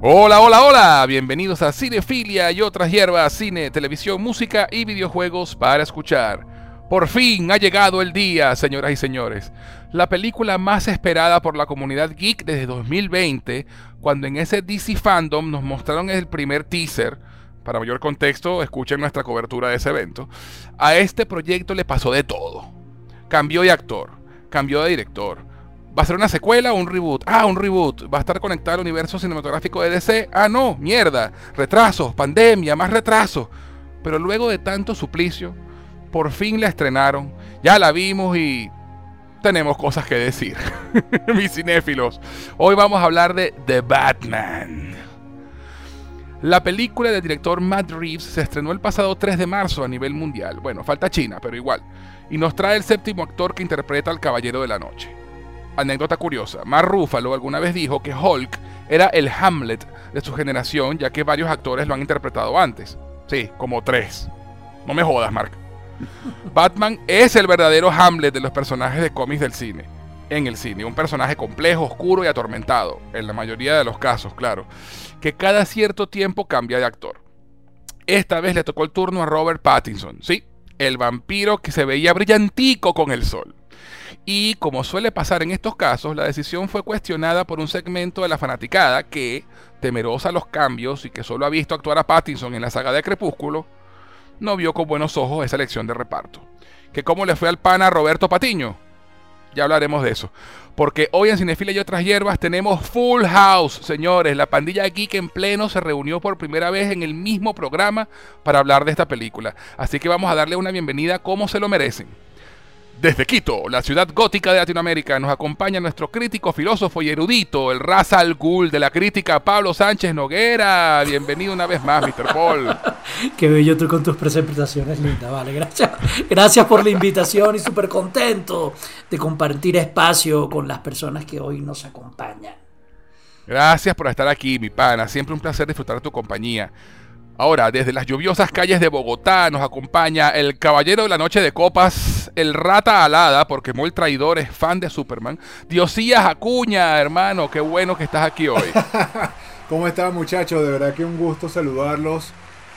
Hola, hola, hola, bienvenidos a Cinefilia y otras hierbas, cine, televisión, música y videojuegos para escuchar. Por fin ha llegado el día, señoras y señores. La película más esperada por la comunidad geek desde 2020, cuando en ese DC Fandom nos mostraron el primer teaser. Para mayor contexto, escuchen nuestra cobertura de ese evento. A este proyecto le pasó de todo. Cambió de actor, cambió de director, ¿Va a ser una secuela o un reboot? Ah, un reboot. ¿Va a estar conectado al universo cinematográfico de DC? Ah, no, mierda. Retrasos, pandemia, más retrasos. Pero luego de tanto suplicio, por fin la estrenaron. Ya la vimos y tenemos cosas que decir. Mis cinéfilos. Hoy vamos a hablar de The Batman. La película del director Matt Reeves se estrenó el pasado 3 de marzo a nivel mundial. Bueno, falta China, pero igual. Y nos trae el séptimo actor que interpreta al Caballero de la Noche anécdota curiosa, Mark Ruffalo alguna vez dijo que Hulk era el Hamlet de su generación, ya que varios actores lo han interpretado antes. Sí, como tres. No me jodas, Mark. Batman es el verdadero Hamlet de los personajes de cómics del cine. En el cine, un personaje complejo, oscuro y atormentado, en la mayoría de los casos, claro, que cada cierto tiempo cambia de actor. Esta vez le tocó el turno a Robert Pattinson, sí, el vampiro que se veía brillantico con el sol. Y como suele pasar en estos casos, la decisión fue cuestionada por un segmento de la fanaticada que, temerosa a los cambios y que solo ha visto actuar a Pattinson en la saga de Crepúsculo, no vio con buenos ojos esa elección de reparto. ¿Que cómo le fue al pana Roberto Patiño? Ya hablaremos de eso. Porque hoy en Cinefila y otras hierbas tenemos Full House, señores. La pandilla geek en pleno se reunió por primera vez en el mismo programa para hablar de esta película. Así que vamos a darle una bienvenida como se lo merecen. Desde Quito, la ciudad gótica de Latinoamérica, nos acompaña nuestro crítico, filósofo y erudito, el raza al ghoul de la crítica, Pablo Sánchez Noguera. Bienvenido una vez más, Mr. Paul. Qué bello tú con tus presentaciones, linda. Vale, gracias. Gracias por la invitación y súper contento de compartir espacio con las personas que hoy nos acompañan. Gracias por estar aquí, mi pana. Siempre un placer disfrutar de tu compañía. Ahora, desde las lluviosas calles de Bogotá nos acompaña el caballero de la noche de copas, el rata alada, porque muy traidor es fan de Superman. Diosías Acuña, hermano, qué bueno que estás aquí hoy. ¿Cómo están muchachos? De verdad que un gusto saludarlos.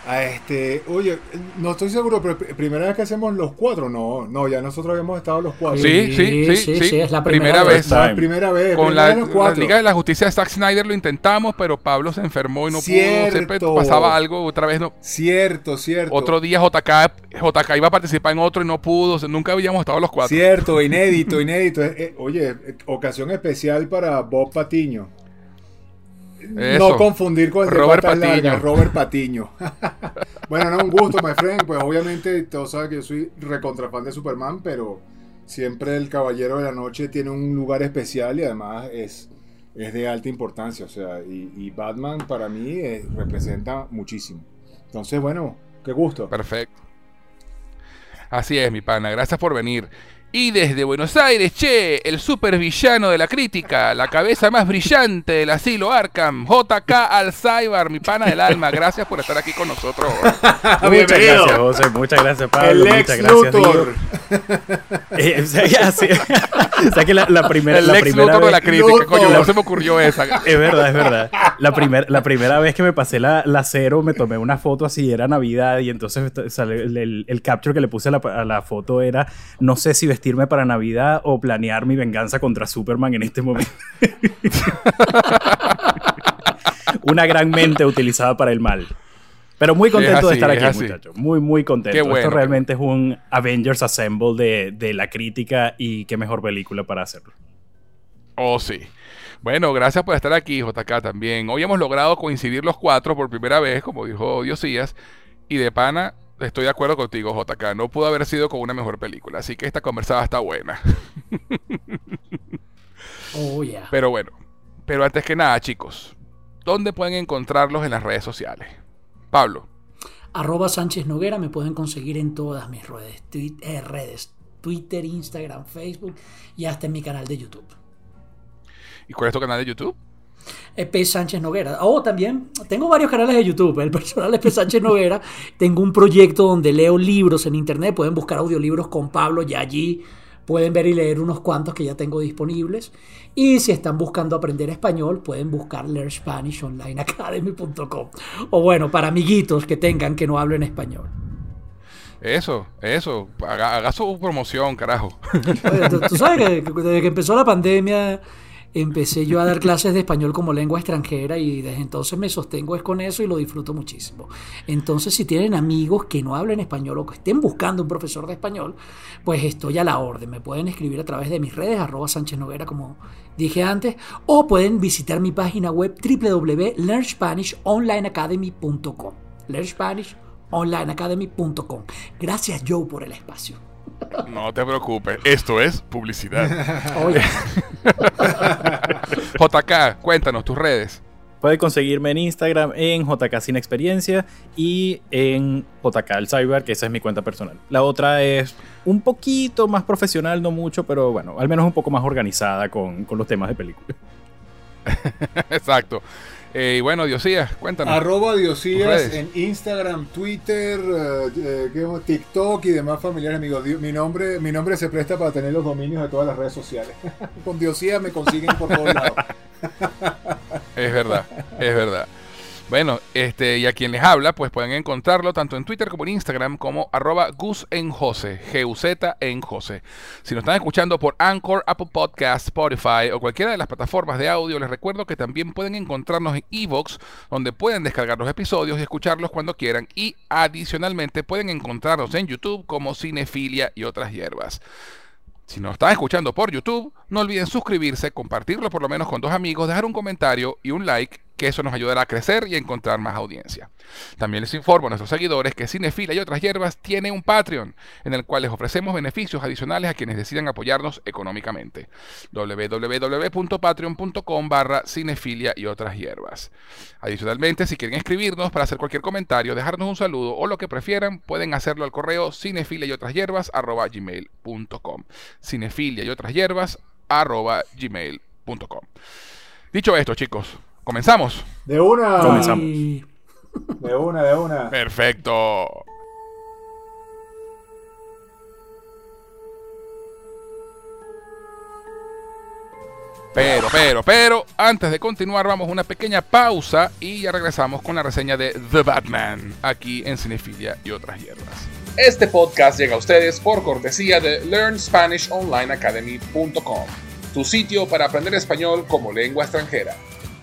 A este, oye, no estoy seguro, pero primera vez que hacemos los cuatro, no, no, ya nosotros habíamos estado los cuatro. Sí, sí, sí, sí, es la primera, vez. La primera vez. Con la, Liga de la Justicia de Zack Snyder lo intentamos, pero Pablo se enfermó y no pudo. Siempre pasaba algo, otra vez no. Cierto, cierto. Otro día JK, JK iba a participar en otro y no pudo, nunca habíamos estado los cuatro. Cierto, inédito, inédito. Eh, eh, oye, eh, ocasión especial para Bob Patiño. No confundir con el Robert Patiño. Robert Patiño. bueno, no, un gusto, my friend. Pues obviamente, todos saben que yo soy recontrafan de Superman, pero siempre el Caballero de la Noche tiene un lugar especial y además es, es de alta importancia. O sea, y, Batman para mí eh, representa muchísimo. Entonces, bueno, qué gusto. Perfecto. Así es, mi pana. Gracias por venir. Y desde Buenos Aires, che, el supervillano de la crítica, la cabeza más brillante del asilo Arkham, JK Alzheimer, mi pana del alma. Gracias por estar aquí con nosotros. muchas gracias, José. Muchas gracias, Pablo. muchas gracias, Luthor. Eh, o sea, que la, primera, el la ex primera vez, de la crítica, coño, no se me ocurrió esa. Es verdad, es verdad. La, primer, la primera vez que me pasé la, la cero, me tomé una foto así, era Navidad, y entonces el, el, capture que le puse a la, a la foto era, no sé si vestirme para Navidad o planear mi venganza contra Superman en este momento. Una gran mente utilizada para el mal. Pero muy contento de estar aquí, muchachos. Muy, muy contento. Esto realmente es un Avengers Assemble de, de, la crítica y qué mejor película para hacerlo. Oh, sí. Bueno, gracias por estar aquí, JK, también. Hoy hemos logrado coincidir los cuatro por primera vez, como dijo Diosías. Y de pana, Estoy de acuerdo contigo, JK. No pudo haber sido con una mejor película. Así que esta conversada está buena. oh, yeah. Pero bueno. Pero antes que nada, chicos. ¿Dónde pueden encontrarlos en las redes sociales? Pablo. Arroba Sánchez Noguera. Me pueden conseguir en todas mis redes. Eh, redes. Twitter, Instagram, Facebook y hasta en mi canal de YouTube. ¿Y cuál es tu canal de YouTube? P. Sánchez Noguera. Oh, también tengo varios canales de YouTube. El personal es P. Sánchez Noguera. tengo un proyecto donde leo libros en internet. Pueden buscar audiolibros con Pablo y allí pueden ver y leer unos cuantos que ya tengo disponibles. Y si están buscando aprender español, pueden buscar learnspanishonlineacademy.com. O bueno, para amiguitos que tengan que no hablen español. Eso, eso. Haga, haga su promoción, carajo. Oye, tú, tú sabes que desde que empezó la pandemia empecé yo a dar clases de español como lengua extranjera y desde entonces me sostengo es con eso y lo disfruto muchísimo. Entonces, si tienen amigos que no hablen español o que estén buscando un profesor de español, pues estoy a la orden. Me pueden escribir a través de mis redes, arroba Sánchez Noguera, como dije antes, o pueden visitar mi página web www.learnspanishonlineacademy.com. learnspanishonlineacademy.com. Gracias, Joe, por el espacio. No te preocupes, esto es publicidad. Oye, JK, cuéntanos tus redes. Puede conseguirme en Instagram en JK Sin Experiencia y en JK el Cyber, que esa es mi cuenta personal. La otra es un poquito más profesional, no mucho, pero bueno, al menos un poco más organizada con, con los temas de película. Exacto. Eh, y bueno, Diosías, cuéntanos. Arroba Diosías en Instagram, Twitter, eh, eh. TikTok y demás familiares amigos. Mi nombre, mi nombre se presta para tener los dominios de todas las redes sociales. Con Diosías me consiguen por todos lados. Es verdad, es verdad. Bueno, este, y a quien les habla, pues pueden encontrarlo tanto en Twitter como en Instagram como arroba Gus en Jose, G-U-Z en Jose. Si nos están escuchando por Anchor, Apple Podcast, Spotify o cualquiera de las plataformas de audio, les recuerdo que también pueden encontrarnos en Evox, donde pueden descargar los episodios y escucharlos cuando quieran. Y adicionalmente pueden encontrarnos en YouTube como Cinefilia y otras hierbas. Si nos están escuchando por YouTube, no olviden suscribirse, compartirlo por lo menos con dos amigos, dejar un comentario y un like, que eso nos ayudará a crecer y a encontrar más audiencia. También les informo a nuestros seguidores que Cinefila y otras hierbas tiene un Patreon, en el cual les ofrecemos beneficios adicionales a quienes decidan apoyarnos económicamente. www.patreon.com barra cinefilia y otras hierbas. Adicionalmente, si quieren escribirnos para hacer cualquier comentario, dejarnos un saludo o lo que prefieran, pueden hacerlo al correo cinefilia y otras hierbas arroba gmail.com. Cinefilia y otras hierbas arroba gmail.com. Dicho esto, chicos, comenzamos. De una. Comenzamos. De una, de una. Perfecto. Pero, pero, pero, antes de continuar, vamos a una pequeña pausa y ya regresamos con la reseña de The Batman, aquí en Cinefilia y otras hierbas. Este podcast llega a ustedes por cortesía de LearnSpanishOnlineAcademy.com, tu sitio para aprender español como lengua extranjera.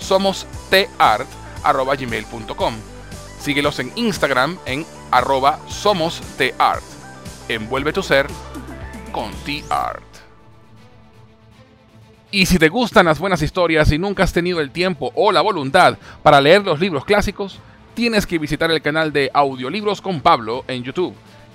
somosteart.gmail.com Síguelos en Instagram en arroba somosteart. Envuelve tu ser con T-Art. Y si te gustan las buenas historias y nunca has tenido el tiempo o la voluntad para leer los libros clásicos, tienes que visitar el canal de Audiolibros con Pablo en YouTube.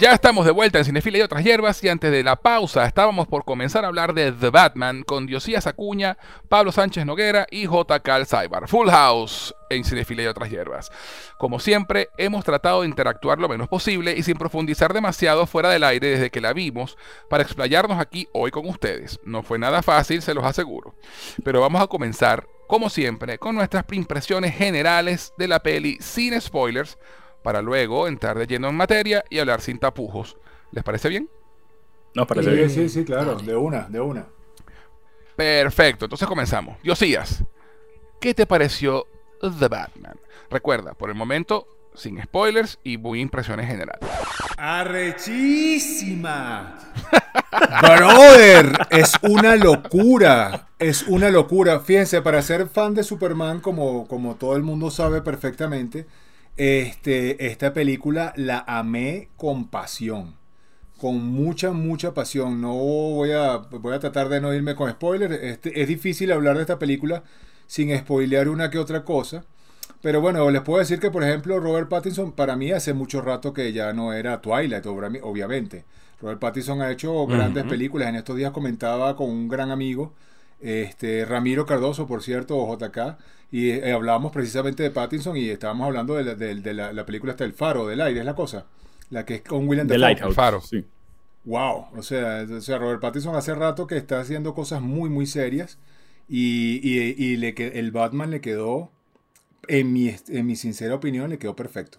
Ya estamos de vuelta en Cinefila y otras hierbas y antes de la pausa estábamos por comenzar a hablar de The Batman con Diosías Acuña, Pablo Sánchez Noguera y J. Cal Saibar. Full House en Cinefila y otras hierbas. Como siempre, hemos tratado de interactuar lo menos posible y sin profundizar demasiado fuera del aire desde que la vimos para explayarnos aquí hoy con ustedes. No fue nada fácil, se los aseguro. Pero vamos a comenzar, como siempre, con nuestras impresiones generales de la peli sin spoilers para luego entrar de lleno en materia y hablar sin tapujos. ¿Les parece bien? Nos parece Sí, bien. sí, sí, claro, de una, de una. Perfecto, entonces comenzamos. Diosías, ¿qué te pareció The Batman? Recuerda, por el momento, sin spoilers y muy impresiones generales. ¡Arrechísima! Brother, es una locura. Es una locura. Fíjense, para ser fan de Superman, como, como todo el mundo sabe perfectamente, este, esta película la amé con pasión. Con mucha, mucha pasión. No voy a, voy a tratar de no irme con spoilers. Este, es difícil hablar de esta película sin spoilear una que otra cosa. Pero bueno, les puedo decir que, por ejemplo, Robert Pattinson, para mí hace mucho rato que ya no era Twilight, obviamente. Robert Pattinson ha hecho grandes películas. En estos días comentaba con un gran amigo, este Ramiro Cardoso, por cierto, o JK, y eh, hablábamos precisamente de Pattinson y estábamos hablando de la, de- de la- la película hasta El Faro, del aire, es la cosa. La que es con William The. Lighthouse. El faro. Sí. Wow, o sea, o sea, Robert Pattinson hace rato que está haciendo cosas muy, muy serias y, y- y le que- el Batman le quedó, en mi, en mi sincera opinión, le quedó perfecto.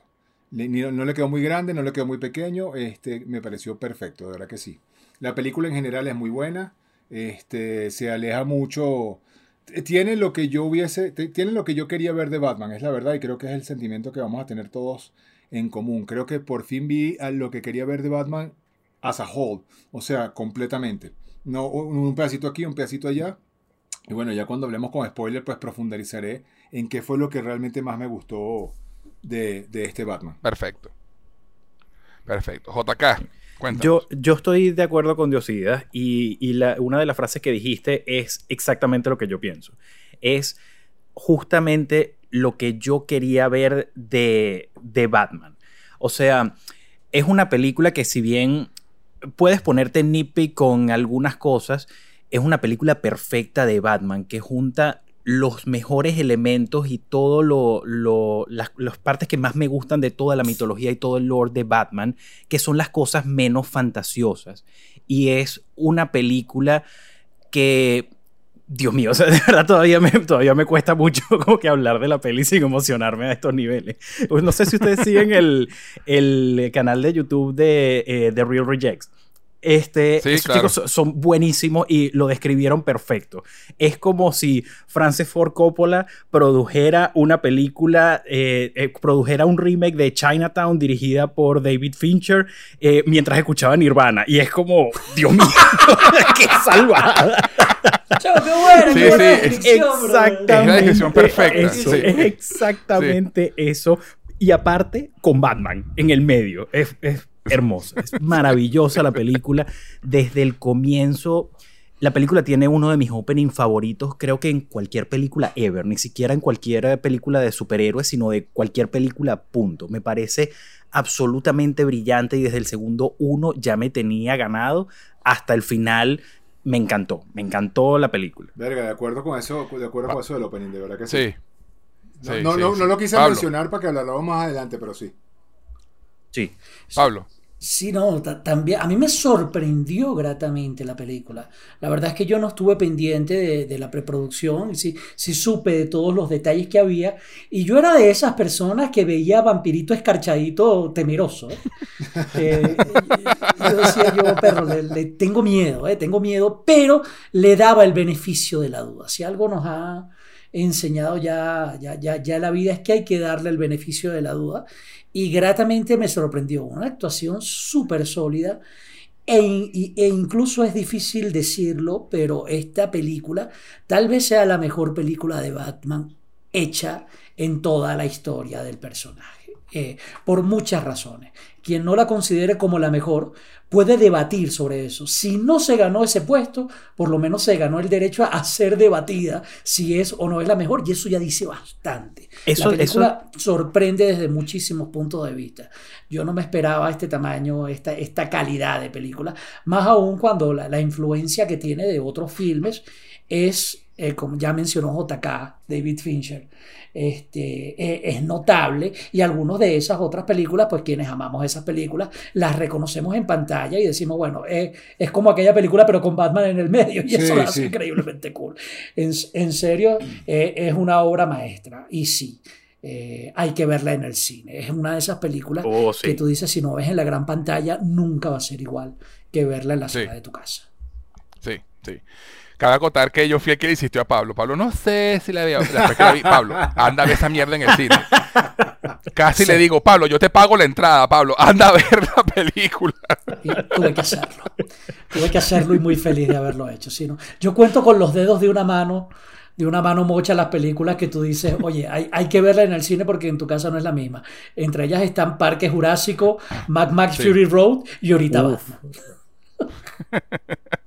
Le- ni- no le quedó muy grande, no le quedó muy pequeño, este, me pareció perfecto, de verdad que sí. La película en general es muy buena, este, se aleja mucho, tiene lo que yo hubiese, tiene lo que yo quería ver de Batman, es la verdad, y creo que es el sentimiento que vamos a tener todos en común. Creo que por fin vi lo que quería ver de Batman as a whole, o sea, completamente. No un pedacito aquí, un pedacito allá. Y bueno, ya cuando hablemos con spoiler, pues profundizaré en qué fue lo que realmente más me gustó de, de este Batman. Perfecto. Perfecto. JK, Yo, yo estoy de acuerdo con Diosidas y, y la- una de las frases que dijiste es exactamente lo que yo pienso. Es justamente lo que yo quería ver de, de Batman. O sea, es una película que si bien puedes ponerte nitpick con algunas cosas, es una película perfecta de Batman que junta los mejores elementos y todo lo, las, las partes que más me gustan de toda la mitología y todo el lore de Batman, que son las cosas menos fantasiosas. Y es una película que, Dios mío, o sea, de verdad todavía me, todavía me cuesta mucho como que hablar de la peli sin emocionarme a estos niveles. Pues no sé si ustedes siguen el, el canal de YouTube de eh, The Real Rejects. Este, Sí, esos claro. chicos son- son buenísimos y lo describieron perfecto. Es como si Francis Ford Coppola produjera una película, eh, eh, produjera un remake de Chinatown dirigida por David Fincher eh, mientras escuchaba Nirvana. Y es como, Dios mío, qué salvada. Chavo, qué buena, Sí, qué buena sí, descripción, bro. Exactamente. Es la descripción perfecta, Eso, sí. Es exactamente eso. Y aparte, con Batman en el medio. Es, es hermosa. Es maravillosa la película. Desde el comienzo. La película tiene uno de mis opening favoritos, creo que en cualquier película ever, ni siquiera en cualquier película de superhéroes, sino de cualquier película, punto. Me parece absolutamente brillante y desde el segundo uno ya me tenía ganado hasta el final. Me encantó, me encantó la película. Verga, de acuerdo con eso, de acuerdo con eso del opening, de verdad que sí. Sí. No, Sí, no, sí, no, sí. no lo quise Pablo. mencionar para que hablarlo más adelante, pero sí. Sí. Pablo. Sí, no, también a mí me sorprendió gratamente la película. La verdad es que yo no estuve pendiente de, la preproducción y sí, sí, supe de todos los detalles que había. Y yo era de esas personas que veía Vampirito escarchadito temeroso. ¿eh? Eh, yo decía yo, perro, le, tengo miedo, eh, tengo miedo, pero le daba el beneficio de la duda. Si algo nos ha enseñado ya, ya, ya, ya la vida es que hay que darle el beneficio de la duda y gratamente me sorprendió. Una actuación súper sólida. E, e, incluso es difícil decirlo, pero esta película tal vez sea la mejor película de Batman hecha en toda la historia del personaje. Eh, por muchas razones. Quien no la considere como la mejor puede debatir sobre eso. Si no se ganó ese puesto, por lo menos se ganó el derecho a ser debatida si es o no es la mejor, y eso ya dice bastante. Eso, la película sorprende desde muchísimos puntos de vista. Yo no me esperaba este tamaño, esta, esta calidad de película, más aún cuando la, la influencia que tiene de otros filmes es, eh, como ya mencionó JK, David Fincher, este, e, es notable y algunas de esas otras películas, pues quienes amamos esas películas, las reconocemos en pantalla y decimos, bueno, es, es como aquella película pero con Batman en el medio y eso lo hace increíblemente cool. En, en serio, eh, es una obra maestra y sí. Eh, hay que verla en el cine. Es una de esas películas oh, que tú dices, si no ves en la gran pantalla, nunca va a ser igual que verla en la sala de tu casa. Sí, sí. Cabe acotar que yo fui el que le insistió a Pablo. Pablo, no sé si le había. Pablo, anda a ver esa mierda en el cine. Casi le digo, Pablo, yo te pago la entrada, Pablo, anda a ver la película. tuve que hacerlo. Tuve que hacerlo y muy feliz de haberlo hecho. ¿sí, Yo cuento con los dedos de una mano, de una mano mocha las películas que tú dices, oye, hay, hay, que verla en el cine porque en tu casa no es la misma. Entre ellas están Parque Jurásico, Mad Max Fury Road y ahorita Batman.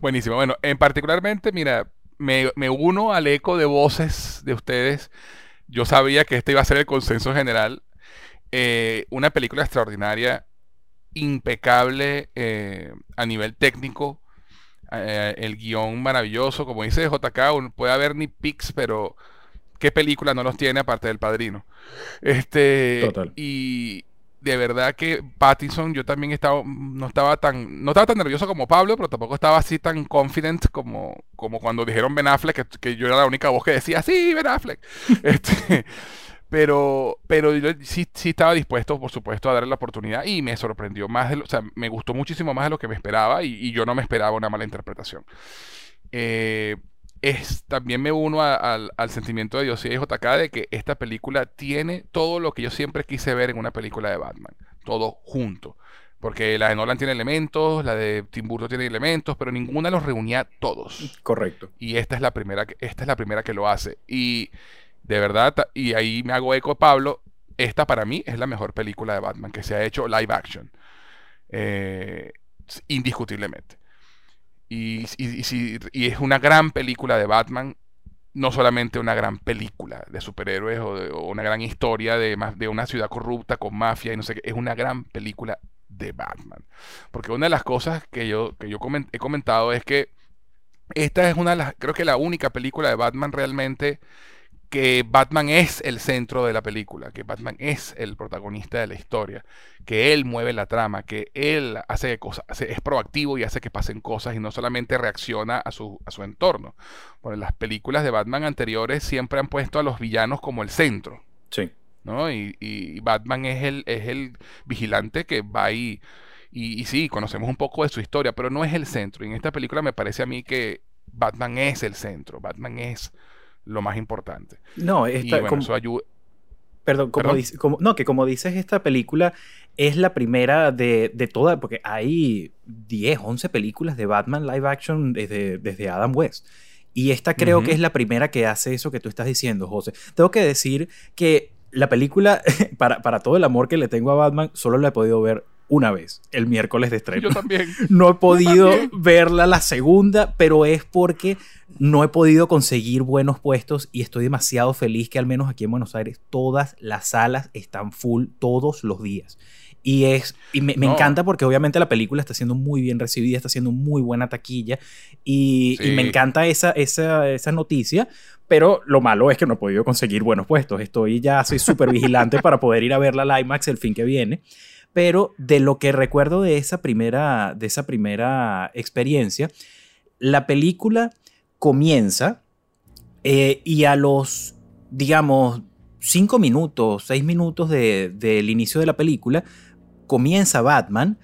Buenísimo. Bueno, en particularmente, mira, me, uno al eco de voces de ustedes. Yo sabía que este iba a ser el consenso general. Eh, una película extraordinaria, impecable eh, a nivel técnico. Eh, el guion maravilloso, como dice JK, puede haber ni pics, pero qué película no los tiene aparte del padrino. Este, Total. Y, de verdad que Pattinson yo también estaba no estaba tan no estaba tan nervioso como Pablo pero tampoco estaba así tan confident como como cuando dijeron Ben Affleck que, yo era la única voz que decía sí Ben Affleck este, pero pero yo sí, sí estaba dispuesto por supuesto a darle la oportunidad y me sorprendió más de lo, o sea me gustó muchísimo más de lo que me esperaba y, yo no me esperaba una mala interpretación. Eh, es, también me uno al sentimiento de Dios y JK de que esta película tiene todo lo que yo siempre quise ver en una película de Batman. Todo junto. Porque la de Nolan tiene elementos, la de Tim Burton tiene elementos, pero ninguna los reunía todos. Correcto. Y esta es la primera que, esta es la primera que lo hace. Y de verdad, y ahí me hago eco Pablo, esta para mí es la mejor película de Batman que se ha hecho live action. Eh, indiscutiblemente. Y, es una gran película de Batman, no solamente una gran película de superhéroes o, una gran historia de, de una ciudad corrupta con mafia y no sé qué, es una gran película de Batman. Porque una de las cosas que yo, que yo he comentado es que esta es una de las, creo que la única película de Batman realmente que Batman es el centro de la película, que Batman es el protagonista de la historia, que él mueve la trama, que él hace cosas, es proactivo y hace que pasen cosas y no solamente reacciona a su, a su entorno. Bueno, las películas de Batman anteriores siempre han puesto a los villanos como el centro. Sí. ¿no? Y, Batman es el, es el vigilante que va ahí. Y, y sí, conocemos un poco de su historia, pero no es el centro. Y en esta película me parece a mí que Batman es el centro. Batman es lo más importante. No, esta, Perdón, como, no, que como dices, esta película es la primera de, de toda, porque hay 10, 11 películas de Batman live action desde, desde Adam West. Y esta creo que es la primera que hace eso que tú estás diciendo, José. Tengo que decir que la película, para, para todo el amor que le tengo a Batman, solo la he podido ver una vez, el miércoles de estreno. Yo también. No he podido verla la segunda, pero es porque no he podido conseguir buenos puestos y estoy demasiado feliz que al menos aquí en Buenos Aires todas las salas están full todos los días. Y, es, y me, encanta porque obviamente la película está siendo muy bien recibida, está siendo muy buena taquilla y, y me encanta esa, esa, esa noticia, pero lo malo es que no he podido conseguir buenos puestos. Estoy ya, soy súper vigilante para poder ir a ver la IMAX el fin que viene. Pero de lo que recuerdo de esa primera, de esa primera experiencia, la película comienza eh, y a los, digamos, cinco minutos, seis minutos del inicio de la película, comienza Batman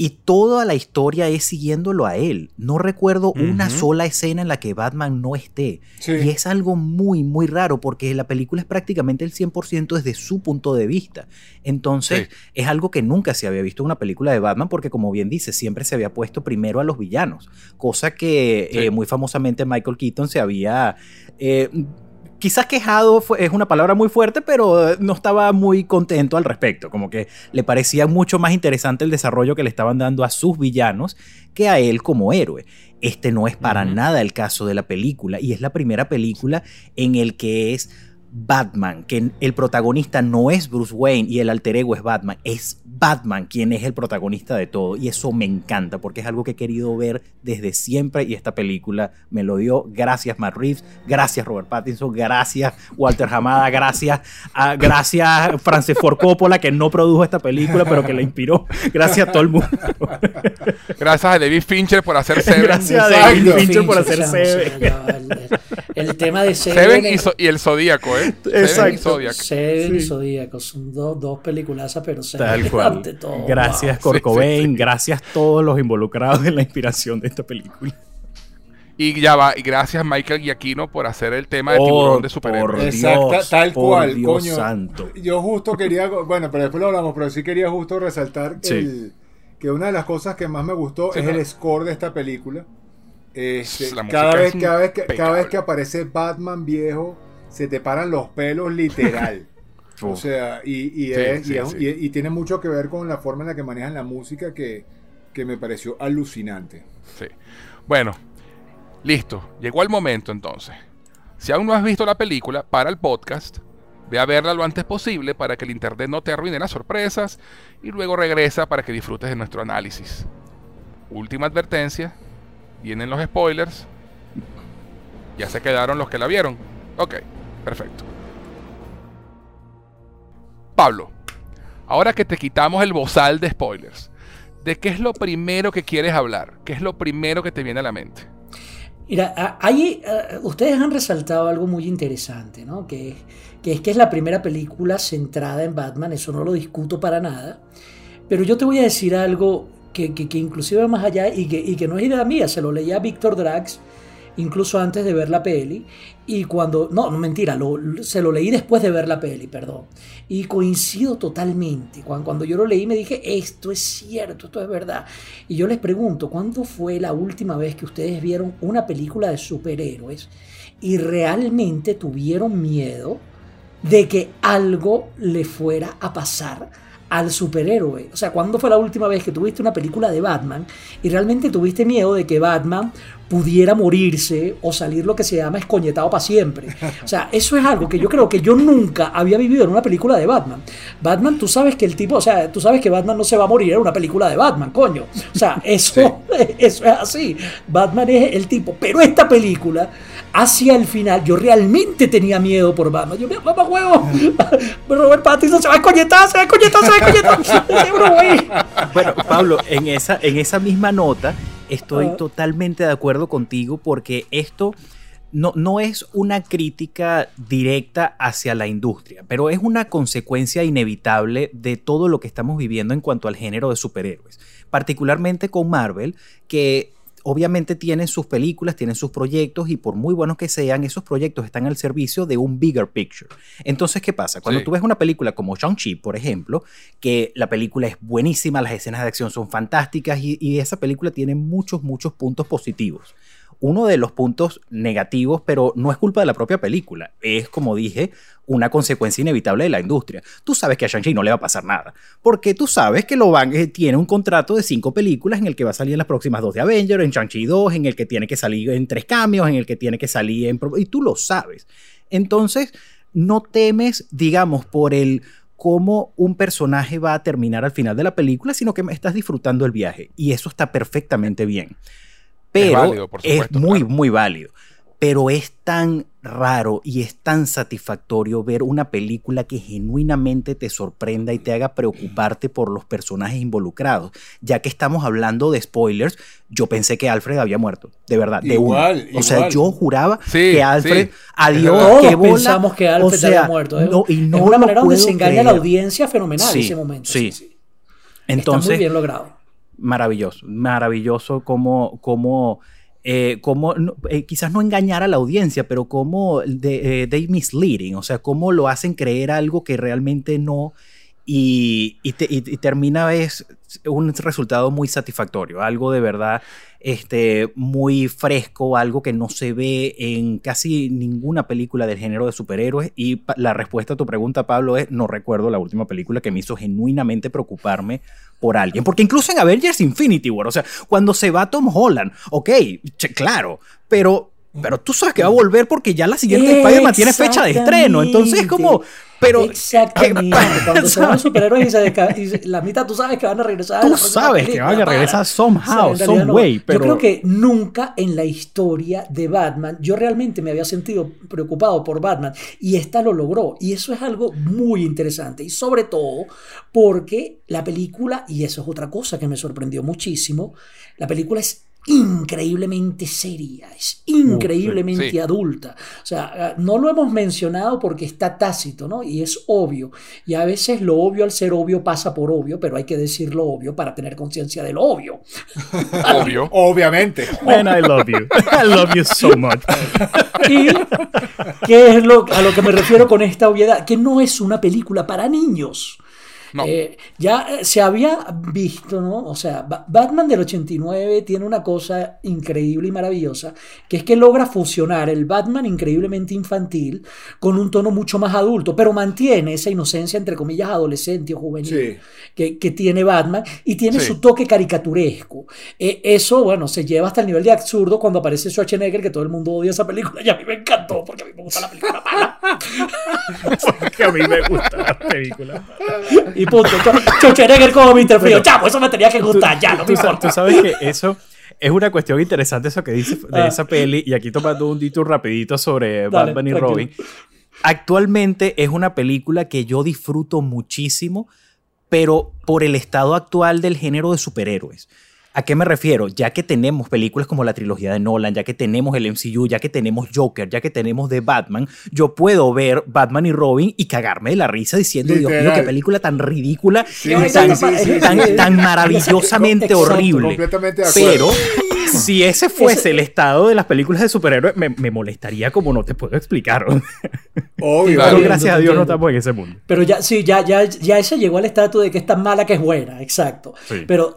y toda la historia es siguiéndolo a él. No recuerdo una sola escena en la que Batman no esté. Y es algo muy, muy raro porque la película es prácticamente el 100% desde su punto de vista. Entonces, es algo que nunca se había visto en una película de Batman porque, como bien dice, siempre se había puesto primero a los villanos. Cosa que eh, muy famosamente Michael Keaton se había... Eh, quizás quejado es una palabra muy fuerte, pero no estaba muy contento al respecto. Como que le parecía mucho más interesante el desarrollo que le estaban dando a sus villanos que a él como héroe. Este no es para nada el caso de la película y es la primera película en el que es Batman, que el protagonista no es Bruce Wayne y el alter ego es Batman, es Batman quien es el protagonista de todo y eso me encanta porque es algo que he querido ver desde siempre y esta película me lo dio. Gracias Matt Reeves, gracias Robert Pattinson, gracias Walter Hamada, gracias a, gracias Francis Ford Coppola que no produjo esta película pero que la inspiró. Gracias a todo el mundo. Gracias a David Fincher por hacer Seven. Gracias a David Fincher, por hacer Seven. El, tema de Seven, y, el Zodíaco, ¿eh? Exacto. Seven y Zodíaco. Son dos, dos peliculazas, pero Seven Tal cual. Gracias, wow. Gracias a todos los involucrados en la inspiración de esta película. Y ya va, y gracias Michael Giacchino por hacer el tema de oh, tiburón de superhéroes. Exacto, tal cual, coño. Yo justo quería, bueno, pero después lo hablamos, pero sí quería justo resaltar que una de las cosas que más me gustó es el score de esta película. Este, cada, vez, cada, vez que, cada vez que aparece Batman viejo, se te paran los pelos literal. o sea, y, y, tiene mucho que ver con la forma en la que manejan la música que, que me pareció alucinante. Sí. Bueno, listo. Llegó el momento entonces. Si aún no has visto la película, para el podcast. Ve a verla lo antes posible para que el internet no te arruine las sorpresas y luego regresa para que disfrutes de nuestro análisis. Última advertencia, vienen los spoilers. Ya se quedaron los que la vieron. Ok, perfecto. Pablo, ahora que te quitamos el bozal de spoilers, ¿de qué es lo primero que quieres hablar? ¿Qué es lo primero que te viene a la mente? Mira, ahí ustedes han resaltado algo muy interesante, ¿no? Que, que, es que es la primera película centrada en Batman, eso no lo discuto para nada. Pero yo te voy a decir algo que, que, inclusive va más allá y que, y que, no es idea mía, se lo leía a Víctor Drax incluso antes de ver la peli y cuando, no, no mentira, se lo leí después de ver la peli, perdón, y coincido totalmente, cuando, cuando yo lo leí me dije, esto es cierto, esto es verdad, y yo les pregunto, ¿cuándo fue la última vez que ustedes vieron una película de superhéroes y realmente tuvieron miedo de que algo le fuera a pasar? al superhéroe. O sea, ¿cuándo fue la última vez que tuviste una película de Batman y realmente tuviste miedo de que Batman pudiera morirse o salir lo que se llama escoñetado para siempre? O sea, eso es algo que yo creo que yo nunca había vivido en una película de Batman. Batman, tú sabes que el tipo, o sea, tú sabes que Batman no se va a morir en una película de Batman, coño. O sea, eso, eso es así. Batman es el tipo. Pero esta película hacia el final yo realmente tenía miedo por Batman. Yo, mamá huevo, Robert Pattinson se va a escoñetar, se va a escoñetar, se va a escoñetar. bueno, Pablo, en esa, en esa misma nota estoy ah. totalmente de acuerdo contigo porque esto no, no es una crítica directa hacia la industria, pero es una consecuencia inevitable de todo lo que estamos viviendo en cuanto al género de superhéroes, particularmente con Marvel, que obviamente tienen sus películas, tienen sus proyectos y por muy buenos que sean, esos proyectos están al servicio de un bigger picture. Entonces, ¿qué pasa? Cuando tú ves una película como Shang-Chi, por ejemplo, que la película es buenísima, las escenas de acción son fantásticas y, y esa película tiene muchos, muchos puntos positivos uno de los puntos negativos, pero no es culpa de la propia película, es como dije, una consecuencia inevitable de la industria. Tú sabes que a Shang-Chi no le va a pasar nada, porque tú sabes que lo van, eh, tiene un contrato de cinco películas en el que va a salir en las próximas dos de Avengers, en Shang-Chi 2, en el que tiene que salir en tres cambios, en el que tiene que salir en... y tú lo sabes. Entonces, no temes, digamos, por el cómo un personaje va a terminar al final de la película, sino que estás disfrutando el viaje. Y eso está perfectamente bien pero es, muy, muy válido. pero es tan raro y es tan satisfactorio ver una película que genuinamente te sorprenda y te haga preocuparte por los personajes involucrados. Ya que estamos hablando de spoilers, yo pensé que Alfred había muerto, de verdad, de Igual, una. O sea, igual. yo juraba Sí, que Alfred, sí. adiós, Todos qué bola. pensamos que Alfred O sea, había muerto. ¿eh? no, y no es una manera donde se engaña a la audiencia fenomenal Sí, ese momento. sí. Está Entonces, muy bien logrado. Maravilloso, maravilloso como, como, eh, eh, quizás no engañar a la audiencia, pero como de, eh, misleading, o sea, cómo lo hacen creer algo que realmente no y, te- y- y termina es un resultado muy satisfactorio, algo de verdad este, muy fresco, algo que no se ve en casi ninguna película del género de superhéroes y la respuesta a tu pregunta, Pablo, es no recuerdo la última película que me hizo genuinamente preocuparme por alguien, porque incluso en Avengers Infinity War, o sea, cuando se va Tom Holland, ok, claro, pero... Pero tú sabes que va a volver porque ya la siguiente Spider-Man tiene fecha de estreno. Entonces es como. Pero. Exactamente. Cuando se van superhéroes y, se y la mitad tú sabes que van a regresar. Tú sabes que van a regresar somehow, some no. way, pero- Yo creo que nunca en la historia de Batman yo realmente me había sentido preocupado por Batman y esta lo logró. Y eso es algo muy interesante. Y sobre todo porque la película, y eso es otra cosa que me sorprendió muchísimo, la película es increíblemente seria, es increíblemente Sí. adulta. O sea, no lo hemos mencionado porque está tácito, ¿no? Y es obvio. Y a veces lo obvio al ser obvio pasa por obvio, pero hay que decir lo obvio para tener conciencia de lo obvio. Obvio. Obviamente. Man, I love you. I love you so much. Y qué es lo, a lo que me refiero con esta obviedad, que no es una película para niños. No. Eh, ya eh, se había visto, ¿no? O sea, Ba- Batman del 89 tiene una cosa increíble y maravillosa, que es que logra fusionar el Batman increíblemente infantil con un tono mucho más adulto, pero mantiene esa inocencia, entre comillas, adolescente o juvenil Sí. que, que tiene Batman y tiene Sí. su toque caricaturesco. Eh, eso, bueno, se lleva hasta el nivel de absurdo cuando aparece Schwarzenegger, que todo el mundo odia esa película, y a mí me encantó, porque a mí me gusta la película mala. que a mí me gusta la película. Y punto. Schwarzenegger como Mr. Frío. Chavo, eso me tenía que gustar, ya, no me importa. tú sabes que eso es una cuestión interesante, eso que dices de Ah. esa peli, y aquí tomando un detour rapidito sobre Dale, Batman y tranquilo. Robin. Actualmente es una película que yo disfruto muchísimo, pero por el estado actual del género de superhéroes. ¿A qué me refiero? Ya que tenemos películas como la trilogía de Nolan, ya que tenemos el MCU, ya que tenemos Joker, ya que tenemos The Batman, yo puedo ver Batman y Robin y cagarme de la risa diciendo, Dios mío, qué película tan ridícula Sí, y tan, sí, sí, tan- sí. tan maravillosamente Exacto, horrible. Completamente de acuerdo. Pero si ese fuese Ese- el estado de las películas de superhéroes, me, me molestaría como no te puedo explicar. Obvio. Claro. Pero Entiendo, gracias a Dios no estamos en ese mundo. Pero ya, sí, ya, ya, ya esa llegó al estatus de que es tan mala que es buena, exacto. Sí. Pero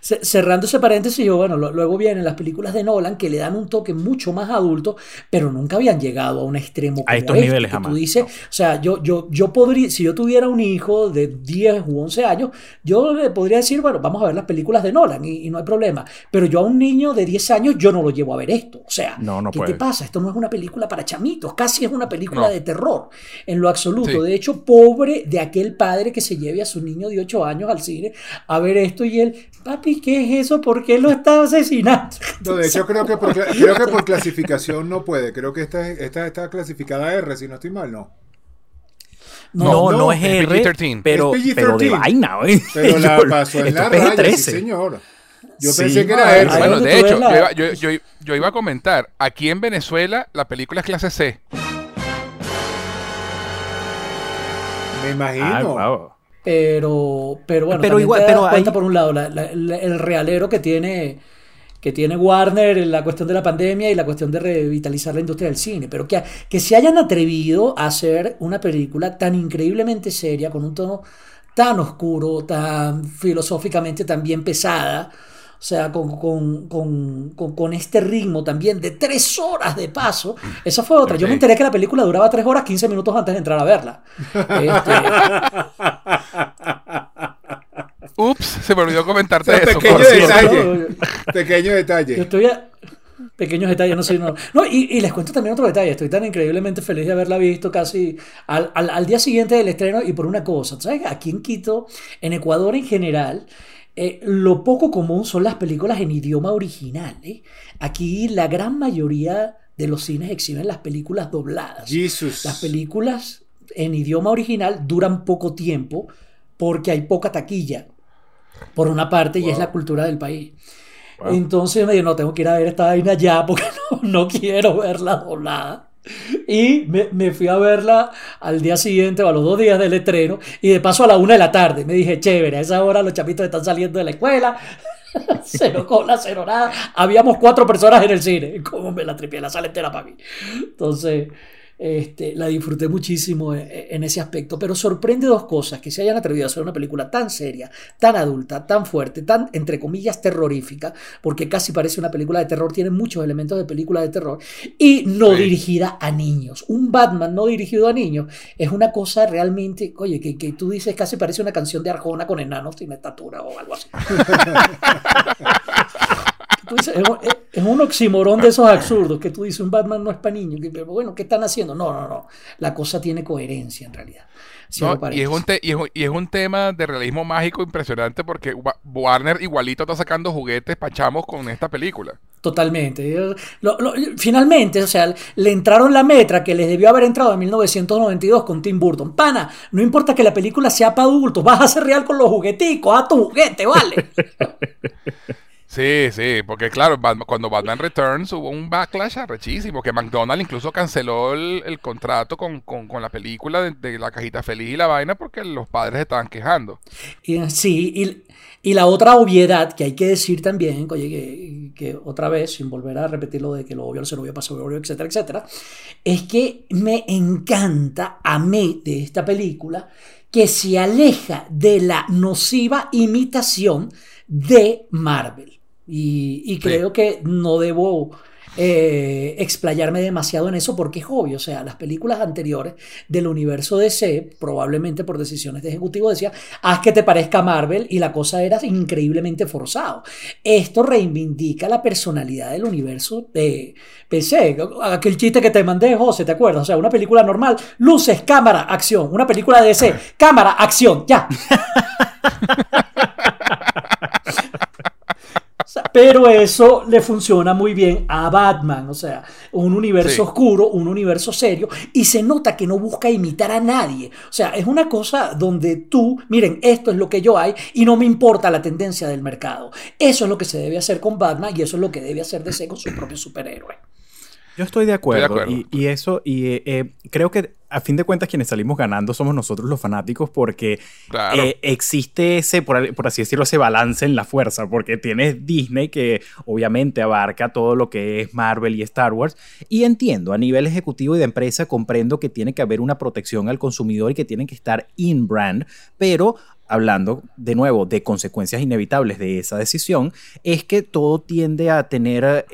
ce- cerrando ese paréntesis, yo, bueno, lo- luego vienen las películas de Nolan que le dan un toque mucho más adulto, pero nunca habían llegado a un extremo como A estos este, niveles que jamás, Tú dices, no. o sea, yo, yo, yo podría, si yo tuviera un hijo de 10 u 11 años, yo le podría decir, bueno, vamos a ver las películas de Nolan y, y no hay problema. Pero yo a un niño de 10 años, yo no lo llevo a ver esto. O sea, No, no ¿qué puede. te pasa? Esto no es una película para chamitos, casi es una película No. De terror, en lo absoluto. Sí. De hecho, pobre de aquel padre que se lleve a su niño de 8 años al cine a ver esto y él, papi, ¿qué es eso? ¿Por qué lo está asesinando? No, de hecho, creo que, por, creo que por clasificación no puede. Creo que esta, esta está clasificada R, si no estoy mal, no. No, no, no, es es R, PG-13. pero, Es pero de PG-13. vaina, güey. Pero la pasó en la raya, PG-13. sí, señor. Yo Sí. pensé que era R. Bueno, de hecho, la- yo iba, yo- yo- yo iba a comentar, aquí en Venezuela la película es clase C. Me imagino. Ah, wow. Pero, pero bueno, Pero igual- te das pero cuenta hay- por un lado la- la- la- el realero que tiene que tiene Warner en la cuestión de la pandemia y la cuestión de revitalizar la industria del cine, pero que, que se hayan atrevido a hacer una película tan increíblemente seria, con un tono tan oscuro, tan filosóficamente tan bien pesada, o sea, con, con, con, con, con este ritmo también de tres horas de paso, esa fue otra. Yo me enteré que la película duraba tres horas 15 minutos antes de entrar a verla. Este, Ups, se me olvidó comentarte O sea, eso. pequeño detalle. Pequeño Yo detalle. estoy a- Pequeños detalles, no sé. No, no y, y les cuento también otro detalle. Estoy tan increíblemente feliz de haberla visto casi al, al- al día siguiente del estreno y por una cosa. ¿Sabes? Aquí en Quito, en Ecuador en general, eh, lo poco común son las películas en idioma original. ¿eh? Aquí la gran mayoría de los cines exhiben las películas dobladas. Jesus. Las películas en idioma original duran poco tiempo porque hay poca taquilla, por una parte, y es la cultura del país. Entonces me dijo, no, tengo que ir a ver esta vaina ya porque no, no quiero verla doblada. Y me, me, fui a verla al día siguiente o a los dos días del estreno y de paso a la una de la tarde. Me dije, chévere, a esa hora los chapitos están saliendo de la escuela. cero cola, cero nada. Habíamos cuatro personas en el cine. ¿Cómo me la tripié? La sala entera para mí. Entonces, este, la disfruté muchísimo e, e, en, ese aspecto, pero sorprende dos cosas, que se hayan atrevido a hacer una película tan seria, tan adulta, tan fuerte, tan, entre comillas, terrorífica, porque casi parece una película de terror, tiene muchos elementos de película de terror, y no dirigida a niños. Un Batman no dirigido a niños es una cosa realmente, oye, que, que tú dices casi parece una canción de Arjona con enanos sin estatura o algo así. es, un oximorón de esos absurdos que tú dices, un Batman no es para niños. Pero bueno, ¿qué están haciendo? No, no, no. La cosa tiene coherencia en realidad. y, es un y, es un tema de realismo mágico impresionante porque Warner igualito está sacando juguetes pachamos con esta película. Totalmente. finalmente, o sea, le entraron la metra que les debió haber entrado en 1992 con Tim Burton. Pana, no importa que la película sea para adultos, vas a ser real con los jugueticos, a tu juguete, ¿vale? Sí, sí, porque claro, cuando Batman Returns hubo un backlash arrechísimo, que McDonald's incluso canceló el, contrato con, la película de, la cajita feliz y la vaina porque los padres estaban quejando. Y, sí, y, la otra obviedad que hay que decir también, oye, que, otra vez, sin volver a repetir lo de que lo obvio se lo obvio pasa obvio, etcétera, etcétera, es que me encanta, a mí de esta película, que se aleja de la nociva imitación de Marvel. Y, creo que no debo eh, explayarme demasiado en eso porque es obvio. O sea, las películas anteriores del universo DC, probablemente por decisiones de ejecutivo, decía, haz que te parezca Marvel y la cosa era increíblemente forzado. Esto reivindica la personalidad del universo de PC. Aquel chiste que te mandé, José, ¿te acuerdas? O sea, una película normal, luces, cámara, acción. Una película de DC, cámara, acción, ya. Pero eso le funciona muy bien a Batman, o sea, un universo oscuro, un universo serio, y se nota que no busca imitar a nadie. O sea, es una cosa donde tú, miren, esto es lo que yo hay y no me importa la tendencia del mercado. Eso es lo que se debe hacer con Batman y eso es lo que debe hacer DC con su propio superhéroe. Yo estoy de acuerdo, Y, eso, y eh, creo que a fin de cuentas quienes salimos ganando somos nosotros los fanáticos porque eh, existe ese, por, así decirlo, ese balance en la fuerza, porque tienes Disney que obviamente abarca todo lo que es Marvel y Star Wars, y entiendo, a nivel ejecutivo y de empresa comprendo que tiene que haber una protección al consumidor y que tienen que estar in brand, pero hablando de nuevo de consecuencias inevitables de esa decisión, es que todo tiende a tener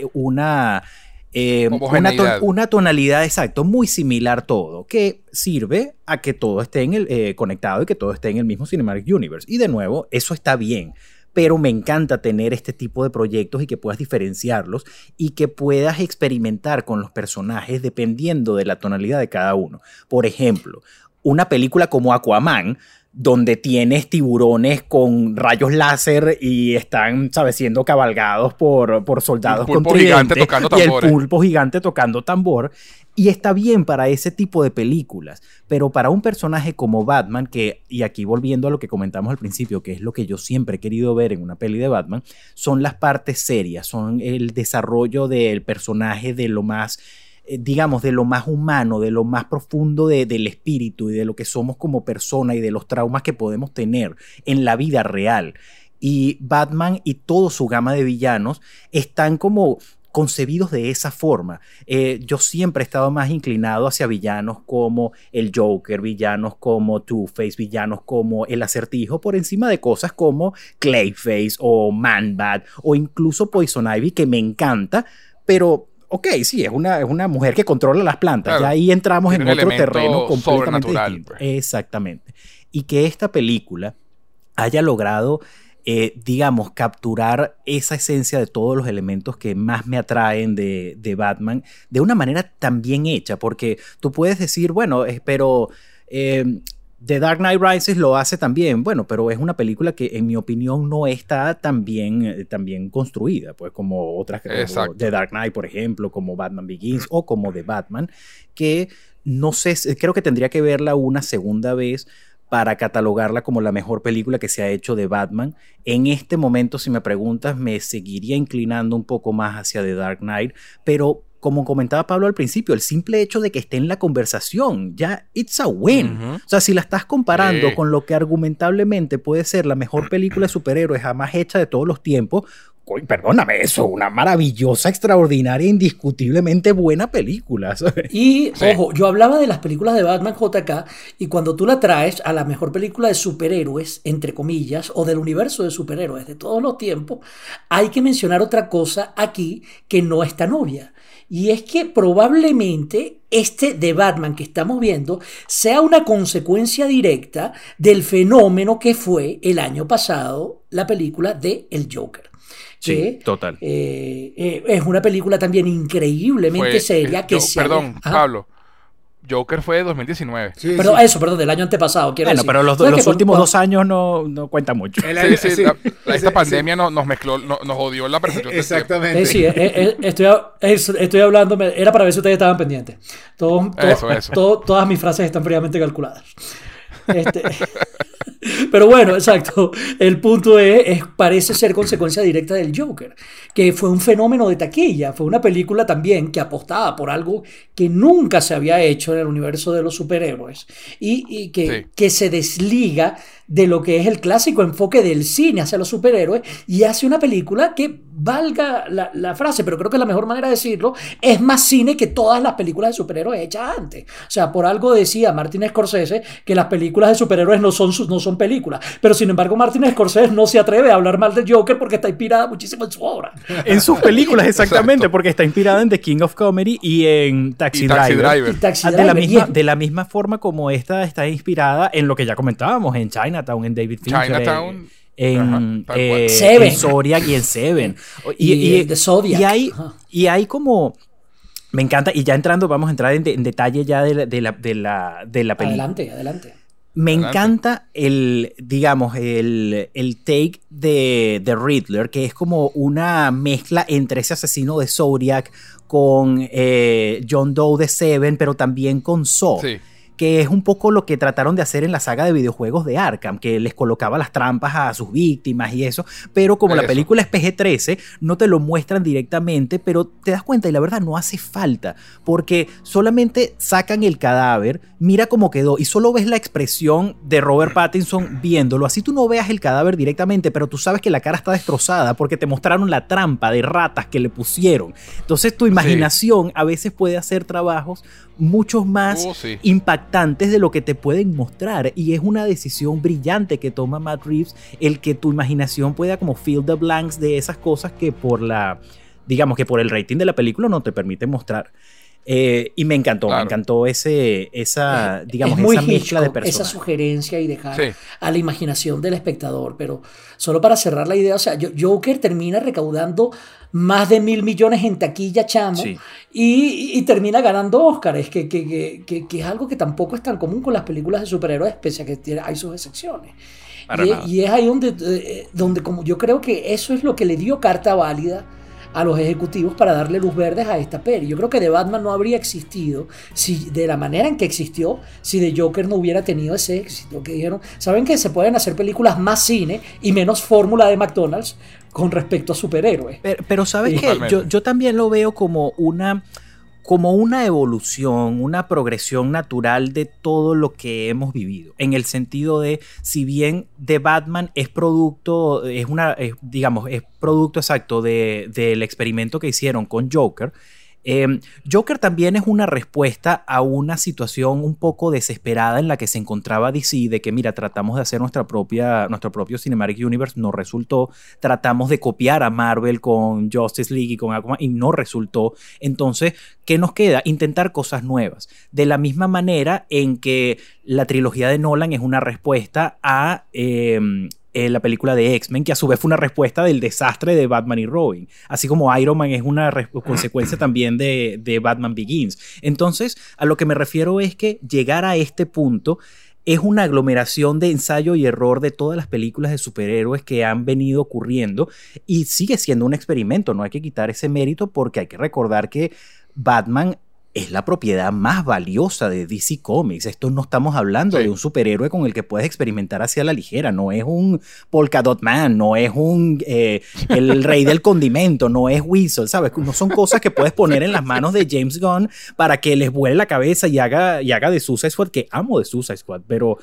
eh, una una, tonalidad, exacto, muy similar todo, que sirve a que todo esté en el, eh, conectado y que todo esté en el mismo Cinematic Universe. Y de nuevo, eso está bien, pero me encanta tener este tipo de proyectos y que puedas diferenciarlos y que puedas experimentar con los personajes dependiendo de la tonalidad de cada uno. Por ejemplo, una película como Aquaman donde tienes tiburones con rayos láser y están, ¿sabes?, siendo cabalgados por, por soldados con gigante tocando y el pulpo gigante tocando tambor. Y está bien para ese tipo de películas, pero para un personaje como Batman, que, y aquí volviendo a lo que comentamos al principio, que es lo que yo siempre he querido ver en una peli de Batman, son las partes serias, son el desarrollo del personaje de lo más eh, digamos, de lo más humano, de lo más profundo del espíritu y de lo que somos como persona y de los traumas que podemos tener en la vida real. Y Batman y toda su gama de villanos están como concebidos de esa forma. Eh, yo siempre he estado más inclinado hacia villanos como el Joker, villanos como Two-Face, villanos como el Acertijo, por encima de cosas como Clayface o Man-Bat o incluso Poison Ivy, que me encanta, pero ok, sí, es una, es una mujer que controla las plantas. y ahí entramos en otro terreno completamente distinto. Pues. Exactamente. Y que esta película haya logrado, eh, digamos, capturar esa esencia de todos los elementos que más me atraen de, Batman de una manera tan bien hecha, porque tú puedes decir, bueno, pero... Eh, The Dark Knight Rises lo hace también, bueno, pero es una película que en mi opinión no está tan bien, eh, tan bien construida, pues como otras como. The Dark Knight, por ejemplo, como Batman Begins o como The Batman, que no sé, s- creo que tendría que verla una segunda vez para catalogarla como la mejor película que se ha hecho de Batman. En este momento, si me preguntas, me seguiría inclinando un poco más hacia The Dark Knight, pero como comentaba Pablo al principio, el simple hecho de que esté en la conversación, ya it's a win. O sea, si la estás comparando Sí. con lo que argumentablemente puede ser la mejor película de superhéroes jamás hecha de todos los tiempos, coy, perdóname, eso, una maravillosa, extraordinaria, indiscutiblemente buena película. ¿sabes? Y, Sí. ojo, yo hablaba de las películas de Batman JK y cuando tú la traes a la mejor película de superhéroes, entre comillas, o del universo de superhéroes de todos los tiempos, hay que mencionar otra cosa aquí que no es tan obvia. Y es que probablemente este de Batman que estamos viendo sea una consecuencia directa del fenómeno que fue el año pasado la película de El Joker. Sí, que, total. eh, eh, es una película también increíblemente Fue- seria que yo- se Perdón. Pablo. Joker fue de 2019. Sí, Perdón, sí. eso, perdón, del año antepasado, quiero Bueno, decir. pero los, ¿Sabes los que últimos dos años no, no cuentan mucho. El Sí, sí, sí, la- la- esta sí, pandemia no- nos mezcló, no- nos jodió la percepción. Exactamente. Eh, sí, eh, eh, estoy, es- estoy hablando, era para ver si ustedes estaban pendientes. Todo- todo- Eso, eso. todo- todas mis frases están previamente calculadas. Este, pero bueno, exacto. El punto es, es- parece ser consecuencia directa del Joker, que fue un fenómeno de taquilla. Fue una película también que apostaba por algo que nunca se había hecho en el universo de los superhéroes y, y que, Sí. que se desliga de lo que es el clásico enfoque del cine hacia los superhéroes y hace una película que, valga la, la frase, pero creo que la mejor manera de decirlo, es más cine que todas las películas de superhéroes hechas antes. O sea, por algo decía Martin Scorsese que las películas de superhéroes no son, no son películas, pero sin embargo Martin Scorsese no se atreve a hablar mal de Joker porque está inspirada muchísimo en su obra. En sus películas, exactamente, porque está inspirada en The King of Comedy y en Taxi, Y Taxi Driver. Driver. Y Taxi Ah, de, la Driver, misma, de la misma forma como esta está inspirada en lo que ya comentábamos, en Chinatown, en David Fincher, Chinatown, en, ajá, en, eh. Seven. en Zodiac y en Seven. Y The Zodiac. y hay, y hay como... Me encanta, y ya entrando, vamos a entrar en, de- en detalle ya de la, de la, de la, de la película. Adelante, adelante. Me Adelante. encanta el, digamos, el, el take de, de Riddler, que es como una mezcla entre ese asesino de Zodiac con eh, John Doe de Seven, pero también con Saw. Sí. Que es un poco lo que trataron de hacer en la saga de videojuegos de Arkham, que les colocaba las trampas a sus víctimas y eso. Pero como la película es PG-13, no te lo muestran directamente, pero te das cuenta y la verdad no hace falta, porque solamente sacan el cadáver, mira cómo quedó y solo ves la expresión de Robert Pattinson viéndolo. Así tú no veas el cadáver directamente, pero tú sabes que la cara está destrozada porque te mostraron la trampa de ratas que le pusieron. Entonces tu imaginación a veces puede hacer trabajos muchos más Oh, sí. impactantes de lo que te pueden mostrar y es una decisión brillante que toma Matt Reeves el que tu imaginación pueda como fill the blanks de esas cosas que por la digamos que por el rating de la película no te permite mostrar Eh, y me encantó me encantó ese esa digamos es muy esa mezcla de Hitchcock, esa personas sugerencia y dejar Sí. a la imaginación del espectador. Pero solo para cerrar la idea, o sea, Jo- Joker termina recaudando más de mil millones en taquilla, chamo, Sí. y, y termina ganando Oscars, que, que, que, que- que es algo que tampoco es tan común con las películas de superhéroes, pese a que tiene- hay sus excepciones. Y, y es ahí donde, eh, donde como yo creo que eso es lo que le dio carta válida a los ejecutivos para darle luz verdes a esta peli. Yo creo que The Batman no habría existido si de la manera en que existió si The Joker no hubiera tenido ese éxito. Que dijeron, saben que se pueden hacer películas más cine y menos fórmula de McDonald's con respecto a superhéroes. Pero, pero sabes Sí. que yo, yo también lo veo como una, como una evolución, una progresión natural de todo lo que hemos vivido. En el sentido de, si bien The Batman es producto, es una, digamos, es producto exacto de- del experimento que hicieron con Joker. Eh, Joker también es una respuesta a una situación un poco desesperada en la que se encontraba DC, de que mira, tratamos de hacer nuestra propia, nuestro propio Cinematic Universe, no resultó, tratamos de copiar a Marvel con Justice League y con Aquaman y no resultó. Entonces, ¿qué nos queda? Intentar cosas nuevas. De la misma manera en que la trilogía de Nolan es una respuesta a... eh, eh, la película de X-Men, que a su vez fue una respuesta del desastre de Batman y Robin, así como Iron Man es una consecuencia también de, de Batman Begins. Entonces, a lo que me refiero es que llegar a este punto es una aglomeración de ensayo y error de todas las películas de superhéroes que han venido ocurriendo y sigue siendo un experimento, no hay que quitar ese mérito porque hay que recordar que Batman es la propiedad más valiosa de DC Comics. Esto no estamos hablando Sí. de un superhéroe con el que puedes experimentar hacia la ligera. No es un Polka Dot Man, no es un eh, el rey del condimento, no es Weasel, ¿sabes? No son cosas que puedes poner en las manos de James Gunn para que les vuele la cabeza y haga, y haga de Suicide Squad, que amo de Suicide Squad, pero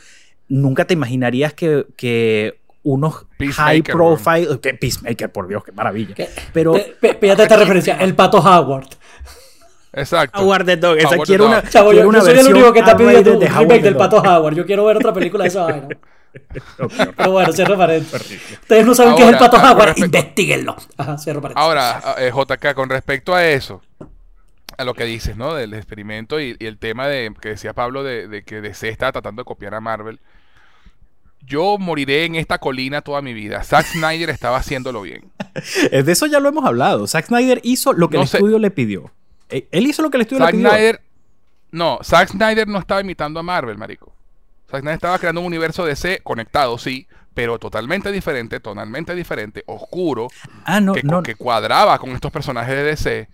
nunca te imaginarías que, que unos high profile... que Peacemaker, por Dios, qué maravilla. ¿Qué? Pero... Pe- pe- Fíjate esta referencia, el pato Howard. Exacto. Howard the Dog, esa quiero Dog. una, Chavo, quiero yo, una yo soy el único que está pidiendo un de Howard remake del Dog. pato Howard. Yo quiero ver otra película de esa vaina. Pero bueno, cierro paréntesis. Ustedes no saben qué es el pato ah, Howard, respecto- investiguenlo. Ajá, cierro paréntesis. Ahora, eh, JK, con respecto a eso, a lo que dices, ¿no? Del experimento y, y el tema de que decía Pablo de, de que DC está tratando de copiar a Marvel. Yo moriré en esta colina toda mi vida. Zack Snyder estaba haciéndolo bien. De eso ya lo hemos hablado. Zack Snyder hizo lo que No el sé. estudio le pidió. Eh, Él hizo lo que el estudio Zack le pidió. Snyder, no, Zack Snyder no estaba imitando a Marvel, marico. Zack Snyder estaba creando un universo DC conectado, sí, pero totalmente diferente, tonalmente diferente, oscuro, Ah, no, que, no. que cuadraba con estos personajes de DC.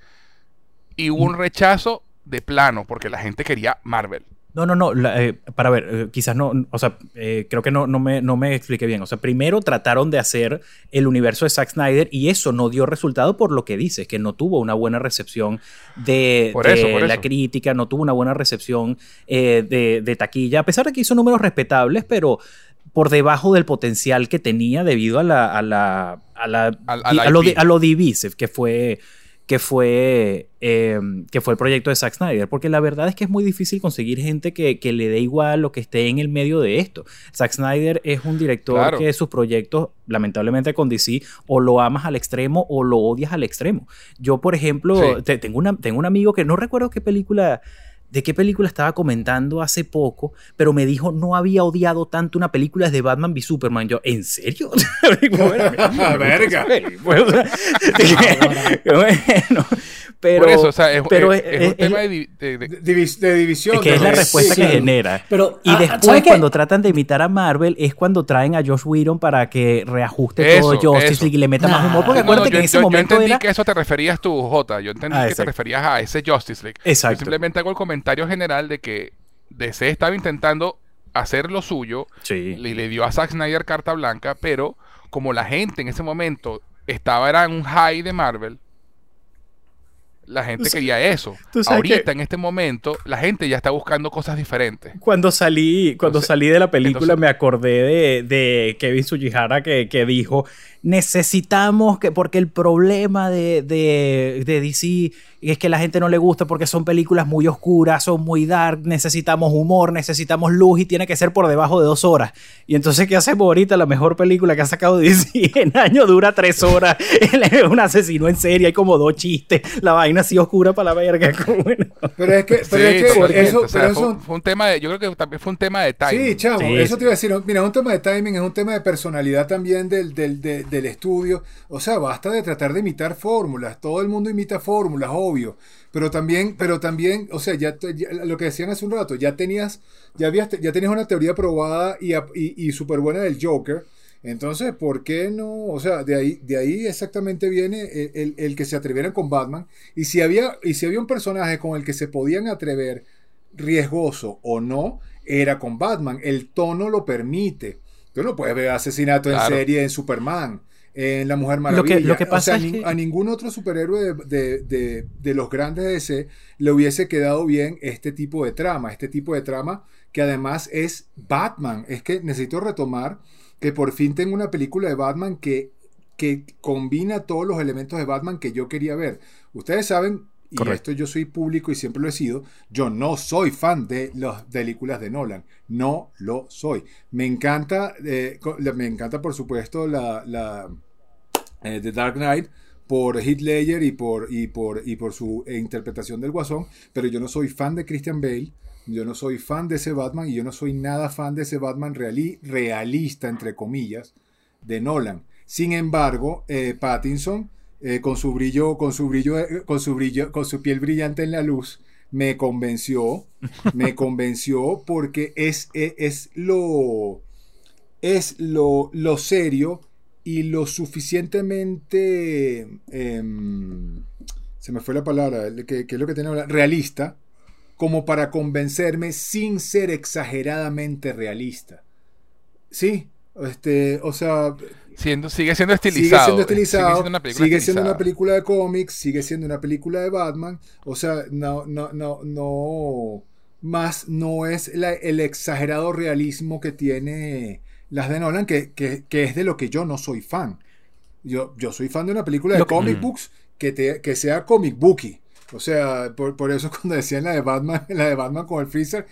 Y hubo un rechazo de plano, porque la gente quería Marvel. No, no, no. la- eh, para ver, eh, quizás no. O sea, eh, creo que no, no, me, no me expliqué bien. O sea, primero trataron de hacer el universo de Zack Snyder y eso no dio resultado por lo que dices, que no tuvo una buena recepción de, Por de eso, por la crítica, no tuvo una buena recepción de, de taquilla, a pesar de que hizo números respetables, pero por debajo del potencial que tenía debido a la a la a la Al- al a lo, a lo divisive que fue que fue eh, que fue el proyecto de Zack Snyder porque la verdad es que es muy difícil conseguir gente que, que le dé igual lo que esté en el medio de esto Zack Snyder es un director Claro. que sus proyectos lamentablemente con DC o lo amas al extremo o lo odias al extremo yo por ejemplo Sí. te- tengo una tengo un amigo que no recuerdo qué película de qué película estaba comentando hace poco, pero me dijo no había odiado tanto una película de Batman v Superman. Yo, ¿en serio? Verga. Bueno, pero, Por eso, o sea, es, pero es- es- es un tema de, de- de- De, divis- de división. es que es la respuesta sí, que claro. genera. Pero, Y ah, después, cuando tratan de imitar a Marvel, es cuando traen a Josh Whedon para que reajuste Eso, todo Justice. League y le meta más humor. Porque No, no, acuérdate yo, que en ese yo- yo momento entendí era. que eso te referías tú, Jota. Yo entendí Ah, que te referías a ese Justice League. Exacto. Yo simplemente hago el comentario general de que DC estaba intentando hacer lo suyo Sí. y le dio a Zack Snyder carta blanca, pero como la gente en ese momento estaba era en un high de Marvel, la gente Sí. quería eso. Ahorita, que- en este momento, la gente ya está buscando cosas diferentes. Cuando salí, cuando Entonces- salí de la película entonces- me acordé de, de Kevin Sujihara que, que dijo, necesitamos que, porque el problema de, de, de DC es que la gente no le gusta porque son películas muy oscuras, son muy dark, necesitamos humor, necesitamos luz y tiene que ser por debajo de dos horas. Y entonces, ¿qué hacemos ahorita? La mejor película que ha sacado DC en año dura tres horas. Él es un asesino en serie, hay como dos chistes, la vaina así oscura para la verga. como bueno. Pero es que, pero Sí, es que eso, O sea, pero fue, eso- un- fue un tema de, yo creo que también fue un tema de timing. Sí, chavo, Sí, eso te iba a decir. Mira, es un tema de timing, es un tema de personalidad también del, del, de- del estudio. O sea, basta de tratar de imitar fórmulas. Todo el mundo imita fórmulas, obvio. Pero también, pero también, o sea, ya, ya- lo que decían hace un rato, ya tenías, ya habías, ya tenías una teoría probada y, y, y súper buena del Joker. Entonces, ¿por qué no? O sea, de ahí, de ahí exactamente viene el, el- el que se atrevieran con Batman. Y si había, y si había un personaje con el que se podían atrever riesgoso o no, era con Batman. El tono lo permite. Tú no puedes ver asesinato en serie en Superman, en La Mujer Lo Maravilla. que- lo que O pasa sea, es que- a ningún otro superhéroe de, de- de- de los grandes de DC le hubiese quedado bien este tipo de trama. Este tipo de trama que además es Batman. Es que necesito retomar que por fin tengo una película de Batman que, que combina todos los elementos de Batman que yo quería ver. Ustedes saben, y Correcto. esto yo soy público y siempre lo he sido, yo no soy fan de las películas de Nolan. No lo soy. Me encanta, eh, me encanta por supuesto la, la eh, The Dark Knight por Heath Ledger y por, y por, y por su interpretación del Guasón, pero yo no soy fan de Christian Bale, yo no soy fan de ese Batman y yo no soy nada fan de ese Batman reali- realista, entre comillas, de Nolan. Sin embargo, eh, Pattinson, eh, con su brillo, con su brillo, eh, con su brillo, con su piel brillante en la luz, me convenció, me convenció porque es, es, es lo, es lo, lo serio y lo suficientemente, em, se me fue la palabra, que, que es lo que tiene ahora, realista, como para convencerme sin ser exageradamente realista. Sí, este, o sea, siendo, sigue siendo estilizado. Sigue siendo estilizado. Sigue siendo una película, sigue siendo una película de cómics, sigue siendo una película de Batman. O sea, no, no, no, no. Más no es la, el exagerado realismo que tiene las de Nolan, que, que, que, es de lo que yo no soy fan. Yo, yo soy fan de una película de comic books que, te, que sea comic booky. O sea, por, por, eso cuando decían la de Batman, la de Batman con el Freezer,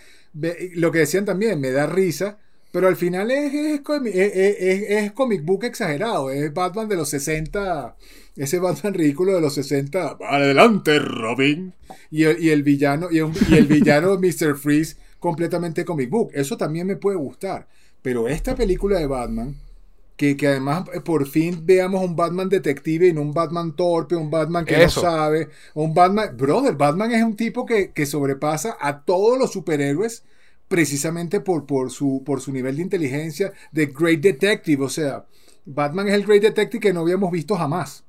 lo que decían también me da risa pero al final es, es, es, comic book exagerado. Es Batman de los 60. Ese Batman ridículo de los 60. Adelante, Robin. Y el, y el villano, y, y el villano Mr. Freeze completamente comic book. Eso también me puede gustar. Pero esta película de Batman, que, que, además eh, por fin veamos un Batman detective y no un Batman torpe, un Batman que no sabe, un Batman... Brother, Batman es un tipo que, que sobrepasa a todos los superhéroes precisamente por, por, su, por su nivel de inteligencia de Great Detective. O sea, Batman es el Great Detective que no habíamos visto jamás.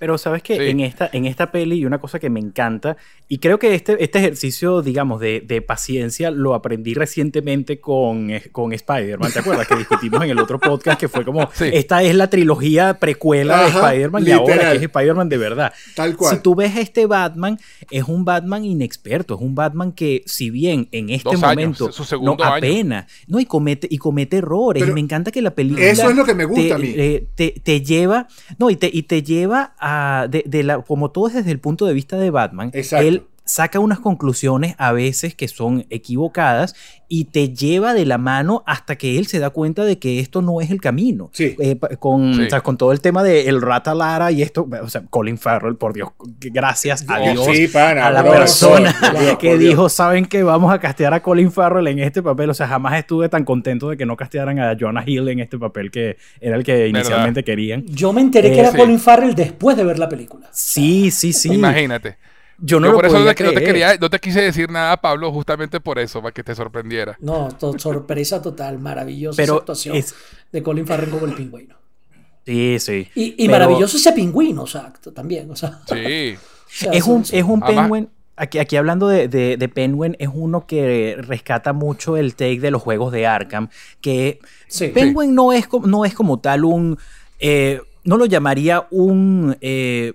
Pero sabes que en, esta, en esta peli y una cosa que me encanta, y creo que este, este ejercicio, digamos, de, de paciencia lo aprendí recientemente con, eh, con Spider-Man. ¿Te acuerdas que discutimos en el otro podcast que fue como, esta es la trilogía precuela de Spider-Man y ahora que es Spider-Man de verdad? Tal cual. Si tú ves este Batman, es un Batman inexperto, es un Batman que si bien en este momento no apenas, no, y comete, y comete errores, y me encanta que la película... Eso es lo que me gusta te, a mí. Eh, te, te, lleva, no, y te, y te lleva a de, la, como todo es desde el punto de vista de Batman, él saca unas conclusiones a veces que son equivocadas y te lleva de la mano hasta que él se da cuenta de que esto no es el camino. Eh, con, con todo el tema del el Rata Lara y esto, o sea, Colin Farrell, por Dios, gracias a Dios, a la persona que dijo, saben que vamos a castear a Colin Farrell en este papel, o sea, jamás estuve tan contento de que no castearan a Jonah Hill en este papel que era el que inicialmente querían. Yo me enteré que era eh, Colin Farrell después de ver la película. Sí, sí, sí. Imagínate. Yo no, por eso no te, no te quise decir nada, Pablo, justamente por eso, para que te sorprendiera. No, sorpresa total, maravillosa actuación de Colin Farrell como el pingüino. Sí, sí. Y, maravilloso ese pingüino, exacto, también. O sea, sí. es, un, es un penguin. Aquí, aquí hablando de, de, Penguin, es uno que rescata mucho el take de los juegos de Arkham. Que Penguin No, es, no es como tal un. Eh, no lo llamaría un. Eh,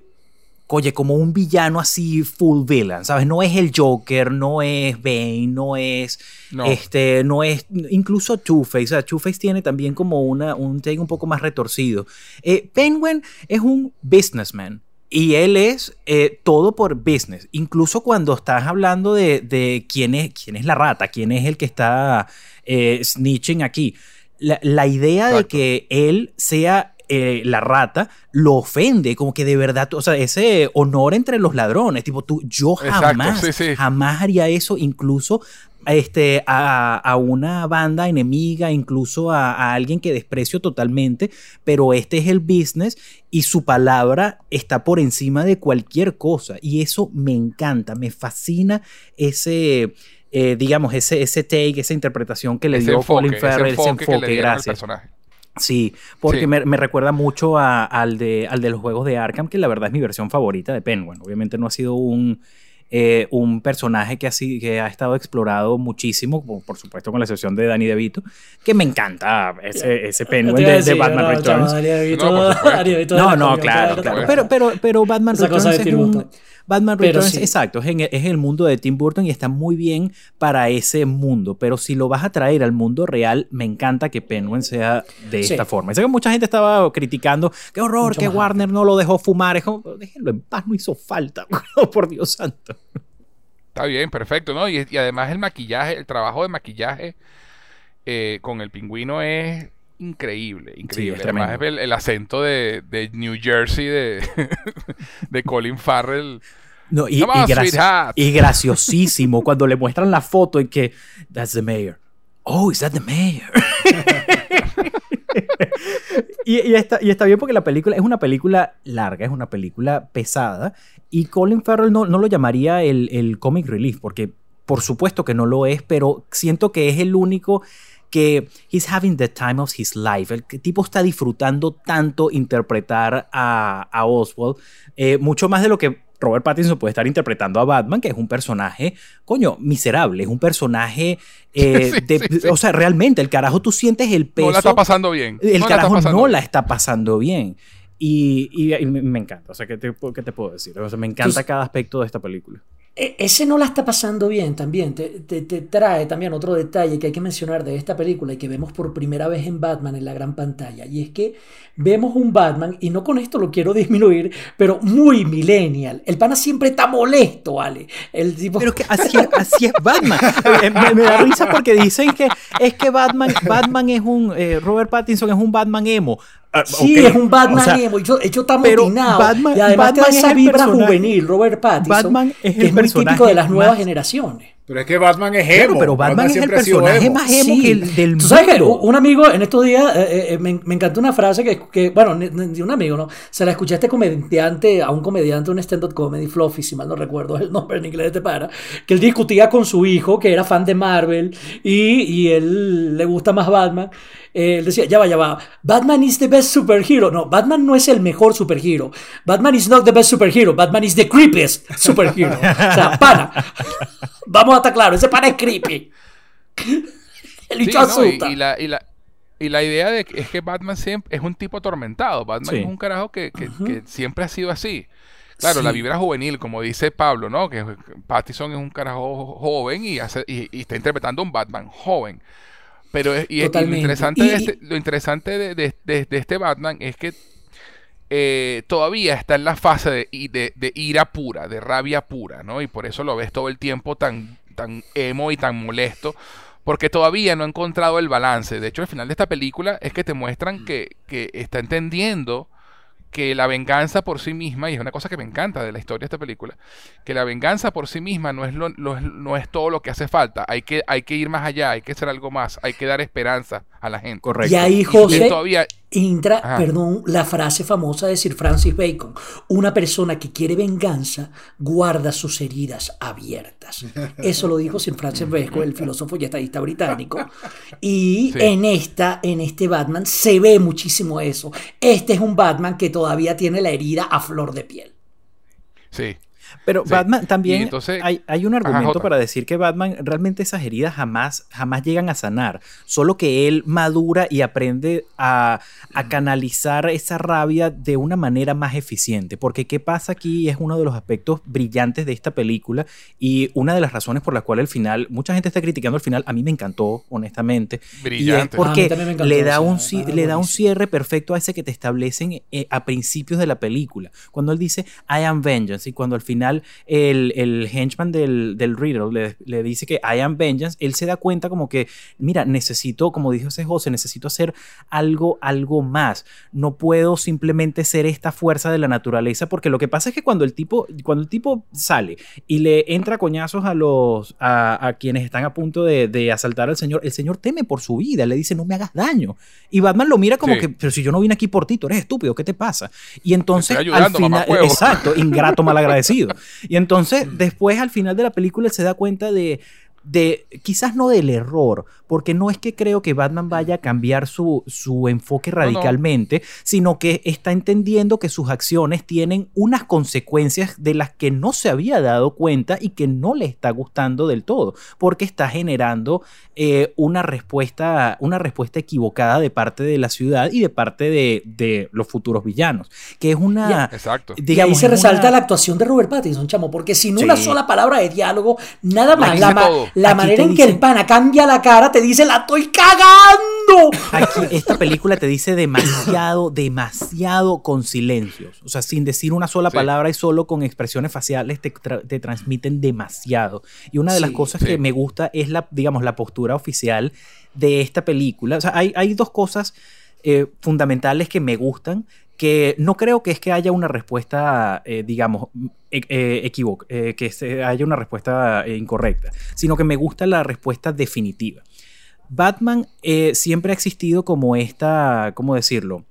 oye, como un villano así full villain, ¿sabes? No es el Joker, no es Bane, no es, este, no es, incluso Two-Face, o sea, Two-Face tiene también como una, un take un poco más retorcido. Eh, Penguin es un businessman. Y él es eh, todo por business. Incluso cuando estás hablando de, quién, es, quién es la rata, quién es el que está eh, snitching aquí. La, idea de que él sea eh, la rata lo ofende, como que de verdad, o sea, ese honor entre los ladrones, tipo, tú, yo jamás, jamás haría eso, incluso este, a, una banda enemiga, incluso a, alguien que desprecio totalmente, pero este es el business y su palabra está por encima de cualquier cosa. Y eso me encanta, me fascina ese, eh, digamos, ese, ese take, esa interpretación que le dio Colin Farrell, ese enfoque, gracias. Sí, porque Me, recuerda mucho al, de, al de los juegos de Arkham, que la verdad es mi versión favorita de Penguin. Obviamente no ha sido un, eh, un personaje que ha, que ha estado explorado muchísimo, por supuesto con la excepción de Danny DeVito, que me encanta ese, ese Penguin de, Batman Returns. No, no, claro, claro. Pero, pero, pero Batman Returns es un, Batman Returns, exacto, es, el mundo de Tim Burton y está muy bien para ese mundo. Pero si lo vas a traer al mundo real, me encanta que Penguin sea de esta forma. Sé que mucha gente estaba criticando, qué horror que Warner no lo dejó fumar. Es como, déjenlo en paz, no hizo falta. Oh, por Dios santo. Está bien, perfecto, ¿no? Y, además el maquillaje, el trabajo de maquillaje eh, con el pingüino es increíble, increíble. Además el, acento de, New Jersey de, de Colin Farrell. No, y, y, graciosísimo cuando le muestran la foto y que that's the mayor. Oh, is that the mayor? y, y está, y está bien porque la película es una película larga, es una película pesada. Y Colin Farrell no, no lo llamaría el, el comic relief, porque por supuesto que no lo es, pero siento que es el único que he's having the time of his life. El tipo está disfrutando tanto interpretar a, a Oswald, eh, mucho más de lo que Robert Pattinson puede estar interpretando a Batman, que es un personaje, coño, miserable, es un personaje, eh, Sí, de- sí, sí. o sea, realmente el carajo tú sientes el peso. No la está pasando bien. El No carajo no la está pasando bien. Y, y- y me me encanta, o sea, ¿qué te, qué te puedo decir? O sea, me encanta Entonces- cada aspecto de esta película. E- Ese no la está pasando bien también. Te, te- trae también otro detalle que hay que mencionar de esta película y que vemos por primera vez en Batman en la gran pantalla. Y es que vemos un Batman, y no con esto lo quiero disminuir, pero muy millennial. El pana siempre está molesto, ¿vale? El tipo. Pero que así, es- Batman. Eh, me, me da risa porque dicen que es que Batman, Batman es un. eh, Robert Pattinson es un Batman emo. Ah, Sí, es un Batman o sea, emo. Hecho, hecho está motinado. Batman- y además Batman te da es esa vibra juvenil, Robert Pattinson. Batman es que es muy típico de las nuevas más- generaciones. Pero es que Batman es Claro, emo. pero Batman, es el personaje emo. más emo que el del Tú sabes que mundo. un amigo en estos días eh, eh, me, me encantó una frase que, que, bueno, de un amigo, ¿no? Se la escuché a este comediante, a un comediante, un stand-up comedy, Fluffy, si mal no recuerdo el nombre en inglés de para, que él discutía con su hijo, que era fan de Marvel, y, y él le gusta más Batman. Eh, él decía, ya va, ya va, Batman is the best superhero. No, Batman no es el mejor superhero. Batman is not the best superhero. Batman is the creepiest superhero. o sea, pana. Vamos a estar claros, ese pana es creepy. El Sí, bicho no, y, asusta. y la, y, la, y la idea de que es que Batman siempre es un tipo atormentado. Batman Sí. es un carajo que, que- que siempre ha sido así. Claro, Sí. la vibra juvenil, como dice Pablo, ¿no? Que Pattison es un carajo jo- joven y, hace, y, y está interpretando a un Batman joven. Pero es- y, y lo interesante, Y- de, este, lo interesante de, de- de- de este Batman es que eh, todavía está en la fase de- de ira pura, de rabia pura, ¿no? Y por eso lo ves todo el tiempo tan, tan emo y tan molesto, porque todavía no ha encontrado el balance. De hecho, al final de esta película es que te muestran que, que está entendiendo que la venganza por sí misma, y es una cosa que me encanta de la historia de esta película, que la venganza por sí misma no es, lo- lo- no es todo lo que hace falta. Hay que, hay que ir más allá, hay que hacer algo más, hay que dar esperanza a la gente. Correcto. Y ahí, Y José, todavía, entra, Ajá. perdón, la frase famosa de Sir Francis Bacon. Una persona que quiere venganza guarda sus heridas abiertas. Eso lo dijo Sir Francis Bacon, el filósofo y estadista británico. Y Sí. en esta, en este Batman, se ve muchísimo eso. Este es un Batman que todavía tiene la herida a flor de piel. sí. Pero Sí. Batman también entonces- hay, hay un argumento para decir que Batman realmente esas heridas jamás, jamás llegan a sanar. Solo que él madura y aprende a, a canalizar esa rabia de una manera más eficiente. Porque qué pasa aquí es uno de los aspectos brillantes de esta película y una de las razones por las cuales el final, mucha gente está criticando el final, a mí me encantó, honestamente. Brillante. Y es porque encantó, le da, un, le da un cierre perfecto a ese que te establecen eh, a principios de la película. Cuando él dice I am vengeance y cuando al final el, el henchman del, del Riddle le, le dice que I am vengeance, él se da cuenta como que, mira, necesito, como dijo ese José, necesito hacer algo, algo más. No puedo simplemente ser esta fuerza de la naturaleza porque lo que pasa es que cuando el tipo, cuando el tipo sale y le entra coñazos a los a, a quienes están a punto de, de asaltar al señor, el señor teme por su vida, le dice no me hagas daño. Y Batman lo mira como Sí. que, pero si yo no vine aquí por ti, tú eres estúpido, ¿qué te pasa? Y entonces al final, exacto, ingrato malagradecido. Y entonces después al final de la película él se da cuenta de de quizás no del error, porque no es que creo que Batman vaya a cambiar su, su enfoque no. radicalmente, sino que está entendiendo que sus acciones tienen unas consecuencias de las que no se había dado cuenta y que no le está gustando del todo, porque está generando eh, una, respuesta, una respuesta equivocada de parte de la ciudad y de parte de, de los futuros villanos, que es una... Exacto. y ahí se es resalta una- la actuación de Robert Pattinson, chamo, porque sin Sí. una sola palabra de diálogo, nada más. dice La, ma- todo. La Aquí manera en que el pana cambia la cara te dice, la estoy cagando. Aquí esta película te dice demasiado, demasiado con silencios. O sea, sin decir una sola Sí. palabra y solo con expresiones faciales te, tra- te transmiten demasiado. Y una de las cosas Sí. que me gusta es la, digamos, la postura oficial de esta película. O sea, hay, hay dos cosas eh, fundamentales que me gustan. Que no creo que es que haya una respuesta, eh, digamos, e- eh, equivoc- eh, que se- haya una respuesta eh, incorrecta, sino que me gusta la respuesta definitiva. Batman siempre ha existido como esta, ¿cómo decirlo?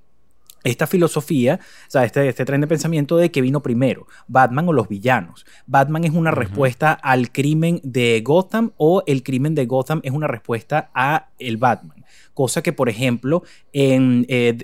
esta filosofía, o sea, este, este, tren de pensamiento de que vino primero, Batman o los villanos. Batman es una respuesta al crimen de Gotham o el crimen de Gotham es una respuesta a el Batman. Cosa que, por ejemplo, en, eh,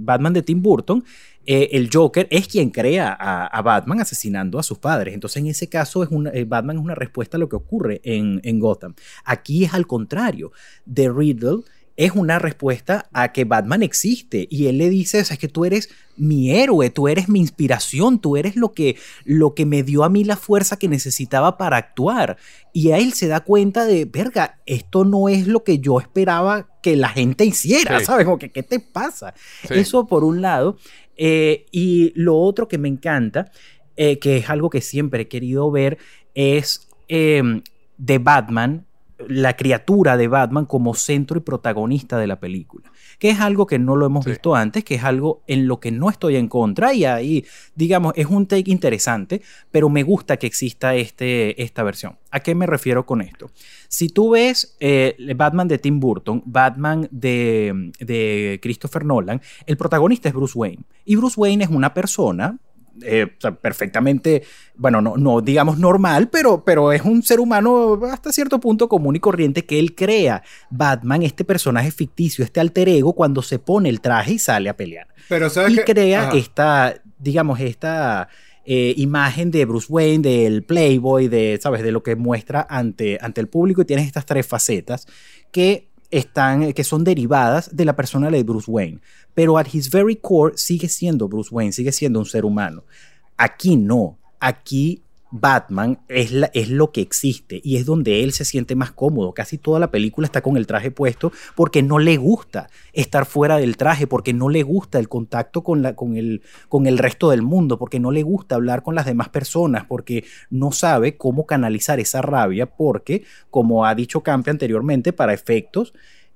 Batman de Tim Burton, eh, el Joker es quien crea a, Batman asesinando a sus padres. Entonces, en ese caso, es una, eh, Batman es una respuesta a lo que ocurre en, en Gotham. Aquí es al contrario. The Riddle es una respuesta a que Batman existe y él le dice, es que tú eres mi héroe, tú eres mi inspiración, tú eres lo que, lo que me dio a mí la fuerza que necesitaba para actuar. Y a él se da cuenta de, verga, esto no es lo que yo esperaba que la gente hiciera, ¿sabes? Como que, ¿qué te pasa? Eso por un lado. Eh, y lo otro que me encanta, eh, que es algo que siempre he querido ver, es eh, de Batman la criatura de Batman como centro y protagonista de la película, que es algo que no lo hemos visto antes, que es algo en lo que no estoy en contra y ahí, digamos, es un take interesante, pero me gusta que exista este, esta versión. ¿A qué me refiero con esto? Si tú ves eh, Batman de Tim Burton, Batman de, de Christopher Nolan, el protagonista es Bruce Wayne y Bruce Wayne es una persona eh, perfectamente, bueno, no, no digamos normal, pero, pero es un ser humano hasta cierto punto común y corriente que él crea Batman, este personaje ficticio, este alter ego, cuando se pone el traje y sale a pelear. Pero y crea esta, digamos, esta eh, imagen de Bruce Wayne, del Playboy, de, ¿sabes? De lo que muestra ante, ante el público y tienes estas tres facetas que están, que son derivadas de la persona de Bruce Wayne. Pero at his very core sigue siendo Bruce Wayne, sigue siendo un ser humano. Aquí no. Aquí Batman es, lo que existe y es donde él se siente más cómodo. Casi toda la película está con el traje puesto porque no le gusta estar fuera del traje, porque no le gusta el contacto con el resto del mundo, porque no le gusta hablar con las demás personas, porque no sabe cómo canalizar esa rabia, porque, como ha dicho Campe anteriormente, para efectos,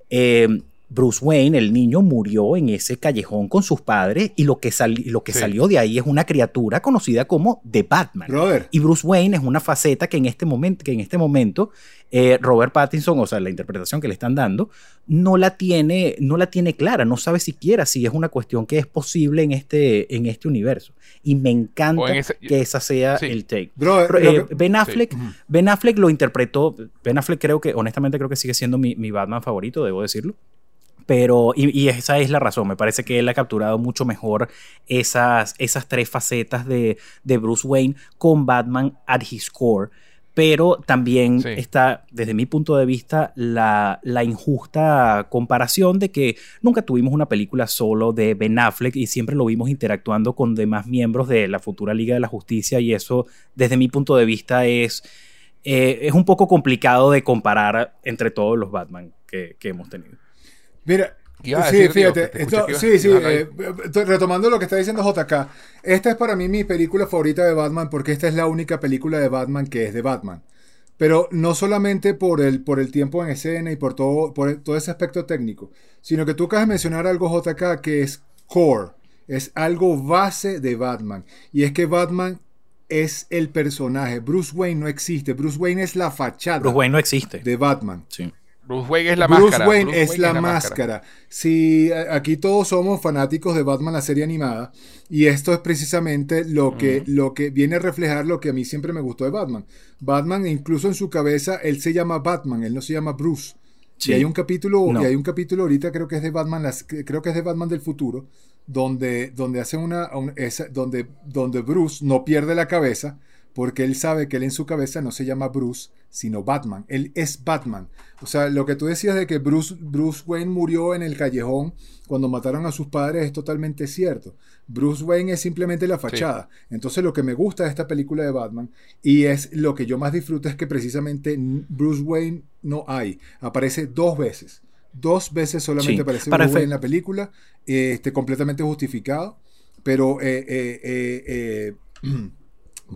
eh, Bruce Wayne, el niño, murió en ese callejón con sus padres y lo que, lo que salió de ahí es una criatura conocida como The Batman. Y Bruce Wayne es una faceta que en este momento, que en este momento eh, Robert Pattinson, o sea, la interpretación que le están dando, no la, tiene, no la tiene clara, no sabe siquiera si es una cuestión que es posible en este, en este universo. Y me encanta que esa sea el take. Eh, ben, Affleck, ben Affleck lo interpretó, Ben Affleck creo que, honestamente creo que sigue siendo mi, mi Batman favorito, debo decirlo. Pero, y, esa es la razón, me parece que él ha capturado mucho mejor esas, esas tres facetas de, Bruce Wayne con Batman at his core. Pero también está, desde mi punto de vista, la, la, injusta comparación de que nunca tuvimos una película solo de Ben Affleck y siempre lo vimos interactuando con demás miembros de la futura Liga de la Justicia y eso, desde mi punto de vista, es, eh, es un poco complicado de comparar entre todos los Batman que hemos tenido. Mira, sí, fíjate, sí, sí, eh, retomando lo que está diciendo JK, esta es para mí mi película favorita de Batman porque esta es la única película de Batman que es de Batman. Pero no solamente por el, por el tiempo en escena y por todo, por todo ese aspecto técnico, sino que tú acabas de mencionar algo JK que es core, es algo base de Batman. Y es que Batman es el personaje. Bruce Wayne no existe. Bruce Wayne es la fachada. Bruce Wayne no existe. De Batman. Sí. Bruce Wayne es la Bruce máscara. Wayne es la, máscara. Si aquí todos somos fanáticos de Batman, la serie animada, y esto es precisamente lo que, lo que viene a reflejar lo que a mí siempre me gustó de Batman. Batman, incluso en su cabeza, él se llama Batman, él no se llama Bruce. Y hay un capítulo, y hay un capítulo ahorita, creo que es de Batman, creo que es de Batman del futuro, donde, donde hacen una, donde, donde Bruce no pierde la cabeza porque él sabe que él en su cabeza no se llama Bruce, sino Batman. Él es Batman. O sea, lo que tú decías de que Bruce, Bruce Wayne murió en el callejón cuando mataron a sus padres es totalmente cierto. Bruce Wayne es simplemente la fachada. Entonces lo que me gusta de esta película de Batman y es lo que yo más disfruto es que precisamente Bruce Wayne no hay. Aparece dos veces. Dos veces solamente aparece Bruce Wayne en la película, este, completamente justificado. Pero eh, eh, eh,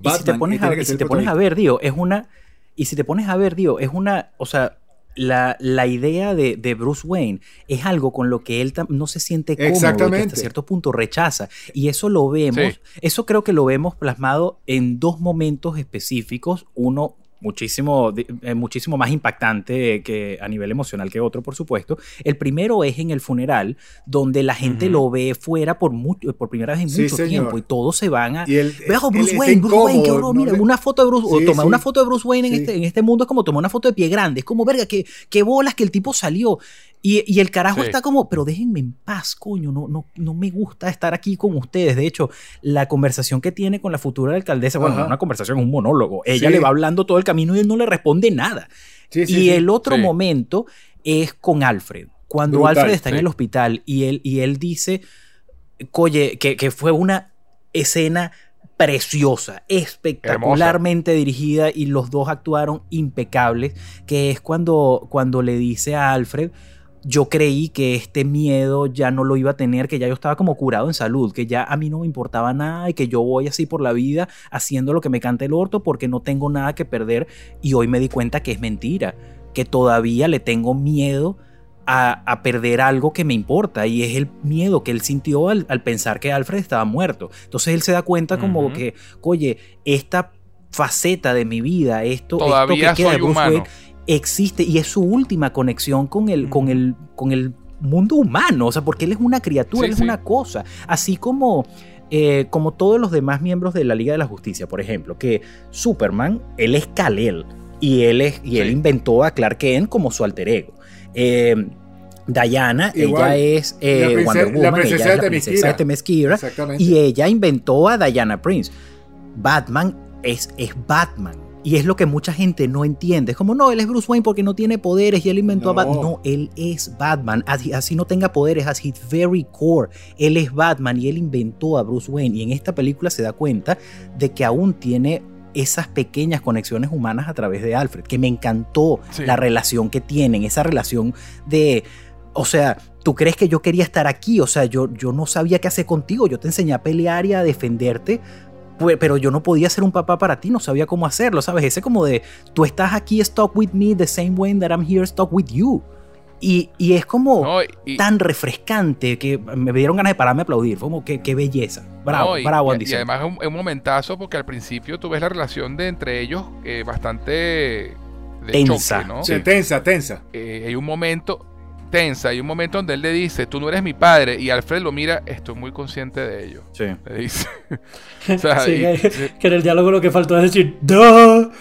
y si te pones, a, si te pones a ver, Dio, es una. Y si te pones a ver, Dio, es una. O sea, la, la idea de, de, Bruce Wayne es algo con lo que él no se siente cómodo y que hasta cierto punto rechaza. Y eso lo vemos, eso creo que lo vemos plasmado en dos momentos específicos. Uno muchísimo, eh, muchísimo más impactante que a nivel emocional que otro, por supuesto. El primero es en el funeral, donde la gente lo ve fuera por, mucho, por primera vez en mucho tiempo y todos se van a... El, Bruce Wayne, Bruce Wayne, qué horror, mira, una foto de Bruce, o tomar una foto de Bruce Wayne en, este, en este mundo es como tomar una foto de pie grande, es como, verga, qué, qué bolas que el tipo salió. Y, y, el carajo está como, pero déjenme en paz, coño, no, no, no me gusta estar aquí con ustedes. De hecho, la conversación que tiene con la futura alcaldesa, bueno, no una conversación, un monólogo. Ella le va hablando todo el camino y él no le responde nada. y el otro momento es con Alfred. Cuando Alfred está en el hospital y él, y él dice, oye, que, que fue una escena preciosa, espectacularmente dirigida y los dos actuaron impecables, que es cuando, cuando le dice a Alfred, yo creí que este miedo ya no lo iba a tener, que ya yo estaba como curado en salud, que ya a mí no me importaba nada y que yo voy así por la vida haciendo lo que me cante el orto porque no tengo nada que perder y hoy me di cuenta que es mentira, que todavía le tengo miedo a, perder algo que me importa y es el miedo que él sintió al, pensar que Alfred estaba muerto. Entonces él se da cuenta como que, oye, esta faceta de mi vida, esto, Todavía esto que queda humano existe y es su última conexión con el, con el, con el mundo humano, o sea, porque él es una criatura, él es una cosa, así como... Eh, como todos los demás miembros de la Liga de la Justicia, por ejemplo, que Superman, él es Kal-El y él, es, y él inventó a Clark Kent como su alter ego. Eh, Diana, ella es eh, Wonder Woman, ella es la princesa de Temesquira y ella inventó a Diana Prince. Batman es, es Batman. Y es lo que mucha gente no entiende. Es como, no, él es Bruce Wayne porque no tiene poderes y él inventó a Batman. No, él es Batman. Así, no tenga poderes, así very core. Él es Batman y él inventó a Bruce Wayne. Y en esta película se da cuenta de que aún tiene esas pequeñas conexiones humanas a través de Alfred. Que me encantó la relación que tienen. Esa relación de. O sea, tú crees que yo quería estar aquí, o sea, yo, yo no sabía qué hacer contigo, yo te enseñé a pelear y a defenderte, pero yo no podía ser un papá para ti, no sabía cómo hacerlo, ¿sabes? Ese como de, tú estás aquí stuck with me the same way that I'm here stuck with you. Y, y es como tan refrescante que me dieron ganas de pararme a aplaudir. Fue como, qué, qué belleza. Bravo, bravo, Andy. Y, además es un, momentazo porque al principio tú ves la relación de entre ellos eh, bastante... tensa. ¿no? Sí, tensa, tensa. Eh, hay un momento tensa. Hay un momento donde él le dice, tú no eres mi padre. Y Alfred lo mira, estoy muy consciente de ello. Sí. Le dice. o sea, sí, que, en el diálogo lo que faltó es decir, ¡Duh!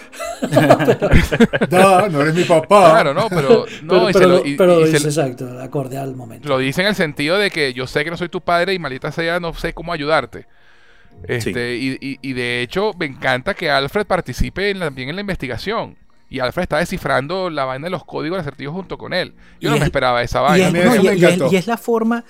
¡Duh! No eres mi papá. Claro, no, pero. No, pero, pero, dice, exacto, acorde al momento. Lo dice en el sentido de que yo sé que no soy tu padre y maldita sea, no sé cómo ayudarte. Este, y, y, de hecho, me encanta que Alfred participe también en la investigación y Alfred está descifrando la vaina de los códigos acertijos junto con él. Yo no me esperaba esa vaina. Y es, la forma,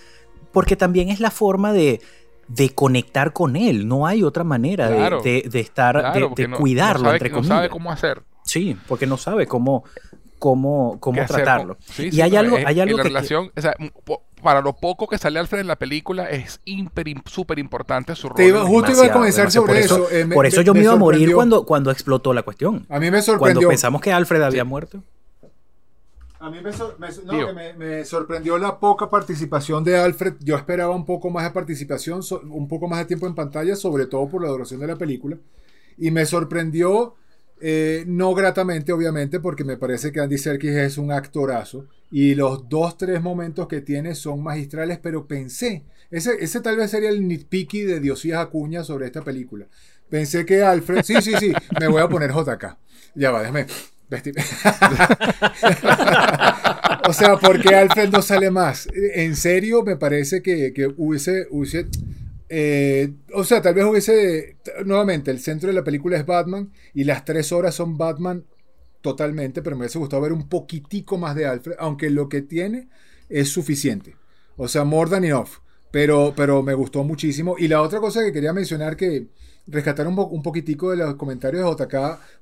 porque también es la forma de, de conectar con él. No hay otra manera de, de, estar, de, cuidarlo, entre comillas. No sabe cómo hacer. Sí, porque no sabe cómo, cómo, cómo tratarlo. y hay algo, hay algo que, relación, o sea, para lo poco que sale Alfred en la película, es súper importante su rol. Te justo iba a comenzar sobre eso. Eh, por eso yo me, iba a morir cuando, cuando explotó la cuestión. A mí me sorprendió. Cuando pensamos que Alfred había muerto. A mí me, sorprendió la poca participación de Alfred. Yo esperaba un poco más de participación, un poco más de tiempo en pantalla, sobre todo por la duración de la película. Y me sorprendió eh, no gratamente, obviamente, porque me parece que Andy Serkis es un actorazo y los dos, tres momentos que tiene son magistrales, pero pensé, ese, ese tal vez sería el nitpicky de Diosías Acuña sobre esta película. Pensé que Alfred, sí, sí, sí, me voy a poner JK. Ya va, déjame vestir. o sea, porque Alfred no sale más. En serio, me parece que, que hubiese, hubiese eh, o sea, tal vez hubiese. Nuevamente, el centro de la película es Batman y las tres horas son Batman totalmente, pero me hubiese gustado ver un poquitico más de Alfred, aunque lo que tiene es suficiente. O sea, more than enough. Pero, pero me gustó muchísimo. Y la otra cosa que quería mencionar que rescatar un, un poquitico de los comentarios de JK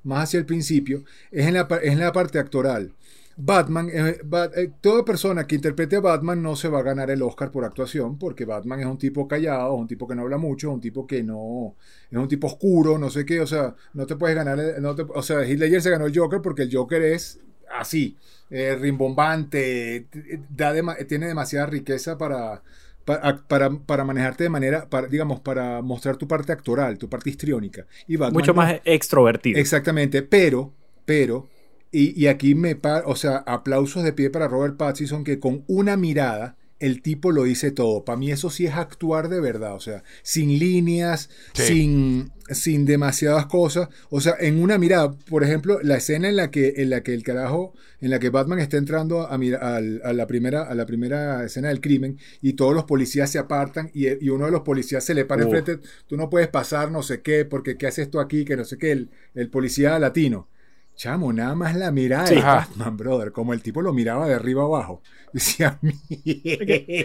más hacia el principio es en la, es en la parte actoral. Batman, eh, eh, toda persona que interprete a Batman no se va a ganar el Oscar por actuación, porque Batman es un tipo callado, es un tipo que no habla mucho, es un tipo que no, es un tipo oscuro, no sé qué, o sea, no te puedes ganar, no o sea, Heath se ganó el Joker porque el Joker es así, eh, rimbombante, da tiene demasiada riqueza para, para, para, manejarte de manera, para, digamos, para mostrar tu parte actoral, tu parte histriónica. Y Mucho más extrovertido. Exactamente, pero pero, y, y aquí me, o sea, aplausos de pie para Robert Pattinson que con una mirada el tipo lo dice todo. Para mí eso sí es actuar de verdad, o sea, sin líneas, Sí. sin, sin demasiadas cosas. O sea, en una mirada, por ejemplo, la escena en la que, en la que el carajo, en la que Batman está entrando a, mira- al- a la, primera, a la primera escena del crimen y todos los policías se apartan y, y uno de los policías se le para enfrente, tú no puedes pasar, no sé qué, porque qué haces tú aquí, que no sé qué, el, el policía latino. Chamo, nada más la mirada Sí. de Ajá. Batman, brother, como el tipo lo miraba de arriba abajo. Decía,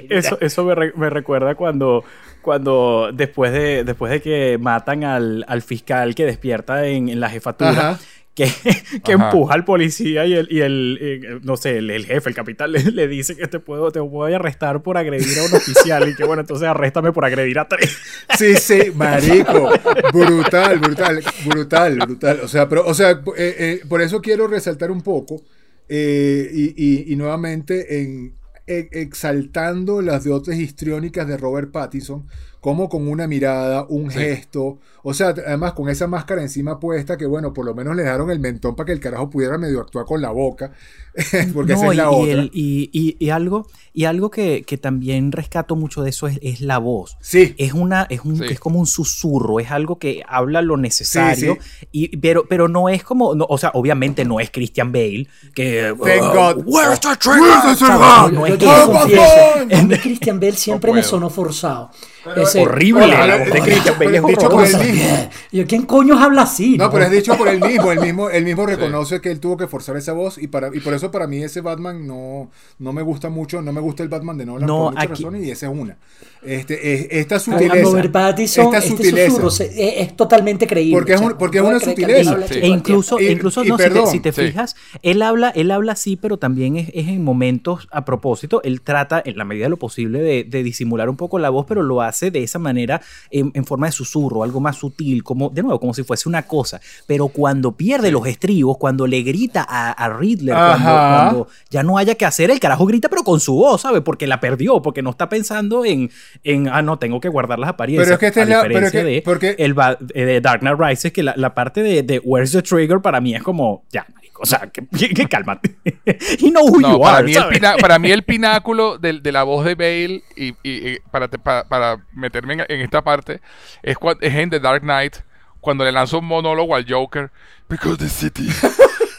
Eso, eso me, re- me recuerda cuando, cuando después, de, después de que matan al, al fiscal que despierta en, en la jefatura, Ajá. Que, empuja al policía y el, y el eh, no sé, el, el jefe, el capitán, le, le dice que te puedo, te voy a arrestar por agredir a un oficial y que bueno, entonces arréstame por agredir a tres. Sí, sí, marico. Brutal, brutal, brutal, brutal. O sea, pero, o sea, eh, eh, por eso quiero resaltar un poco eh, y, nuevamente en exaltando las dotes histriónicas de Robert Pattinson, como con una mirada, un Sí. gesto, o sea, además con esa máscara encima puesta que bueno, por lo menos le dejaron el mentón para que el carajo pudiera medio actuar con la boca, porque esa No, es la y, y otra. el- y- y- y algo, y algo que, que también rescato mucho de eso es, es la voz. Sí, Es una, es un, Sí. es como un susurro, es algo que habla lo necesario, Sí, Y, pero, pero no es como, no, o sea, obviamente no es Christian Bale, que Thank God. Where's the Where's trigger? the ¿Sabes? trigger? No, no Yo, es yo que te ¡Oh, confieso, Batman! a mí Christian Bale siempre me sonó forzado. Ese- horrible, de es Pero dicho por horrorosa. él mismo. bien. Y yo, ¿quién coño habla así? No, pero es dicho por él mismo. Él mismo, él mismo reconoce que él tuvo que forzar esa voz y, para, y por eso para mí ese Batman no, no me gusta mucho. No me gusta el Batman de Nolan No, por muchas aquí- razones y esa es una. Este, es- esta sutileza. Robert Pattinson, esta este sutileza. susurro se- es, es totalmente creíble. Porque es un- porque es una sutileza. Sí. E incluso, Y- incluso y no, si te, perdón, si te sí. fijas, él habla, él habla así, pero también es, es en momentos a propósito. Él trata, en la medida de lo posible, de, de disimular un poco la voz, pero lo hace de esa manera, en, en forma de susurro, algo más sutil, como, de nuevo, como si fuese una cosa. Pero cuando pierde los estribos, cuando le grita a, a Riddler, cuando, ya no haya que hacer, el carajo grita, pero con su voz, ¿sabes? Porque la perdió, porque no está pensando en, en ah, no, tengo que guardar las apariencias. Pero es que esta a es la- pero es diferencia que- de porque- el eh, de Dark Knight Rises, que la, la parte de, de Where's the Trigger para mí es como, ya, marico, o sea, que, que, que cálmate. y no who No, you para, are, mí el para mí el pináculo del- de, la voz de Bale, y, y- y para, te- para, para meterme en, en esta parte, es, cua- es en The Dark Knight, cuando le lanza un monólogo al Joker. Because the city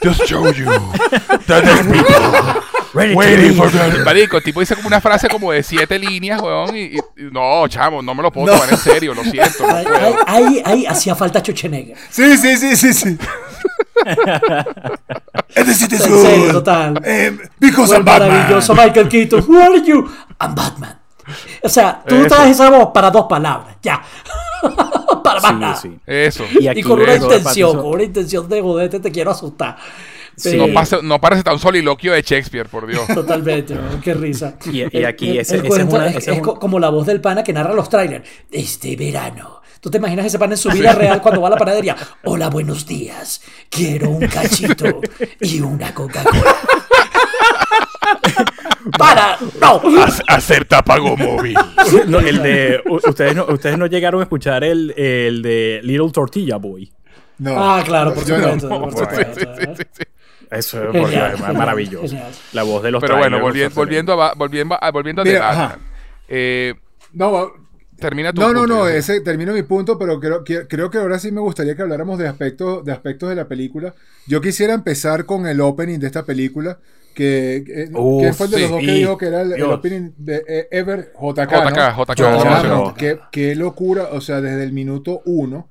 just showed you that there's people waiting for the-" Marico, el tipo dice como una frase como de siete líneas, weón, y, y- y no, chamo, no me lo puedo No. tomar en serio, lo siento. no Ahí, puedo. ahí- ahí- hacía falta Schwarzenegger. Sí, sí, sí, sí, sí. Es decir, En serio, total. Eh, because Fue I'm Batman. maravilloso Michael Keaton. Who are you? I'm Batman. O sea, tú Eso. traes esa voz para dos palabras. Ya. para más nada. Sí, sí. Eso. Y con una intención, con una intención de joderte, te quiero asustar. Sí. No, pasa- no parece tan soliloquio de Shakespeare, por Dios. Totalmente, ¿no? qué risa. Y- y aquí El- ese- el ese es una- es, ese es es un- co- como la voz del pana que narra los trailers. Este verano. ¿Tú te imaginas ese pana en su vida real cuando va a la panadería? Hola, buenos días. Quiero un cachito y una Coca-Cola. ¡Para! ¡No! Acepta pago móvil. No, el de, ustedes, no, ustedes no llegaron a escuchar el, el de Little Tortilla Boy. No. Ah, claro, por no. supuesto. por Sí, supuesto, sí, sí, sí, sí. Eso es Genial, porque es genial, maravilloso. genial. La voz de los Pero bueno, trailers, volvi- o sea, volviendo, a, volviendo, a, volviendo a Mira. Eh, No, termina tu No, no, punto, no, ese termino mi punto, pero creo, que- creo que ahora sí me gustaría que habláramos de aspectos, de aspectos de la película. Yo quisiera empezar con el opening de esta película. Que, que- Uf, ¿Quién fue el de los sí. dos que dijo que era el, el opening de eh, Ever? JK. JK, ¿no? JK, no mencionó. qué, qué locura, o sea, desde el minuto uno,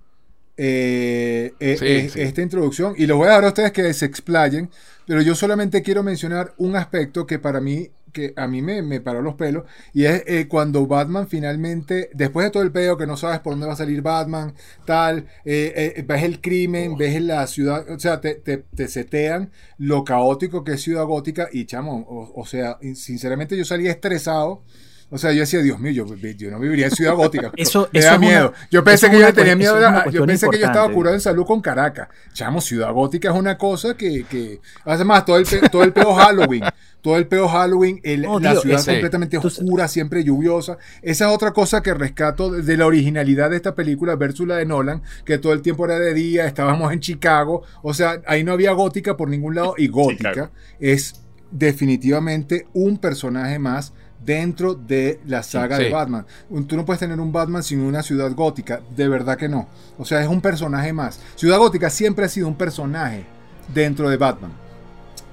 eh, eh, Sí, eh, sí. esta introducción. Y los voy a dejar a ustedes que se explayen, pero yo solamente quiero mencionar un aspecto que para mí, que a mí me, me paró los pelos, y es eh, cuando Batman finalmente, después de todo el pedo que no sabes por dónde va a salir Batman, tal, eh, eh, ves el crimen, ves la ciudad, o sea, te, te, te setean lo caótico que es Ciudad Gótica, y chamo, o, o sea, sinceramente yo salí estresado O sea, yo decía, Dios mío, yo, yo no viviría en Ciudad Gótica. Eso- me eso da es una- miedo. yo pensé que yo tenía miedo. a- yo pensé que yo estaba curado en salud con Caracas. Chamo, Ciudad Gótica es una cosa que. que además, todo el, todo el peo Halloween. Todo el peo Halloween, el- No, la tío, ciudad ese- completamente tú- oscura, siempre lluviosa. Esa es otra cosa que rescato de la originalidad de esta película versus la de Nolan, que todo el tiempo era de día, estábamos en Chicago. O sea, ahí no había gótica por ningún lado. Y gótica claro. es definitivamente un personaje más dentro de la saga Sí. de Batman. Tú no puedes tener un Batman sin una ciudad gótica, de verdad que no. O sea, es un personaje más. Ciudad gótica siempre ha sido un personaje dentro de Batman.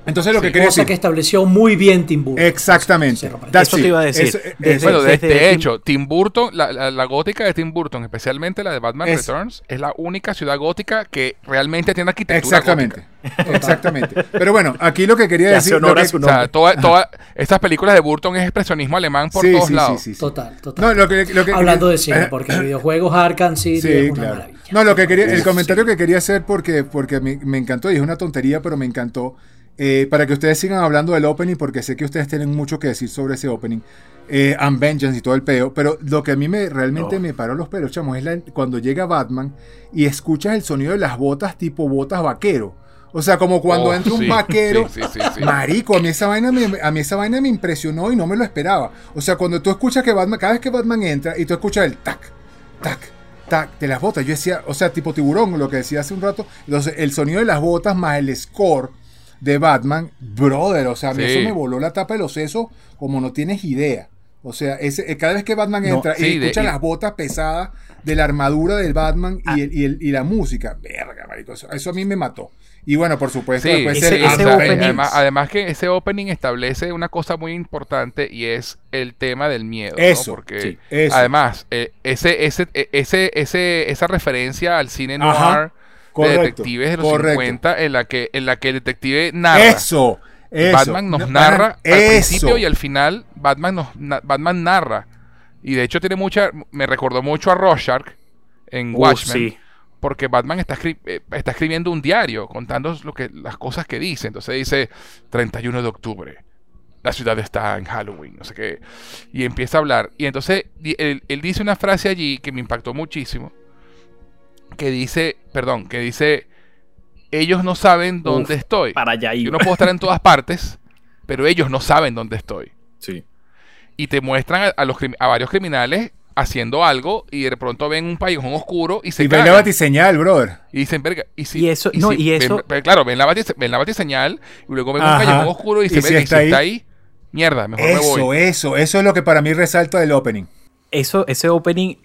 Entonces lo Sí. que quería Cosa decir... que estableció muy bien Tim Burton. Exactamente. Eso te iba a decir. Eso- Desde- eso- Bueno, de, desde de hecho, Tim Burton, la, la- la gótica de Tim Burton, especialmente la de Batman Es- Returns, es la única ciudad gótica que realmente tiene arquitectura Exactamente. gótica. Exactamente. Pero bueno, aquí lo que quería Que decir... lo que- O sea, toda- toda- estas películas de Burton es expresionismo alemán por Sí, todos sí, lados. sí, sí, sí. Total, total. No, lo que, lo que- Hablando de cine, eh, porque videojuegos Arkham City Sí, es una claro. maravilla. No, lo que quería, el comentario sí. que quería hacer porque, porque me, me encantó y es una tontería, pero me encantó. Eh, para que ustedes sigan hablando del opening, porque sé que ustedes tienen mucho que decir sobre ese opening. Eh, and Vengeance y todo el peo. Pero lo que a mí me realmente me paró los pelos, chamos, es la- cuando llega Batman y escuchas el sonido de las botas tipo botas vaquero. O sea, como cuando Oh, entra un sí, vaquero. sí, sí. Marico, a mí, esa vaina me, a mí esa vaina me impresionó y no me lo esperaba. O sea, cuando tú escuchas que Batman, cada vez que Batman entra y tú escuchas el tac, tac, tac de las botas, yo decía, o sea, tipo tiburón, lo que decía hace un rato. Entonces, el sonido de las botas más el score de Batman, brother, o sea, a mí Sí. eso me voló la tapa de los sesos como no tienes idea. O sea, ese, eh, cada vez que Batman No, entra sí, y escucha las botas pesadas de la armadura del Batman Ah. y, el- y el- y la música, verga, marico, eso, eso a mí me mató. Y bueno, por supuesto, Sí, después ese- el- además, además que ese opening establece una cosa muy importante y es el tema del miedo. ¿no? Eso, Porque sí, eso. además, eh, ese, ese, eh, ese, ese, esa referencia al cine noir Ajá, de detectives de los correcto. 50 en la que, en la que el detective narra. Eso, eso. Batman nos No, narra ajá, al eso. principio y al final Batman nos Batman narra y de hecho tiene mucha me recordó mucho a Rorschach en Uh, Watchmen sí. porque Batman está, escri- eh, está escribiendo un diario contando lo que las cosas que dice entonces dice 31 de octubre la ciudad está en Halloween no sé qué y empieza a hablar y entonces él dice una frase allí que me impactó muchísimo que dice perdón que dice ellos no saben dónde Uf, estoy Para allá yo iba. no puedo estar en todas partes, pero ellos no saben dónde estoy. Sí. Y te muestran a, a los, a varios criminales haciendo algo y de pronto ven un callejón oscuro y se Y ven la batiseñal, brother. Y dicen, verga, y si, Y eso- no, y ven- eso- ven- claro, ven la, batis- ven la batiseñal y luego ven un Ajá. callejón oscuro y Y se si ven, y está si está ahí- ahí, mierda, mejor me Eso, voy. eso, eso es lo que para mí resalta del opening. Eso, ese opening,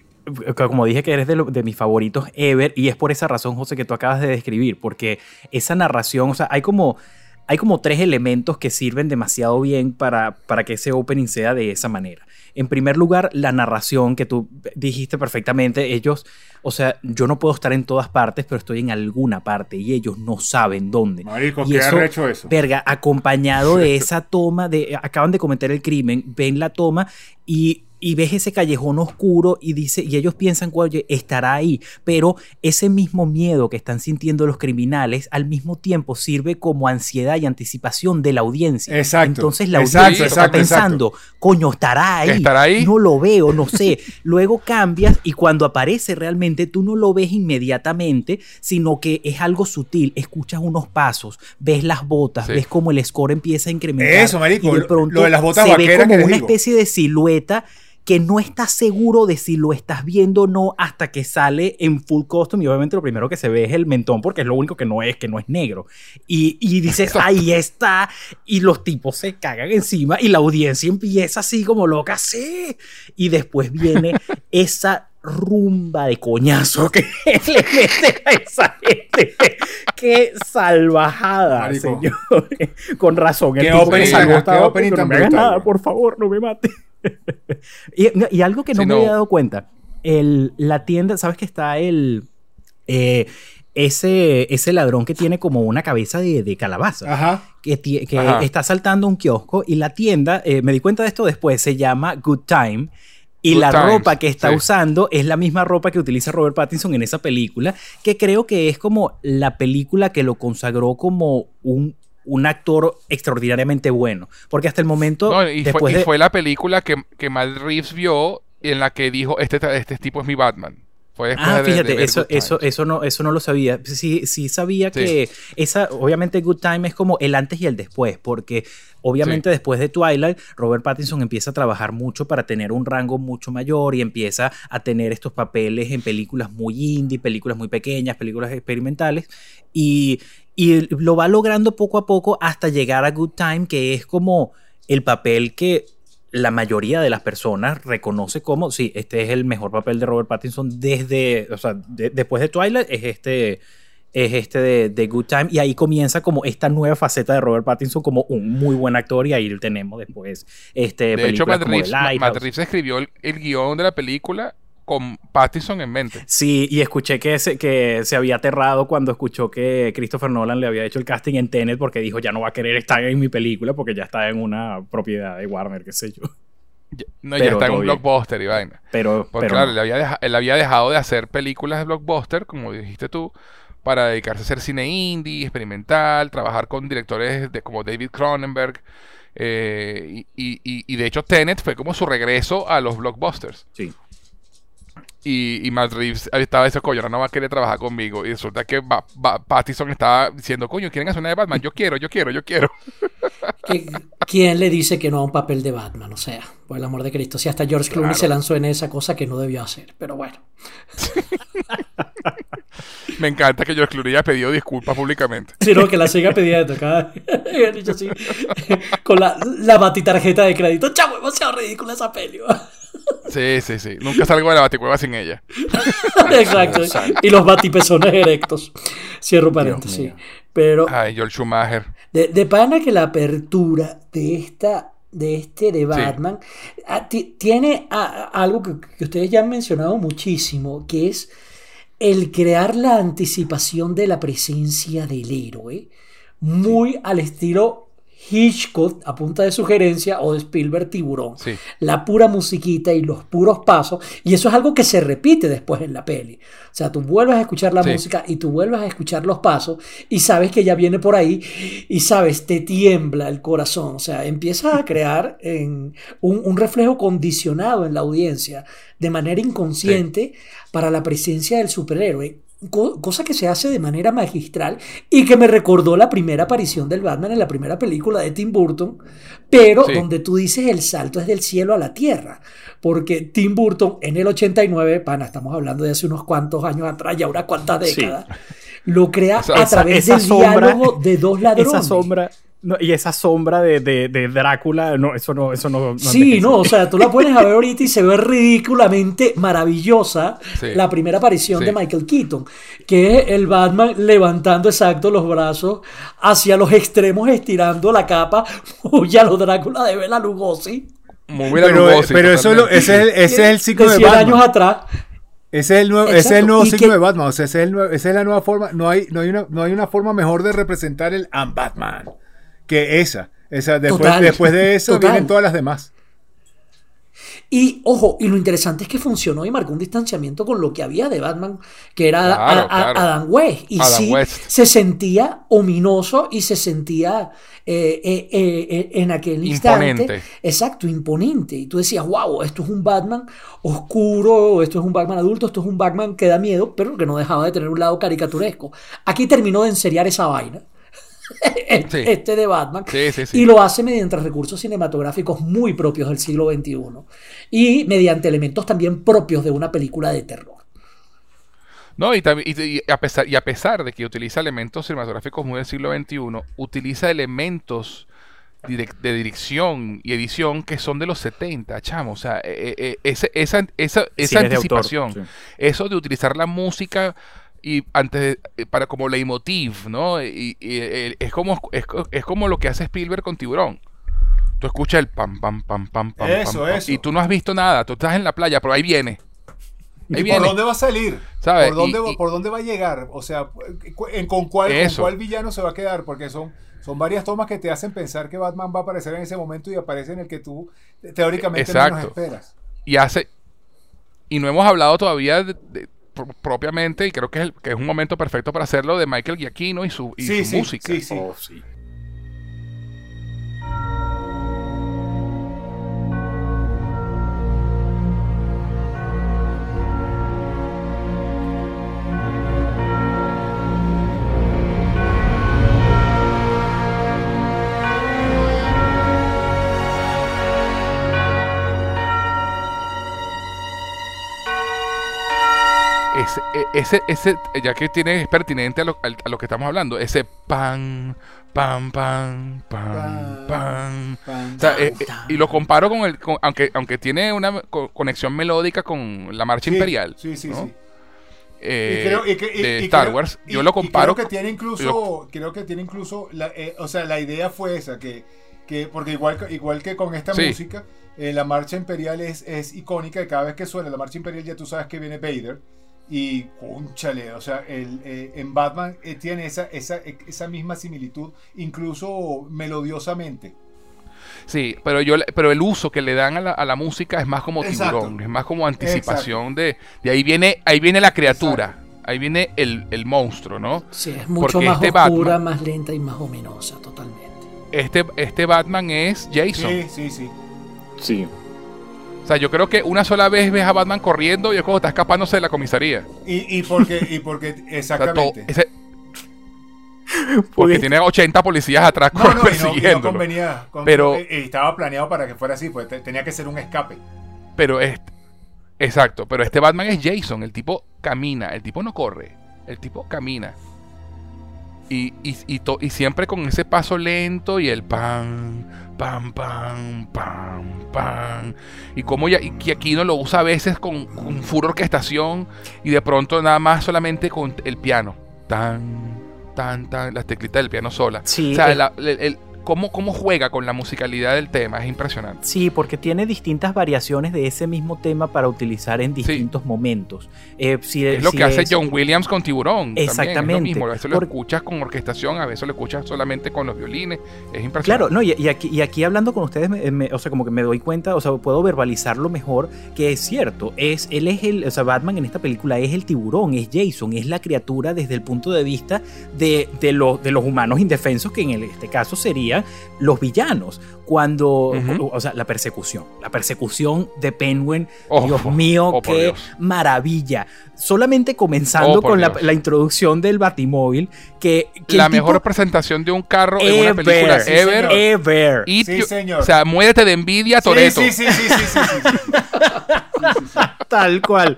como dije que eres de, lo- de mis favoritos ever, y es por esa razón, José, que tú acabas de describir, porque esa narración, o sea, hay como, hay como tres elementos que sirven demasiado bien para, para que ese opening sea de esa manera. En primer lugar, la narración que tú dijiste perfectamente, ellos, o sea, yo no puedo estar en todas partes, pero estoy en alguna parte y ellos no saben dónde. Marico, Y qué eso- arrecho eso. Verga, acompañado de esa toma de acaban de cometer el crimen, ven la toma y, y ves ese callejón oscuro y dice y ellos piensan, oye, estará ahí, pero ese mismo miedo que están sintiendo los criminales al mismo tiempo sirve como ansiedad y anticipación de la audiencia. Exacto, Entonces la exacto, audiencia está exacto, pensando, coño, estará ahí. ¿Estará ahí? No lo veo, no sé. Luego cambias y cuando aparece realmente tú no lo ves inmediatamente, sino que es algo sutil. Escuchas unos pasos, ves las botas, Sí. ves cómo el score empieza a incrementar. Eso, marico, y de lo- pronto lo de las botas se ve como que una digo. especie de silueta que no estás seguro de si lo estás viendo o no hasta que sale en full custom y obviamente lo primero que se ve es el mentón porque es lo único que no es, que no es negro. Y, y dices, ahí está, y los tipos se cagan encima y la audiencia empieza así como loca, sí. Y después viene esa rumba de coñazo que le meten a esa gente. Qué salvajada, Marico. Con razón. el Qué opening salvó qué opening "No me hagas brutal, nada, güey". por favor, no me mate. y, y algo que no Sí, me no. había dado cuenta. El, la tienda, ¿sabes que está el... eh, ese, ese ladrón que tiene como una cabeza de, de calabaza Ajá. que, ti- que Ajá. está saltando un kiosco y la tienda, eh, me di cuenta de esto después, se llama Good Time. Y Good la Times, ropa que está sí. usando es la misma ropa que utiliza Robert Pattinson en esa película, que creo que es como la película que lo consagró como un un actor extraordinariamente bueno. Porque hasta el momento. No, y, después fue, y de- fue la película que, que Matt Reeves vio en la que dijo, este, este tipo es mi Batman. Ah, de- de fíjate, eso, eso, eso, no, eso no lo sabía. Sí, sí sabía Sí. que esa, obviamente Good Time es como el antes y el después, porque obviamente Sí. después de Twilight, Robert Pattinson empieza a trabajar mucho para tener un rango mucho mayor y empieza a tener estos papeles en películas muy indie, películas muy pequeñas, películas experimentales, y, y lo va logrando poco a poco hasta llegar a Good Time, que es como el papel que la mayoría de las personas reconoce como, sí, este es el mejor papel de Robert Pattinson desde, o sea, de- después de Twilight es este, es este de, de Good Time y ahí comienza como esta nueva faceta de Robert Pattinson como un muy buen actor y ahí lo tenemos después. Este, De hecho, Matt Reeves. Matt Reeves escribió el, el guion de la película con Pattinson en mente. Sí, y escuché que se, que se había aterrado cuando escuchó que Christopher Nolan le había hecho el casting en Tenet porque dijo ya no va a querer estar en mi película porque ya está en una propiedad de Warner, qué sé yo. Ya- No, ya está en un bien. blockbuster y vaina. Pero, Porque pero claro, no. él, había deja- él había dejado de hacer películas de blockbuster, como dijiste tú, para dedicarse a hacer cine indie, experimental, trabajar con directores de, como David Cronenberg. eh, y, y- y- y de hecho Tenet fue como su regreso a los blockbusters. sí. Y, y Matt Reeves estaba diciendo, coño, no va a querer trabajar conmigo. Y resulta que Ba- Ba- Pattinson estaba diciendo, coño, ¿quieren hacer una de Batman? Yo quiero, yo quiero, yo quiero. ¿Qui- ¿Quién le dice que no a un papel de Batman? O sea, por el amor de Cristo. Si hasta George Clooney Claro. se lanzó en esa cosa que no debió hacer. Pero bueno. Me encanta que George Clooney haya pedido disculpas públicamente. Sino que la siga pidiendo. Cada... Dicho así, con la, la batitarjeta de crédito. Chavo, demasiado ridícula esa peli. Sí, sí, sí. Nunca salgo de la baticueva sin ella. Exacto. Y los batipezones erectos. Cierro paréntesis. Pero Ay, George Schumacher. de, de pana que la apertura de esta de este de Batman ah, ti- tiene ah, algo que, que ustedes ya han mencionado muchísimo, que es el crear la anticipación de la presencia del héroe, muy al estilo Hitchcock a punta de sugerencia o de Spielberg Tiburón. Sí. La pura musiquita y los puros pasos. Y eso es algo que se repite después en la peli. O sea, tú vuelves a escuchar la Sí. música y tú vuelves a escuchar los pasos y sabes que ya viene por ahí y sabes, te tiembla el corazón. O sea, empiezas a crear en un, un reflejo condicionado en la audiencia de manera inconsciente para la presencia del superhéroe. Co- Cosa que se hace de manera magistral y que me recordó la primera aparición del Batman en la primera película de Tim Burton, pero Sí. donde tú dices el salto es del cielo a la tierra. Porque Tim Burton en el 89, pana, estamos hablando de hace unos cuantos años atrás, ya unas cuantas Sí. décadas, lo crea a esa- través esa del sombra- diálogo de dos ladrones. Esa sombra. No, y esa sombra de, de- de Drácula, no, eso no, eso no. no Sí, no, o sea, tú la pones a ver ahorita y se ve ridículamente maravillosa Sí. la primera aparición Sí. de Michael Keaton, que es el Batman levantando exacto los brazos hacia los extremos, estirando la capa, muy a los Drácula de Bela Lugosi, Muy Bela Pero, Lugosi, pero eso lo- ese, es el, ese es el ciclo de de 100 Batman. años atrás. Ese es el nuevo, ese es el nuevo ciclo que- de Batman. O sea, ese es el nuevo- esa es la nueva forma. No hay, no hay una, no hay una forma mejor de representar el I'm Batman que esa. Esa, después, Total, después de eso total. vienen todas las demás. Y ojo, y lo interesante es que funcionó y marcó un distanciamiento con lo que había de Batman, que era Claro, a- a- claro. Adam West. Y Adam sí, West. se sentía ominoso y se sentía eh, eh, eh, en aquel instante. Imponente. Exacto, imponente. Y tú decías, wow, esto es un Batman oscuro, esto es un Batman adulto, esto es un Batman que da miedo, pero que no dejaba de tener un lado caricaturesco. Aquí terminó de enseriar esa vaina. Sí. Este de Batman. Sí, sí, sí. Y lo hace mediante recursos cinematográficos muy propios del siglo XXI. Y mediante elementos también propios de una película de terror. No, y, también- y- y a pesar, y a pesar de que utiliza elementos cinematográficos muy del siglo XXI, utiliza elementos direc- de dirección y edición que son de los 70, chamo. O sea, eh, eh, ese- esa, esa, esa de autor, anticipación, sí. eso de utilizar la música y antes eh, para como leitmotiv, ¿no? Y, y, eh, es como es, es como lo que hace Spielberg con Tiburón. Tú escuchas el pam pam pam pam pam Eso, pam, eso. y tú no has visto nada, tú estás en la playa, pero ahí viene. Ahí ¿Y viene. por dónde va a salir? ¿Sabe? ¿Por dónde, Y- ¿Por dónde va a llegar? O sea, en- ¿con cuál, con cuál villano se va a quedar? Porque son, son varias tomas que te hacen pensar que Batman va a aparecer en ese momento y aparece en el que tú teóricamente menos Exacto. esperas. y hace y no hemos hablado todavía de- propiamente y creo que es, el- que es un momento perfecto para hacerlo de Michael Giacchino y su, y Sí, su sí, música sí, sí. Oh, sí. Ese, ese, ese, ya que tiene, es pertinente a lo, a lo que estamos hablando, ese pan, pan, pan, pan, pan. Pan. O sea, eh, eh, y lo comparo con el, con- aunque, aunque tiene una co- conexión melódica con la marcha Sí, imperial, Sí, sí, ¿no? sí. eh, y creo, y que- y- de Star creo- Wars, yo lo comparo. creo que tiene incluso, yo- creo que tiene incluso, la, o sea, la idea fue esa, que, que porque igual, que- igual que con esta Sí. música, la marcha imperial es, es icónica y cada vez que suena la marcha imperial ya tú sabes que viene Vader. Y, cónchale, o sea, el, eh, en Batman eh, tiene esa, esa, esa misma similitud, incluso melodiosamente. Sí, pero yo le- pero el uso que le dan a la, a la música es más como Exacto. tiburón, es más como anticipación de, de ahí viene, ahí viene la criatura, ahí viene el, el monstruo, ¿no? Sí, es mucho Porque más este oscura, Batman- más lenta y más ominosa, totalmente. Este, este Batman es Jason. Sí, sí, sí. Sí. O sea, yo creo que una sola vez ves a Batman corriendo y es como está escapándose de la comisaría. Y, y porque, y porque O sea, todo- exactamente. ese- porque tiene 80 policías atrás No, no, y no, y convenía. con- Pero- eh, eh, estaba planeado para que fuera así, pues te- tenía que ser un escape. Pero este, exacto, pero este Batman es Jason, el tipo camina, el tipo no corre, el tipo camina. Y, y, y, to- y siempre con ese paso lento y el pam, pam, pam, pam, pam. Y como ya, y que aquí no lo usa a veces con, con full orquestación y de pronto nada más solamente con el piano. Tan, tan, tan, las teclitas del piano sola. Sí, o sea, la- el- el- cómo, cómo juega con la musicalidad del tema es impresionante. Sí, porque tiene distintas variaciones de ese mismo tema para utilizar en distintos momentos. Eh, si- Es lo si que hace es- John Williams con Tiburón. también, Exactamente. es lo mismo. A veces lo escuchas con orquestación, a veces lo escuchas solamente con los violines. Es impresionante. Claro, no, y, y aquí, y aquí hablando con ustedes, me- me- o sea, como que me doy cuenta, o sea, puedo verbalizarlo mejor, que es cierto, es, él es el, o sea, Batman en esta película es el tiburón, es Jason, es la criatura desde el punto de vista de, de, los- de los humanos indefensos, que en el- este caso los villanos. Cuando, o sea, la persecución, la persecución de Penguin, Oh, Dios mío, oh, qué Dios. maravilla. Solamente comenzando Oh, con la, introducción del Batimóvil, que, que la tipo- mejor presentación de un carro en una Ever. película Sí, ever. señor. ever. Y Sí, señor. O sea, muérete de envidia, Toreto. Sí, sí, sí, sí, sí, sí, sí, sí. Tal cual.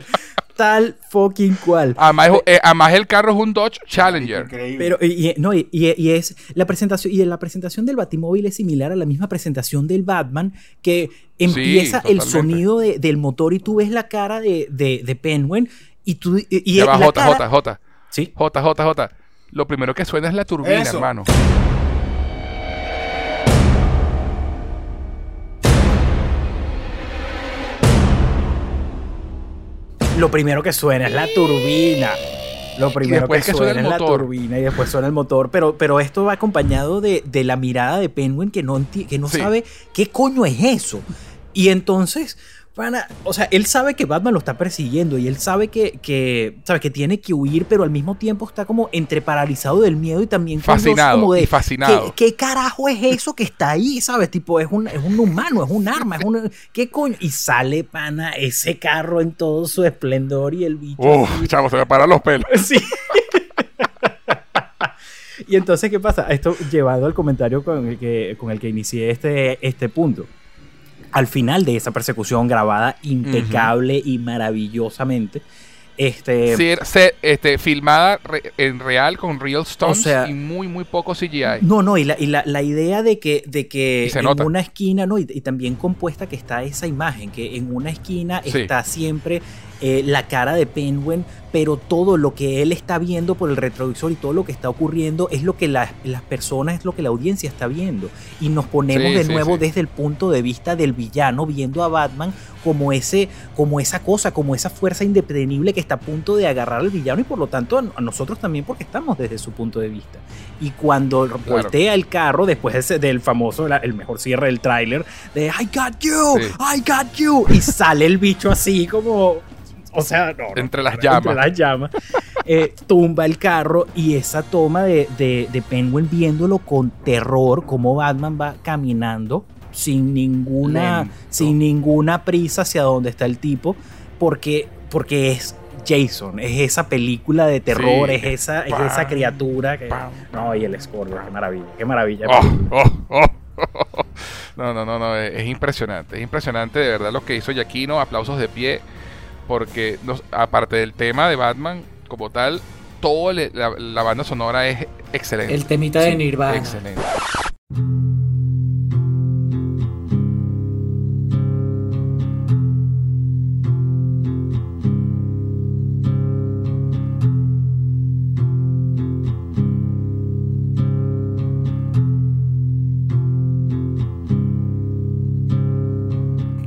Tal fucking cual. Además, eh, además el carro es un Dodge Challenger. Increíble. Pero, y, no, y, y- y es la presentación, y la presentación del Batimóvil es similar a la misma presentación del Batman, que empieza el sonido de- del motor y tú ves la cara de, de, de Penguin y tú... Y, y Ya va, la J, cara- J, J. Sí. J, J, J. Lo primero que suena es la turbina, Eso. hermano. Lo primero que suena es la turbina. Lo primero que, suena, es la turbina y después suena el motor. Pero, pero esto va acompañado de, de la mirada de Penguin que no, que no Sí. sabe qué coño es eso. Y entonces, pana, o sea, él sabe que Batman lo está persiguiendo y él sabe que, que, sabe que tiene que huir, pero al mismo tiempo está como entre paralizado del miedo y también Fascinado, como de y fascinado. ¿qué, qué carajo es eso que está ahí? ¿Sabes? Tipo, es un, es un humano, es un arma, es un. ¿Qué coño? Y sale, pana, ese carro en todo su esplendor y el bicho. Uf, chavo, se me paran los pelos. Sí. y entonces, ¿qué pasa? Esto llevado al comentario con el que, con el que inicié este, este punto. Al final de esa persecución grabada impecable y maravillosamente, este, Sí, se- este, filmada re- en real con real O sea- y muy, muy poco CGI. No, no, y la, y la, la idea de que, de que en nota. una esquina, no, y, y también compuesta que está esa imagen, que en una esquina Sí. está siempre eh, la cara de Penguin, pero todo lo que él está viendo por el retrovisor y todo lo que está ocurriendo es lo que las, las personas, es lo que la audiencia está viendo. Y nos ponemos Sí, de sí, nuevo sí. desde el punto de vista del villano, viendo a Batman como, ese, como esa cosa, como esa fuerza indetenible que está a punto de agarrar al villano y por lo tanto a, nosotros también porque estamos desde su punto de vista. Y cuando voltea el carro, después ese- del famoso, la- el mejor cierre del tráiler, de I got you. I got you, y sale el bicho así como... O sea, no, no, Entre las entre llamas. las llamas. Eh, tumba el carro y esa toma de, de, de Penguin viéndolo con terror, como Batman va caminando sin ninguna, Lento. sin ninguna prisa hacia donde está el tipo, porque, porque es Jason, es esa película de terror, Sí. es esa, es esa criatura que... pam, No, y el score, qué maravilla, qué maravilla. Oh, oh, oh. No, no, no, no, es es impresionante, es impresionante de verdad lo que hizo Yaquino, aplausos de pie, porque aparte del tema de Batman como tal, toda la, la banda sonora es excelente. El temita de Nirvana. Excelente.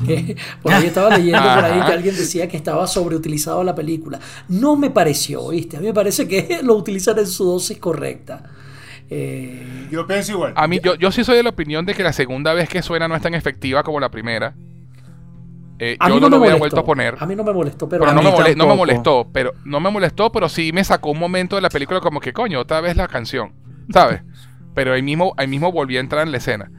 Que por ahí estaba leyendo por ahí que alguien decía que estaba sobreutilizado la película. No me pareció, ¿viste? A mí me parece que lo utilizan en su dosis correcta. Eh, Yo pienso igual. A mí, yo, yo sí soy de la opinión de que la segunda vez que suena no es tan efectiva como la primera. Eh, a yo mí no, no, lo me hubiera molestó. vuelto a poner. A mí no me molestó, pero, pero no me, mole- no me molestó, pero no me molestó, pero sí me sacó un momento de la película como que coño, otra vez la canción, ¿sabes? Pero ahí mismo, ahí mismo volví a entrar en la escena.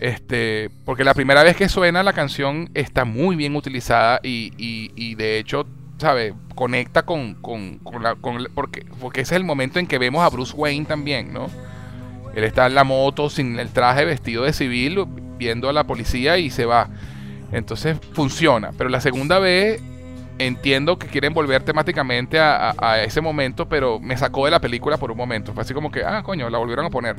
Este, porque la primera vez que suena la canción está muy bien utilizada y, y- y de hecho, ¿sabes? Conecta con, con, con la, con porque, porque ese es el momento en que vemos a Bruce Wayne también, ¿no? Él está en la moto sin el traje vestido de civil, viendo a la policía y se va. Entonces funciona. Pero la segunda vez entiendo que quieren volver temáticamente a, a- a ese momento, pero me sacó de la película por un momento. Fue así como que, ah, coño, la volvieron a poner.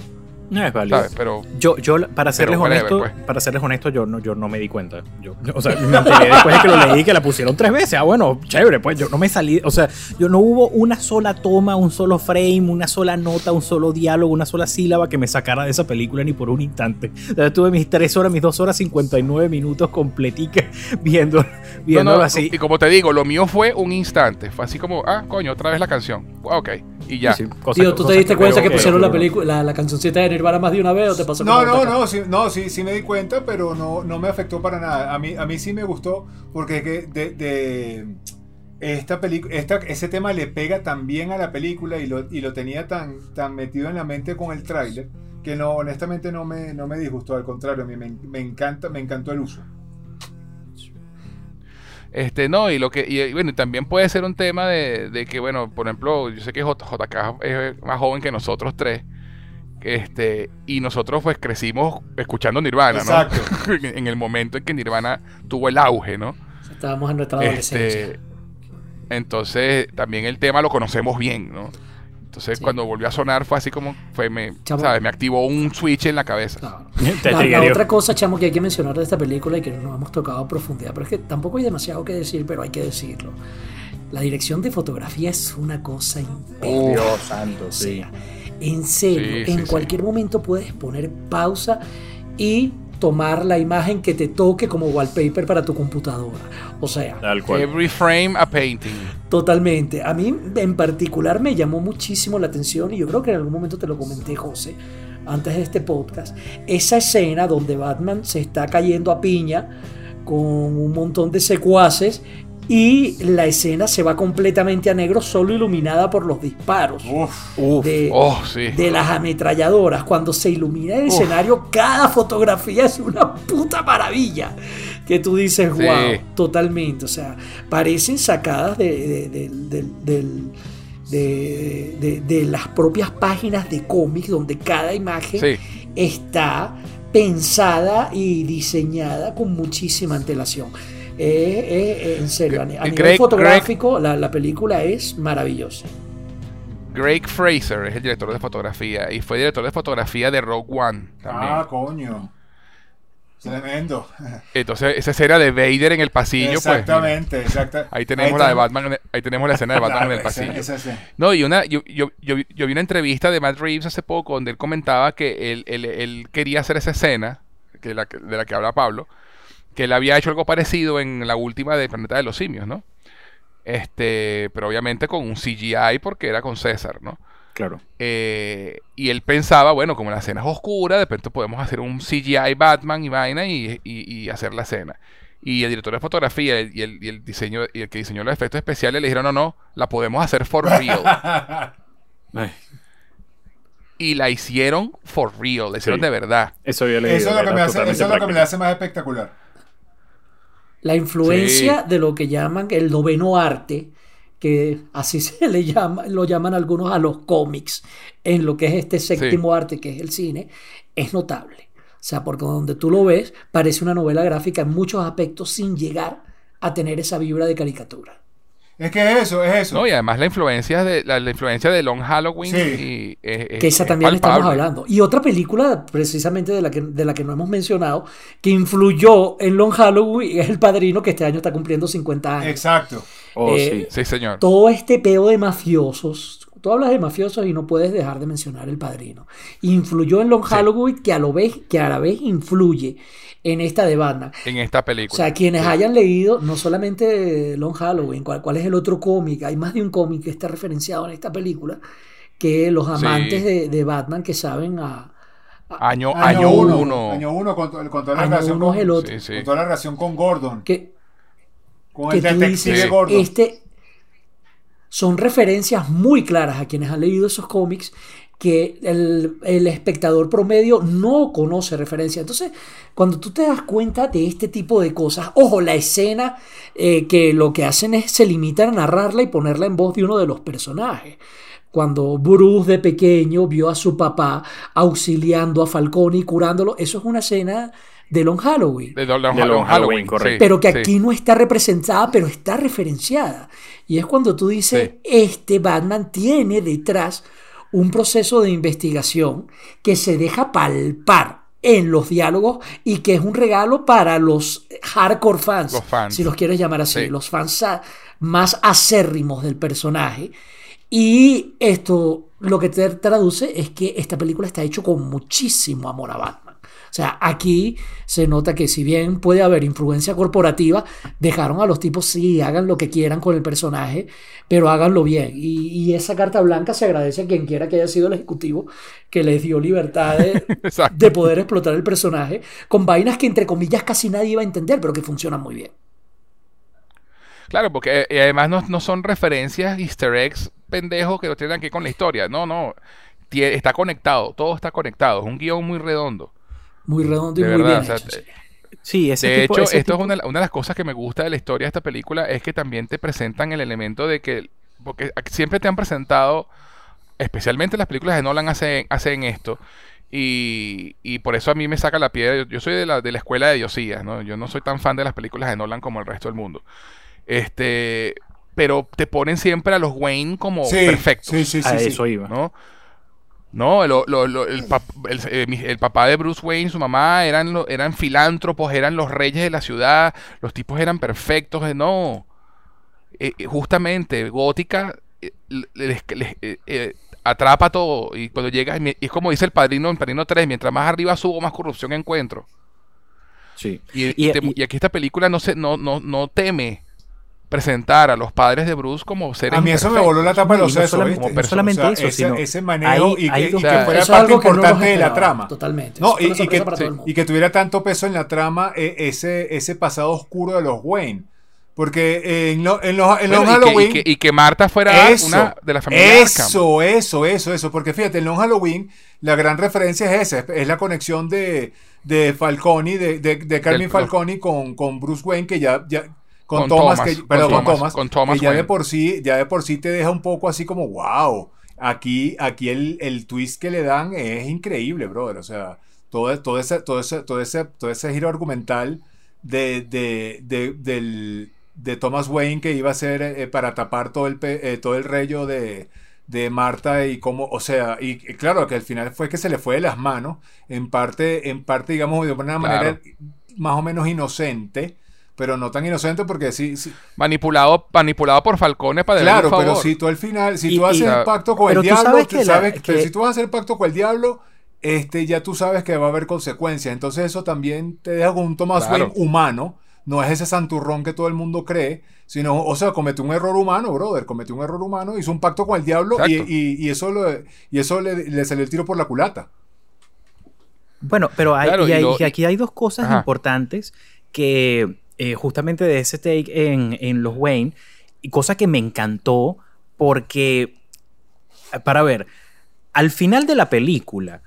No es válido. ¿Sabes? Pero Yo, yo, para serles Pero whatever, honesto, pues. para serles honesto, yo no, yo no me di cuenta. Yo, yo- o sea, me enteré después de que lo leí que la pusieron tres veces. Ah, bueno, chévere, pues yo no me salí, o sea, yo no hubo una sola toma, un solo frame, una sola nota, un solo diálogo, una sola sílaba que me sacara de esa película ni por un instante. O sea, tuve mis tres horas, mis dos horas 59 minutos completicas viendo, no, viendo no, así. y como te digo, lo mío fue un instante. Fue así como, ah, coño, otra vez la canción. Ok, y ya. Sí, cosas- Tío, ¿tú te diste cuenta veo que pusieron la película, la, la cancioncita de Nirvana más de una vez o te pasó No, no, no, sí, no, sí, sí me di cuenta, pero no, no me afectó para nada. A mí, a mí sí me gustó porque es que de, de esta película, esta, ese tema le pega tan bien a la película y lo, y lo tenía tan, tan metido en la mente con el tráiler que no, honestamente no me, no me disgustó, al contrario, a mí me, me encanta, me encantó el uso. Este, no, y lo que, y, y bueno, y también puede ser un tema de, de que, bueno, por ejemplo, yo sé que J- JK es más joven que nosotros tres. Este, y nosotros pues crecimos escuchando Nirvana, Exacto. ¿no? en, en el momento en que Nirvana tuvo el auge, ¿no? Estábamos en nuestra adolescencia. Este, entonces, también el tema lo conocemos bien, ¿no? Entonces, Sí. cuando volvió a sonar fue así como, fue, me, Chamo. ¿sabes? Me activó un switch en la cabeza. Claro. Te La, otra cosa, chamo, que hay que mencionar de esta película y que no hemos tocado a profundidad, pero es que tampoco hay demasiado que decir, pero hay que decirlo. La dirección de fotografía es una cosa impecable. Dios santo, O sí. sea, en serio, Sí, en sí, cualquier momento puedes poner pausa y tomar la imagen que te toque como wallpaper para tu computadora. O sea, Tal cual. Every frame a painting. Totalmente. A mí en particular me llamó muchísimo la atención y yo creo que en algún momento te lo comenté, José, antes de este podcast. Esa escena donde Batman se está cayendo a piña con un montón de secuaces y la escena se va completamente a negro, solo iluminada por los disparos Uf, Uf. de, Oh, sí. de las ametralladoras. Cuando se ilumina el escenario, cada fotografía es una puta maravilla. Que tú dices, Sí. wow, totalmente. O sea, parecen sacadas de, de- de- del- del- de- de- de las propias páginas de cómics, donde cada imagen Sí. está pensada y diseñada con muchísima antelación. Eh, eh, en serio, a, ni- a Greg- nivel Greg- fotográfico, la, la película es maravillosa. Greg Fraser es el director de fotografía y fue director de fotografía de Rogue One también. ah, coño. Tremendo. Entonces, esa escena de Vader en el pasillo, pues. Exactamente, exacta. ahí tenemos la de. Batman, ahí tenemos la escena de Batman Claro, en el pasillo. esa- esa. No, y una, yo, yo, yo, vi- yo vi una entrevista de Matt Reeves hace poco donde él comentaba que él, él- él quería hacer esa escena, que la, que- de la que habla Pablo, que él había hecho algo parecido en la última de Planeta de los Simios, ¿no? Este, pero obviamente con un CGI porque era con César, ¿no? Claro. Eh, y él pensaba, bueno, como la escena es oscura, de repente podemos hacer un CGI Batman y vaina y, y- y hacer la escena. Y el director de fotografía y el, y el diseño y el que diseñó los efectos especiales le dijeron, no, no, la podemos hacer for real. Y la hicieron for real, la hicieron Sí. de verdad. eso yo leí. Eso es lo que me hace, eso es lo que me hace más espectacular. La influencia Sí. de lo que llaman el noveno arte, que así se le llama, lo llaman algunos a los cómics, en lo que es este séptimo arte que es el cine, es notable. O sea, porque donde tú lo ves, parece una novela gráfica en muchos aspectos sin llegar a tener esa vibra de caricatura. Es que es eso, es eso. No, y además la influencia de la, la influencia de Long Halloween Sí. y, eh, eh, Que esa es también estamos hablando. Y otra película, precisamente de la, que, de la que no hemos mencionado, que influyó en Long Halloween, es El Padrino, que este año está cumpliendo 50 años. Exacto. Oh, Eh, sí. Sí, señor. todo este peo de mafiosos. Tú hablas de mafiosos y no puedes dejar de mencionar el padrino. Influyó en Long Halloween que a, lo vez, que a la vez influye en esta de Batman. En esta O película. sea, quienes hayan leído, no solamente Long Halloween, ¿cuál, cuál es el otro cómic? Hay más de un cómic que está referenciado en esta película que los amantes Sí. de, de Batman que saben a... año, año uno. Año uno con, con toda la Año relación uno con, el otro. Sí, sí. con toda la relación con Gordon. que, Con que el tú detective dices, Gordon. este son referencias muy claras a quienes han leído esos cómics que el, el espectador promedio no conoce referencia. Entonces, cuando tú te das cuenta de este tipo de cosas, ojo, la escena eh, que lo que hacen es se limitan a narrarla y ponerla en voz de uno de los personajes. Cuando Bruce de pequeño vio a su papá auxiliando a Falcone y curándolo, eso es una escena de Long Halloween De Long, De Long Long Halloween, Halloween, correcto. pero que sí. aquí no está representada, pero está referenciada. Y es cuando tú dices, Sí. este Batman tiene detrás un proceso de investigación que se deja palpar en los diálogos y que es un regalo para los hardcore fans, Los fans. si los quieres llamar así, Sí. los fans más acérrimos del personaje. Y esto lo que te traduce es que esta película está hecho con muchísimo amor a Batman. O sea, aquí se nota que si bien puede haber influencia corporativa, dejaron a los tipos, sí, hagan lo que quieran con el personaje, pero háganlo bien. Y, y esa carta blanca se agradece a quien quiera que haya sido el ejecutivo que les dio libertad de, poder explotar el personaje con vainas que entre comillas casi nadie iba a entender, pero que funcionan muy bien. Claro, porque eh, además no, no son referencias easter eggs pendejos que no tienen que ver con la historia. No, no. Está conectado, todo está conectado. Es un guion muy redondo. Muy redondo y De muy verdad. bien o sea, hecho, sí. Sí, ese de tipo- hecho, ese esto tipo- es una, una de las cosas que me gusta de la historia de esta película, es que también te presentan el elemento de que, porque siempre te han presentado, especialmente las películas de Nolan hacen, hacen esto, y, y por eso a mí me saca la piedra, yo, yo soy de la, de la escuela de Diosías, ¿no? Yo no soy tan fan de las películas de Nolan como el resto del mundo. Este, pero te ponen siempre a los Wayne como Sí, perfectos. sí, sí, sí. a sí. eso iba. ¿no? No, lo- lo- lo- el, pap- el- eh, el papá de Bruce Wayne, su mamá, eran, eran filántropos, eran los reyes de la ciudad, los tipos eran perfectos, eh, no. Eh, justamente, Gótica eh, le- les- les- eh, atrapa todo y cuando llegas, y es como dice el padrino en Padrino 3, mientras más arriba subo, más corrupción encuentro. Sí. Y, Y- y y aquí esta película no, se, no, no, no teme presentar a los padres de Bruce como seres A mí eso me voló la tapa de No, los no sesos, solamente- ¿viste? no solamente O sea, eso, ese, sino ese manejo hay- y que, hay y dos- que O sea, fuera Eso parte no importante de la trama. Totalmente. No, Eso y, que, sí, y que tuviera tanto peso en la trama eh, ese, ese pasado oscuro de los Wayne. Porque eh, en, lo- en los, en los Bueno, y, que, Halloween. y que- y que Marta fuera eso, una de la familia Arkham. eso, eso, eso, eso. Porque fíjate, en Long Halloween, la gran referencia es esa: es la conexión de, de Falcone, de, de, de Carmen Falcone con, con Bruce Wayne, que ya. ya con, Con Thomas, Thomas, que, con perdón, con Thomas, con Thomas que ya de por sí, ya de por sí te deja un poco así como, wow, aquí, aquí el, el twist que le dan es increíble, brother. O sea, todo, todo ese, todo ese, todo ese, todo ese giro argumental de, de, de, del, de Thomas Wayne que iba a ser eh, para tapar todo el, eh, todo el rello de, de Marta y cómo, o sea, y, y claro que al final fue que se le fue de las manos, en parte, en parte, digamos, de una manera más o menos inocente, pero no tan inocente porque sí, sí Manipulado, manipulado por Falcone para claro, un favor. pero si tú al final, si Y- tú haces y- el pacto con el tú diablo, sabes tú que sabes, que- si tú vas a hacer pacto con el diablo, este, ya tú sabes que va a haber consecuencias. Entonces eso también te deja con un Thomas Claro. Wayne humano. No es ese santurrón que todo el mundo cree, sino, o sea, cometió un error humano, brother, cometió un error humano, hizo un pacto con el diablo y, Exacto. y- y eso, lo- y eso le, le salió el tiro por la culata. Bueno, pero hay, Claro, y y hay- lo- y aquí hay dos cosas Ajá. importantes que eh, justamente de ese take en, en los Wayne, y cosa que me encantó porque, para ver, al final de la película,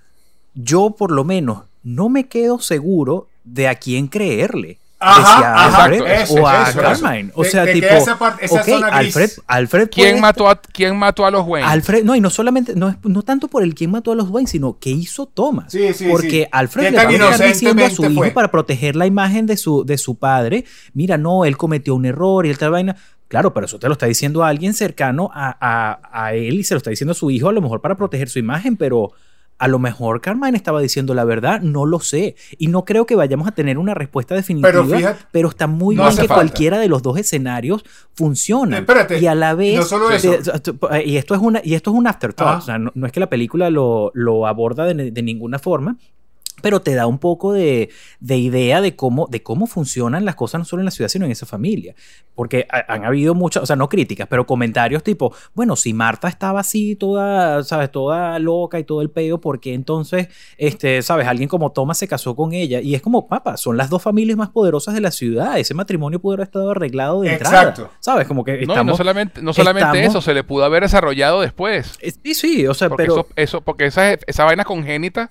yo por lo menos no me quedo seguro de a quién creerle. Ajá, a ajá, Alfred eso, o a eso, Carmine. eso. O sea, de tipo, esa parte- esa ok, zona gris. Alfred, Alfred ¿Quién puede mató, a, ¿Quién mató a los Wayne? Alfred, no, y no solamente, no, es- no tanto por el quién mató a los Wayne, sino qué hizo Thomas. Sí, sí, Porque sí. Alfred le va a estar diciendo a su hijo fue. para proteger la imagen de su, de su padre, mira, no, él cometió un error y él tal vaina. Claro, pero eso te lo está diciendo alguien cercano a, a- a él y se lo está diciendo a su hijo, a lo mejor para proteger su imagen, pero a lo mejor Carmine estaba diciendo la verdad, no lo sé. Y no creo que vayamos a tener una respuesta definitiva, Pero pero, fíjate, está muy no bien que falta. cualquiera de los dos escenarios funcione. Espérate, y a la vez, no solo eso. y esto es una y esto es un afterthought, o sea, no, no es que la película lo, lo aborda de, de ninguna forma, pero te da un poco de, de idea de cómo, de cómo funcionan las cosas no solo en la ciudad, sino en esa familia. Porque ha- han habido muchas, o sea, no críticas, pero comentarios tipo, bueno, si Marta estaba así toda, ¿sabes? Toda loca y todo el peo, ¿por qué entonces, este, ¿sabes? Alguien como Thomas se casó con ella. Y es como, papá, son las dos familias más poderosas de la ciudad. Ese matrimonio pudo haber estado arreglado de entrada. Exacto. ¿Sabes? Como que no, estamos... no solamente, no solamente estamos- eso, se le pudo haber desarrollado después. Eh, Sí, sí, o sea, Porque, pero... eso, eso, porque esa, esa vaina congénita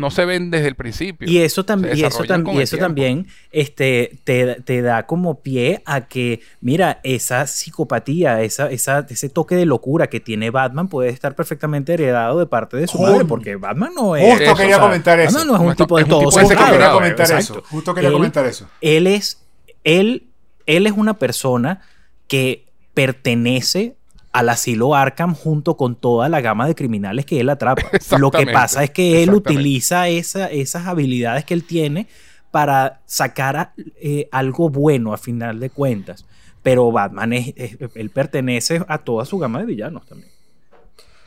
no se ven desde el principio. Y eso, también y eso, tam- y también este, te, te da como pie a que, mira, esa psicopatía, esa, esa, ese toque de locura que tiene Batman puede estar perfectamente heredado de parte de su madre, porque Batman no es... Justo eso, quería o sea, comentar eso. Batman no es un tipo de todo tipo quería comentar exacto. eso. Justo quería Él- comentar eso. Él es, él, él es una persona que pertenece al asilo Arkham junto con toda la gama de criminales que él atrapa. Lo que pasa es que él utiliza esa- esas habilidades que él tiene para sacar a- eh, algo bueno a final de cuentas. Pero Batman es, es- él pertenece a toda su gama de villanos también.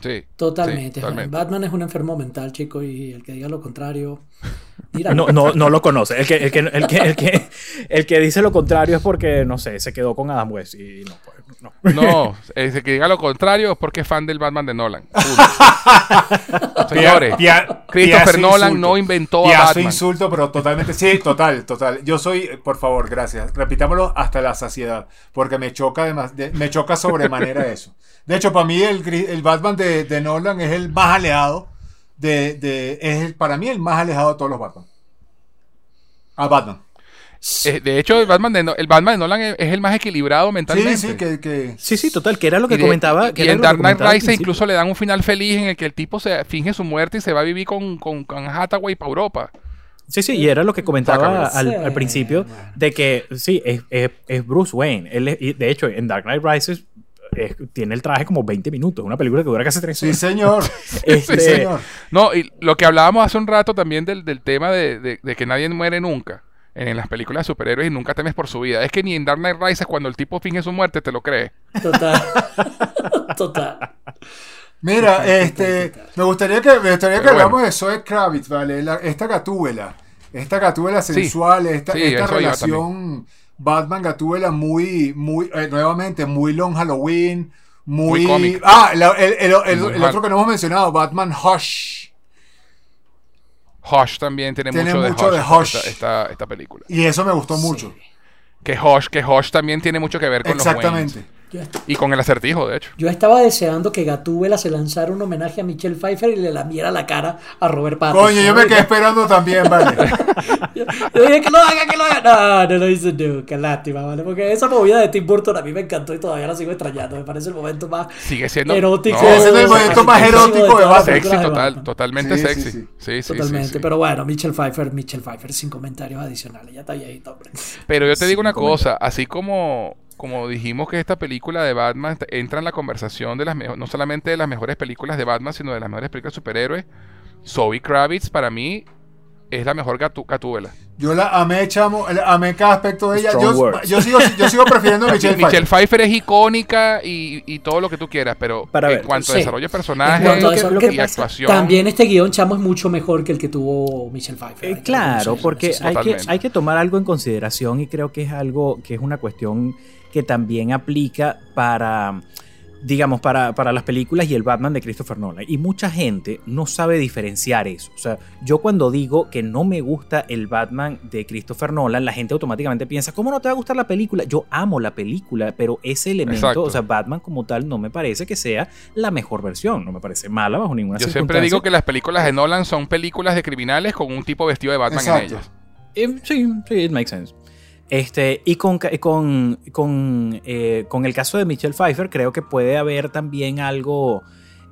Sí, Totalmente. sí, totalmente. Batman es un enfermo mental, chico, y el que diga lo contrario. No, no, no lo conoce. El que, el, que, el, que, el, que, el que dice lo contrario es porque, no sé, se quedó con Adam West y no, pues, no. No, ese que diga lo contrario es porque es fan del Batman de Nolan. Señores, Pia- Christopher Nolan insulto. no inventó a Piazo Batman. insulto, pero totalmente. Sí, total, total. Yo soy, por favor, gracias. Repitámoslo hasta la saciedad. Porque me choca además, de- me choca sobremanera eso. De hecho, para mí el, el Batman de, de Nolan es el más alejado de, de- es el, para mí el más alejado de todos los Batman. A Batman. Eh, de hecho, el Batman de, No- el Batman de Nolan es, es el más equilibrado mentalmente. Sí, sí, que, que- Sí, sí, total, que era lo que Y de- comentaba. y- que y era en Dark Knight Rises incluso le dan un final feliz en el que el tipo se finge su muerte y se va a vivir con, con, con Hathaway para Europa. Sí, sí, y era lo que comentaba al, principio de que sí, es, es- es Bruce Wayne. Él es- y de hecho, en Dark Knight Rises es- tiene el traje como 20 minutos, una película que dura casi 3 sí, horas. señor. Este, Sí, señor. No, y lo que hablábamos hace un rato también del, del tema de, de- de que nadie muere nunca en las películas de superhéroes y nunca temes por su vida. Es que ni en Dark Knight Rises cuando el tipo finge su muerte te lo crees. Total. Total. Mira, este, me gustaría que, me gustaría que bueno. hablamos de Zoe Kravitz, ¿vale? La- esta gatúbela, esta gatúbela Sí. sensual, esta, Sí, esta eso iba relación Batman-gatúbela muy, muy, eh, nuevamente, muy long Halloween, muy... Muy cómic. ah, el, el- el- Muy el mal. otro que no hemos mencionado, Batman Hush. Hush también tiene, Tiene mucho, mucho de de Hush. Esta, esta- esta película. Y eso me gustó mucho. Que Hush, que Hush también tiene mucho que ver con los Exactamente. Waynes. Y con el acertijo, de hecho. yo estaba deseando que Gatúbela se lanzara un homenaje a Michelle Pfeiffer y le lamiera la cara a Robert Pattinson. Coño, yo me quedé esperando también, ¿vale? Yo dije que lo haga, que lo haga. No, no lo hizo nunca. Lástima, ¿vale? Porque esa movida de Tim Burton a mí me encantó y todavía la sigo extrañando. Me parece el momento más Sigue siendo erótico. no, Ese es el momento más erótico de Batman. sexy total, totalmente Sí, sexy. sí. Sí, sí, sí, Totalmente. sí. Pero bueno, Michelle Pfeiffer, Michelle Pfeiffer sin comentarios adicionales. Ya está viejito, hombre. Pero yo te digo una cosa, así como, como dijimos que esta película de Batman entra en la conversación de las no solamente de las mejores películas de Batman, sino de las mejores películas de superhéroes, Zoe Kravitz para mí es la mejor gatu Gatúbela. Yo la amé, chamo, la- amé cada aspecto de ella. Yo, sigo, yo sigo prefiriendo a Michelle Michelle Pfeiffer. Pfeiffer es icónica y, y todo lo que tú quieras, pero Para en ver, cuanto a sí. desarrollo de En personajes cuanto a que- eso, lo que y pasa- actuación, También este guion, chamo, es mucho mejor que el que tuvo Michelle Pfeiffer. Eh, claro, porque hay que, hay que tomar algo en consideración y creo que es algo que es una cuestión que también aplica para, digamos, para, para las películas y el Batman de Christopher Nolan. Y mucha gente no sabe diferenciar eso. O sea, yo cuando digo que no me gusta el Batman de Christopher Nolan, la gente automáticamente piensa, ¿cómo no te va a gustar la película? Yo amo la película, pero ese elemento, Exacto. o sea, Batman como tal, no me parece que sea la mejor versión. No me parece mala bajo ninguna yo siempre circunstancia. digo que las películas de Nolan son películas de criminales con un tipo vestido de Batman en ellas. Eh, sí, sí, it makes sense. Este, y con, con, con, eh, con, el caso de Michelle Pfeiffer, creo que puede haber también algo,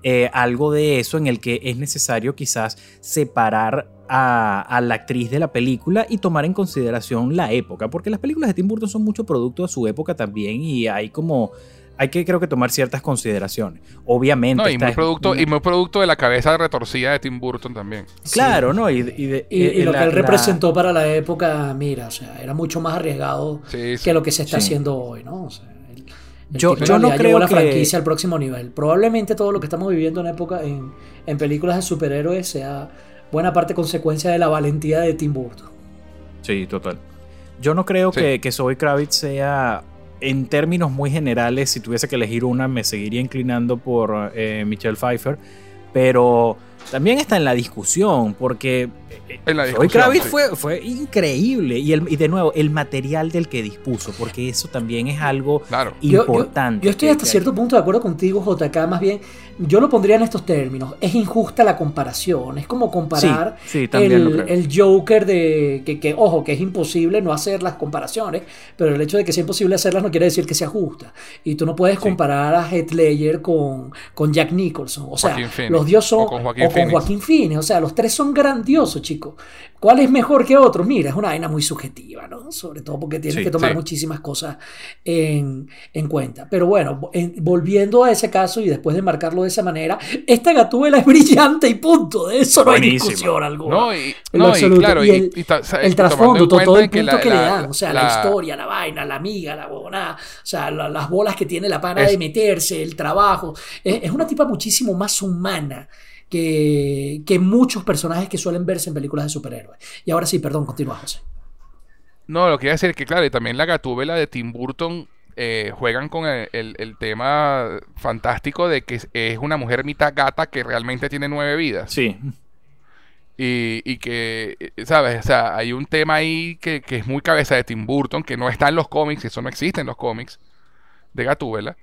eh, algo de eso en el que es necesario quizás separar a, a, la actriz de la película y tomar en consideración la época, porque las películas de Tim Burton son mucho producto de su época también y hay como hay que creo que tomar ciertas consideraciones. Obviamente. No, y, muy producto, y muy producto de la cabeza retorcida de Tim Burton también. Claro, ¿no? Y, y, lo que él representó para la época, mira, o sea, era mucho más arriesgado que lo que se está haciendo hoy, ¿no? O sea, yo, yo no creo la franquicia al próximo nivel. Probablemente todo lo que estamos viviendo en época en, en películas de superhéroes sea buena parte consecuencia de la valentía de Tim Burton. Sí, total. Yo no creo que, que Zoe Kravitz sea en términos muy generales, si tuviese que elegir una, me seguiría inclinando por eh, Michelle Pfeiffer. Pero también está en la discusión, porque Zoe Kravitz fue, fue increíble. Y, el, y, de nuevo, el material del que dispuso, porque eso también es algo importante. Yo, estoy hasta cierto punto de acuerdo contigo, JK. Más bien, yo lo pondría en estos términos. Es injusta la comparación. Es como comparar el, Joker de. Que, ojo, que es imposible no hacer las comparaciones, pero el hecho de que sea imposible hacerlas no quiere decir que sea justa. Y tú no puedes comparar a Heath Ledger con, con Jack Nicholson. O sea, los dioses son. O con Joaquín, Phoenix. O sea, los tres son grandiosos, chicos. ¿Cuál es mejor que otro? Mira, es una vaina muy subjetiva, ¿no? Sobre todo porque tienes que tomar muchísimas cosas en, cuenta. Pero bueno, volviendo a ese caso y después de marcarlo de esa manera, esta gatúbela es brillante y punto. De eso no hay discusión alguna. No, y, no, claro, y, el, trasfondo, todo, el punto que, le dan, o sea, la, historia, la vaina, la amiga, la huevonada, o sea, las bolas que tiene la pana de meterse, el trabajo. es una tipa muchísimo más humana que, muchos personajes que suelen verse en películas de superhéroes. Y ahora sí, perdón, continúa, José. No, lo que iba a decir es que, claro, y también la gatúbela de Tim Burton eh, juegan con el, tema fantástico de que es una mujer mitad gata que realmente tiene nueve vidas. Sí. Y, que, eh, ¿sabes? O sea, hay un tema ahí que, que, es muy cabeza de Tim Burton, que no está en los cómics, eso no existe en los cómics de Gatúbela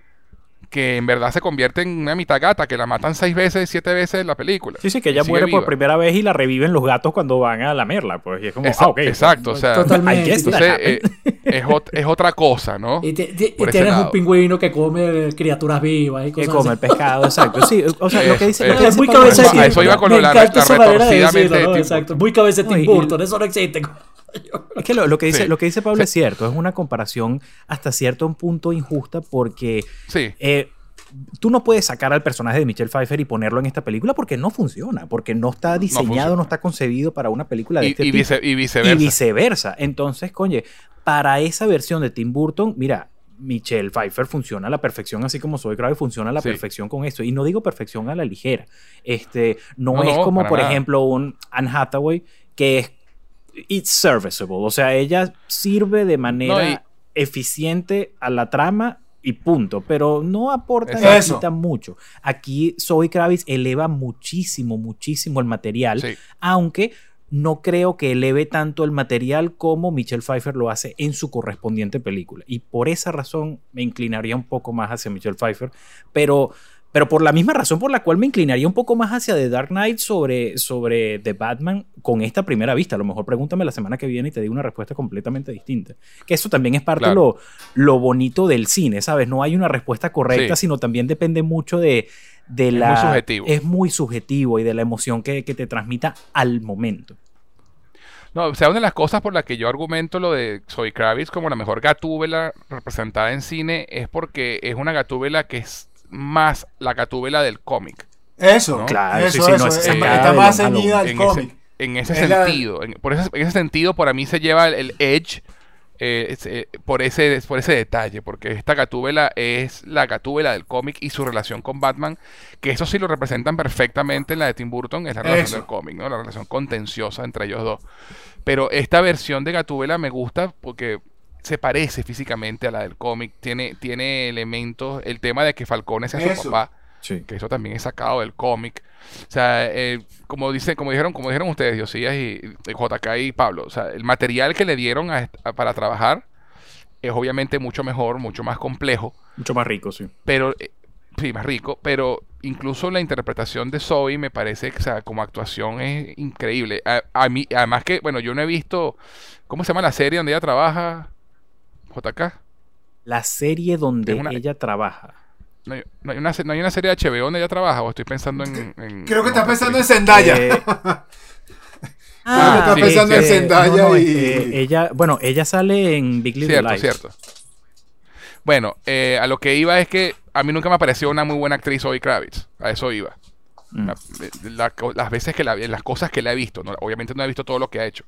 que en verdad se convierte en una mitad gata, que la matan seis veces, siete veces en la película. Sí, sí, que ella muere por primera vez y la reviven los gatos cuando van a lamerla, pues. Y es como, exacto, ah, exacto, o sea, Totalmente. entonces eh, es, es, otra cosa, ¿no? Y, tienes un pingüino que come criaturas vivas y cosas Que come el pescado, exacto. Sí, o sea, lo que dice... es muy cabeza de Eso iba con lo la, la retorcidamente ¿no? Exacto, muy cabeza de Tim Burton, eso no existe. Es que lo, que dice, lo que dice Pablo es cierto, es una comparación hasta cierto punto injusta porque eh, tú no puedes sacar al personaje de Michelle Pfeiffer y ponerlo en esta película porque no funciona, porque no está diseñado, no, está concebido para una película de y, este y tipo. y viceversa. Y viceversa. Entonces, coño, para esa versión de Tim Burton, mira, Michelle Pfeiffer funciona a la perfección, así como Soy Grave funciona a la perfección con esto. Y no digo perfección a la ligera. Este, no, es como, por ejemplo, un Anne Hathaway que es it's serviceable. O sea, ella sirve de manera eficiente a la trama y punto, pero no aporta mucho. Aquí Zoe Kravitz eleva muchísimo, muchísimo el material, aunque no creo que eleve tanto el material como Michelle Pfeiffer lo hace en su correspondiente película. Y por esa razón me inclinaría un poco más hacia Michelle Pfeiffer, pero pero por la misma razón por la cual me inclinaría un poco más hacia The Dark Knight sobre, sobre The Batman con esta primera vista. A lo mejor pregúntame la semana que viene y te digo una respuesta completamente distinta. Que eso también es parte de lo, lo, bonito del cine, ¿sabes? No hay una respuesta correcta, sino también depende mucho de, de la... Es muy subjetivo. Es muy subjetivo y de la emoción que, que te transmita al momento. No, o sea, una de las cosas por las que yo argumento lo de Soy Kravitz como la mejor gatúbela representada en cine es porque es una gatúbela que es más la catúbela del cómic. Eso, claro, eso, eso, está más ceñida al cómic. en ese sentido, en, por ese, en ese sentido, para mí se lleva el, edge eh, eh, por, ese, por ese detalle, porque esta gatúbela es la gatúbela del cómic y su relación con Batman, que eso sí lo representan perfectamente en la de Tim Burton, es la relación del cómic, ¿no? la relación contenciosa entre ellos dos. Pero esta versión de gatúbela me gusta porque se parece físicamente a la del cómic, tiene, tiene elementos, el tema de que Falcone sea su papá, que eso también es sacado del cómic. O sea, eh, como dice, como dijeron, como dijeron ustedes, Josías y, JK y Pablo, o sea, el material que le dieron para trabajar es obviamente mucho mejor, mucho más complejo. Mucho más rico, sí. Pero, eh, sí, más rico, pero incluso la interpretación de Zoe me parece, o sea, como actuación es increíble. A, mí, además que, bueno, yo no he visto, ¿cómo se llama la serie donde ella trabaja? JK. La serie donde una- ella trabaja. No hay, no hay una, no hay una serie de HBO donde ella trabaja o estoy pensando en... en- Creo que estás pensando en? Zendaya. Eh, Ah, estás sí, pensando sí, en. Zendaya no, no, y. eh, ella, bueno, ella sale en Big Little Cierto, Lies. cierto. Bueno, eh, a lo que iba es que a mí nunca me pareció una muy buena actriz Zoe Kravitz. A eso iba. Mm. La- la- las veces que la, las cosas que la he visto, ¿no? obviamente no he visto todo lo que ha hecho.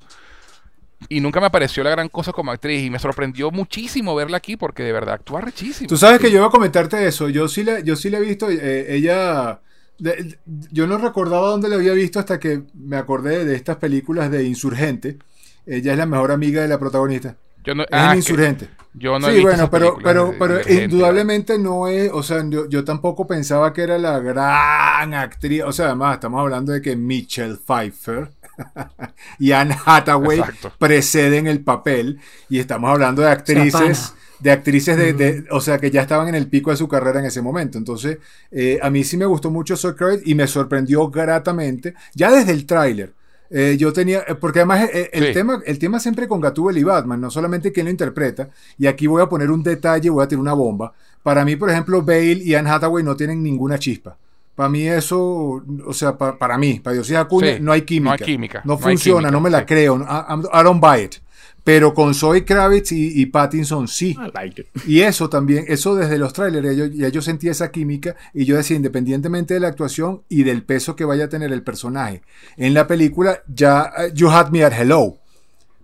Y nunca me pareció la gran cosa como actriz y me sorprendió muchísimo verla aquí porque de verdad actúa rechísimo. Tú sabes que yo iba a comentarte eso. Yo sí la, yo sí la he visto. eh, ella. de- yo no recordaba dónde la había visto hasta que me acordé de estas películas de Insurgente. Ella es la mejor amiga de la protagonista. Yo no, Es ah, Insurgente. Yo no sí, bueno, pero, pero, de- pero indudablemente no es, o sea, yo, yo tampoco pensaba que era la gran actriz, o sea, además estamos hablando de que Michelle Pfeiffer y Anne Hathaway Exacto. preceden el papel y estamos hablando de actrices, de actrices de, de- o sea, que ya estaban en el pico de su carrera en ese momento. Entonces, eh, a mí sí me gustó mucho Kravitz y me sorprendió gratamente, ya desde el tráiler. Eh, yo tenía, eh, porque además eh, el, Sí. tema, el tema siempre con Gatúbel y Batman, no solamente quién lo interpreta, y aquí voy a poner un detalle, voy a tirar una bomba. Para mí, por ejemplo, Bale y Anne Hathaway no tienen ninguna chispa. Para mí eso, o sea, pa- para mí, para Dios Acuña, Sí, no hay química. no hay química, No funciona, química, no me la sí. creo. I, I don't buy it. Pero con Zoe Kravitz y, y Pattinson sí. I like it. Y eso también, eso desde los trailers, yo, ya yo sentía esa química y yo decía, independientemente de la actuación y del peso que vaya a tener el personaje en la película, ya eh, You Had Me at Hello.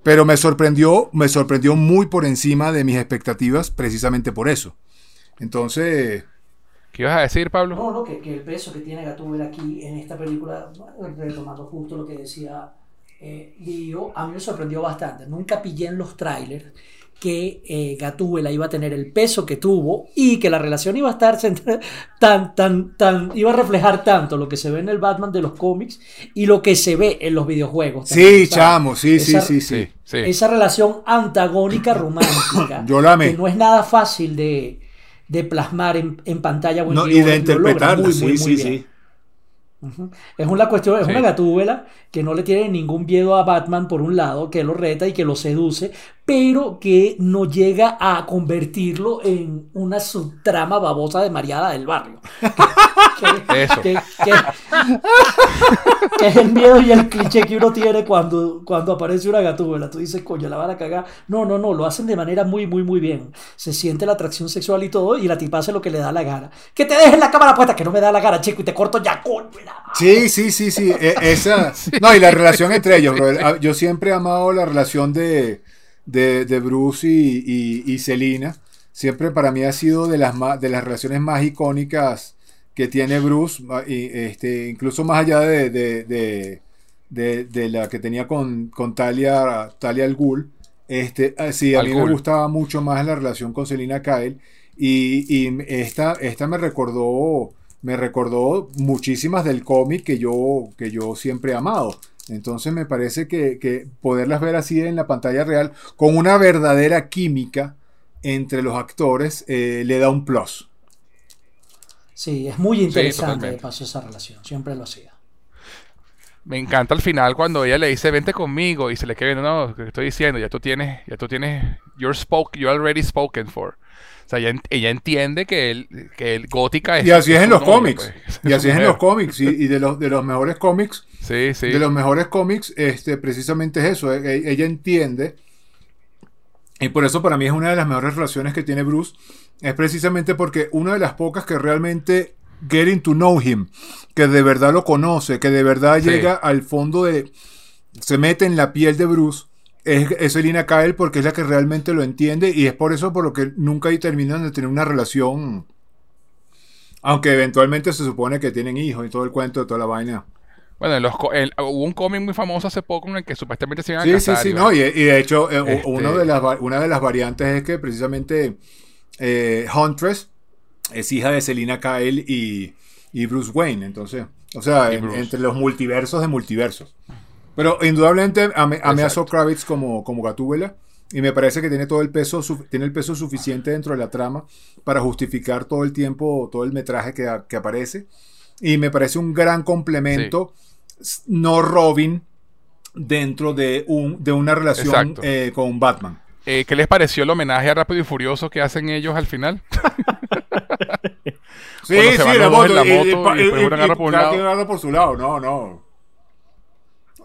Pero me sorprendió, me sorprendió muy por encima de mis expectativas, precisamente por eso. Entonces, ¿Qué ibas a decir, Pablo? No, no, que, que el peso que tiene Gatúbel aquí en esta película, retomando justo lo que decía eh, Guillo, a mí me sorprendió bastante. Nunca pillé en los trailers que eh, Gatúbela iba a tener el peso que tuvo y que la relación iba a estar tan, tan, tan, iba a reflejar tanto lo que se ve en el Batman de los cómics y lo que se ve en los videojuegos. también, sí, chamo, sí, sí, Esa- sí, sí. Sí, sí. esa relación antagónica romántica Yo la amé. que no es nada fácil de, de plasmar en, en pantalla o en No, y de interpretarla, muy, sí, muy, muy sí, bien. sí. Es una cuestión, es Sí. una gatúbela que no le tiene ningún miedo a Batman por un lado, que lo reta y que lo seduce, pero que no llega a convertirlo en una subtrama babosa de Mariada del barrio. Que- Eso. que- que- que es el miedo y el cliché que uno tiene cuando, cuando aparece una gatúbela. Tú dices, coño, la van a cagar. No, no, no, lo hacen de manera muy, muy, muy bien. Se siente la atracción sexual y todo, y la tipa hace lo que le da la gana. Que te dejen la cámara puesta, que no me da la gana, chico, y te corto ya, coño. Sí, sí, sí, sí. e- esa. No, y la relación entre ellos. Ah, Yo siempre he amado la relación de, de, de Bruce y, y, y Selina. Siempre para mí ha sido de las, más, de las relaciones más icónicas que tiene Bruce, y, este, incluso más allá de, de, de, de- la que tenía con, con Talia, Talia al Ghul. Este, ah, sí, a Al mí Ghul. me gustaba mucho más la relación con Selina Kyle. Y, y esta, esta me recordó, me recordó muchísimas del cómic que yo, que yo siempre he amado. Entonces me parece que, que poderlas ver así en la pantalla real, con una verdadera química entre los actores, eh, le da un plus. Sí, es muy interesante de totalmente. paso esa relación, siempre lo hacía. Me encanta al final cuando ella le dice vente conmigo y se le queda viendo, no, que estoy diciendo, ya tú tienes, ya tú tienes, you're spoke, you're already spoken for. O sea, ella, ella entiende que el, que el gótica es. Y así es en los novio, cómics. pues, Y así es en los cómics. Y, y de, los, de los mejores cómics, Sí, sí. de los mejores cómics, este, precisamente es eso. e- e- Ella entiende. Y por eso para mí es una de las mejores relaciones que tiene Bruce. Es precisamente porque una de las pocas que realmente getting to know him, que de verdad lo conoce, que de verdad Sí. llega al fondo de... Se mete en la piel de Bruce. Es, es Selina Kyle porque es la que realmente lo entiende y es por eso por lo que nunca terminan de tener una relación. Aunque eventualmente se supone que tienen hijos y todo el cuento de toda la vaina. Bueno, los el- hubo un cómic muy famoso hace poco en el que supuestamente se iban a Sí, sí, casar. sí, y no, bueno, y, y de hecho, eh, Este- uno de las, va- una de las variantes es que precisamente eh, Huntress es hija de Selina Kyle y, y Bruce Wayne, entonces, o sea, en- entre los multiversos de multiversos. Pero indudablemente amé, amé a Kravitz como, como Gatúbela y me parece que tiene todo el peso, su- tiene el peso suficiente dentro de la trama para justificar todo el tiempo, todo el metraje que, que aparece. Y me parece un gran complemento, no Robin, dentro de, un, de una relación eh, con Batman. Eh, ¿Qué les pareció el homenaje a Rápido y Furioso que hacen ellos al final? Sí, sí, la moto. y- y- y y- por su lado. No, no.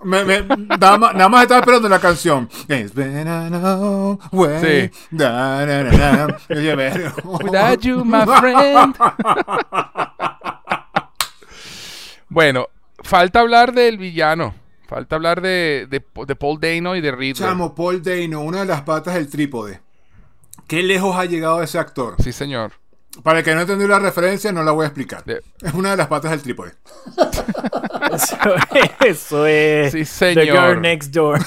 Me- me- nada, más, nada más estaba esperando la canción. It's been a long way. Sí. Da, da, da, da. Y yo, "Ver- Without you, my friend. bueno, falta hablar del villano. Falta hablar de, de, de Paul Dano y de Riddler. Chamo, Paul Dano, una de las patas del trípode. ¿Qué lejos ha llegado ese actor? Sí, señor. Para el que no entendió la referencia, no la voy a explicar. De- Es una de las patas del trípode. Eso, eso es Sí, The señor. Girl Next Door.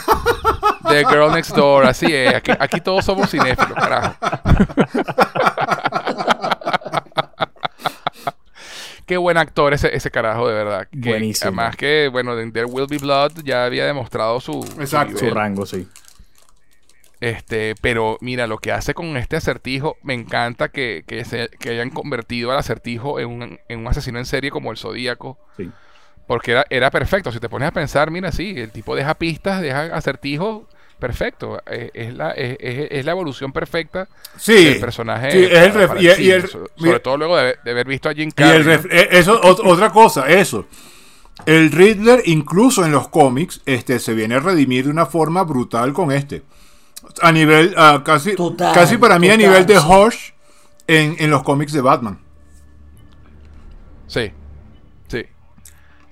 The Girl Next Door, así es. Aquí, aquí todos somos cinéfilos, carajo. Qué buen actor ese, ese carajo, de verdad. Que, Buenísimo. Además que, bueno, en There Will Be Blood ya había demostrado su, su Exacto. Su nivel. rango, sí. Este, pero mira, lo que hace con este acertijo, me encanta que, que, se, que hayan convertido al acertijo en un, en un asesino en serie como el Zodíaco. sí. Porque era, era perfecto. Si te pones a pensar, mira, sí, el tipo deja pistas, deja acertijos, perfecto. Eh, es, la, es, es- la evolución perfecta Sí. del personaje. Sí, es el para- ref- para y- el y el- mira- sobre todo luego de, de haber visto a Jim Y Carrey. el ref- eh, eso, ot- otra cosa, eso. El Riddler, incluso en los cómics, este, se viene a redimir de una forma brutal con este. A nivel, casi, Total, casi para mí a nivel de sí. Hush en, en los cómics de Batman. Sí, sí.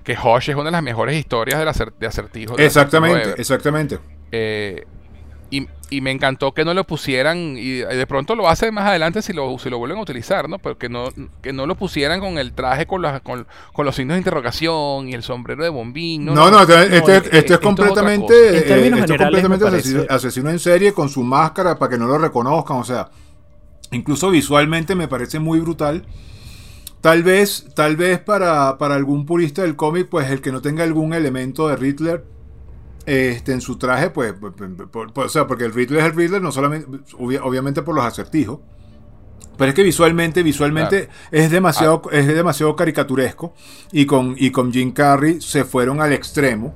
Que Hosh es una de las mejores historias del acer- de acertijo. del Exactamente, acertijo exactamente. Eh, y, y me encantó que no lo pusieran, y de pronto lo hace más adelante si lo, si lo vuelven a utilizar, ¿no? Pero que no, que no lo pusieran con el traje con, las- con, con los signos de interrogación y el sombrero de bombín. No, no, este, no, este- eh, este eh, es esto otra completamente. En eh, es generales, completamente asesino en serie con su máscara para que no lo reconozcan. O sea, incluso visualmente me parece muy brutal. Tal vez, tal vez para, para algún purista del cómic, pues el que no tenga algún elemento de Riddler este, en su traje, pues, pues, por- por- o sea, porque el Riddler es el Riddler, no solamente, obvia- obviamente por los acertijos. Pero es que visualmente, visualmente es demasiado, Ah. es demasiado caricaturesco. Y con, y con Jim Carrey se fueron al extremo.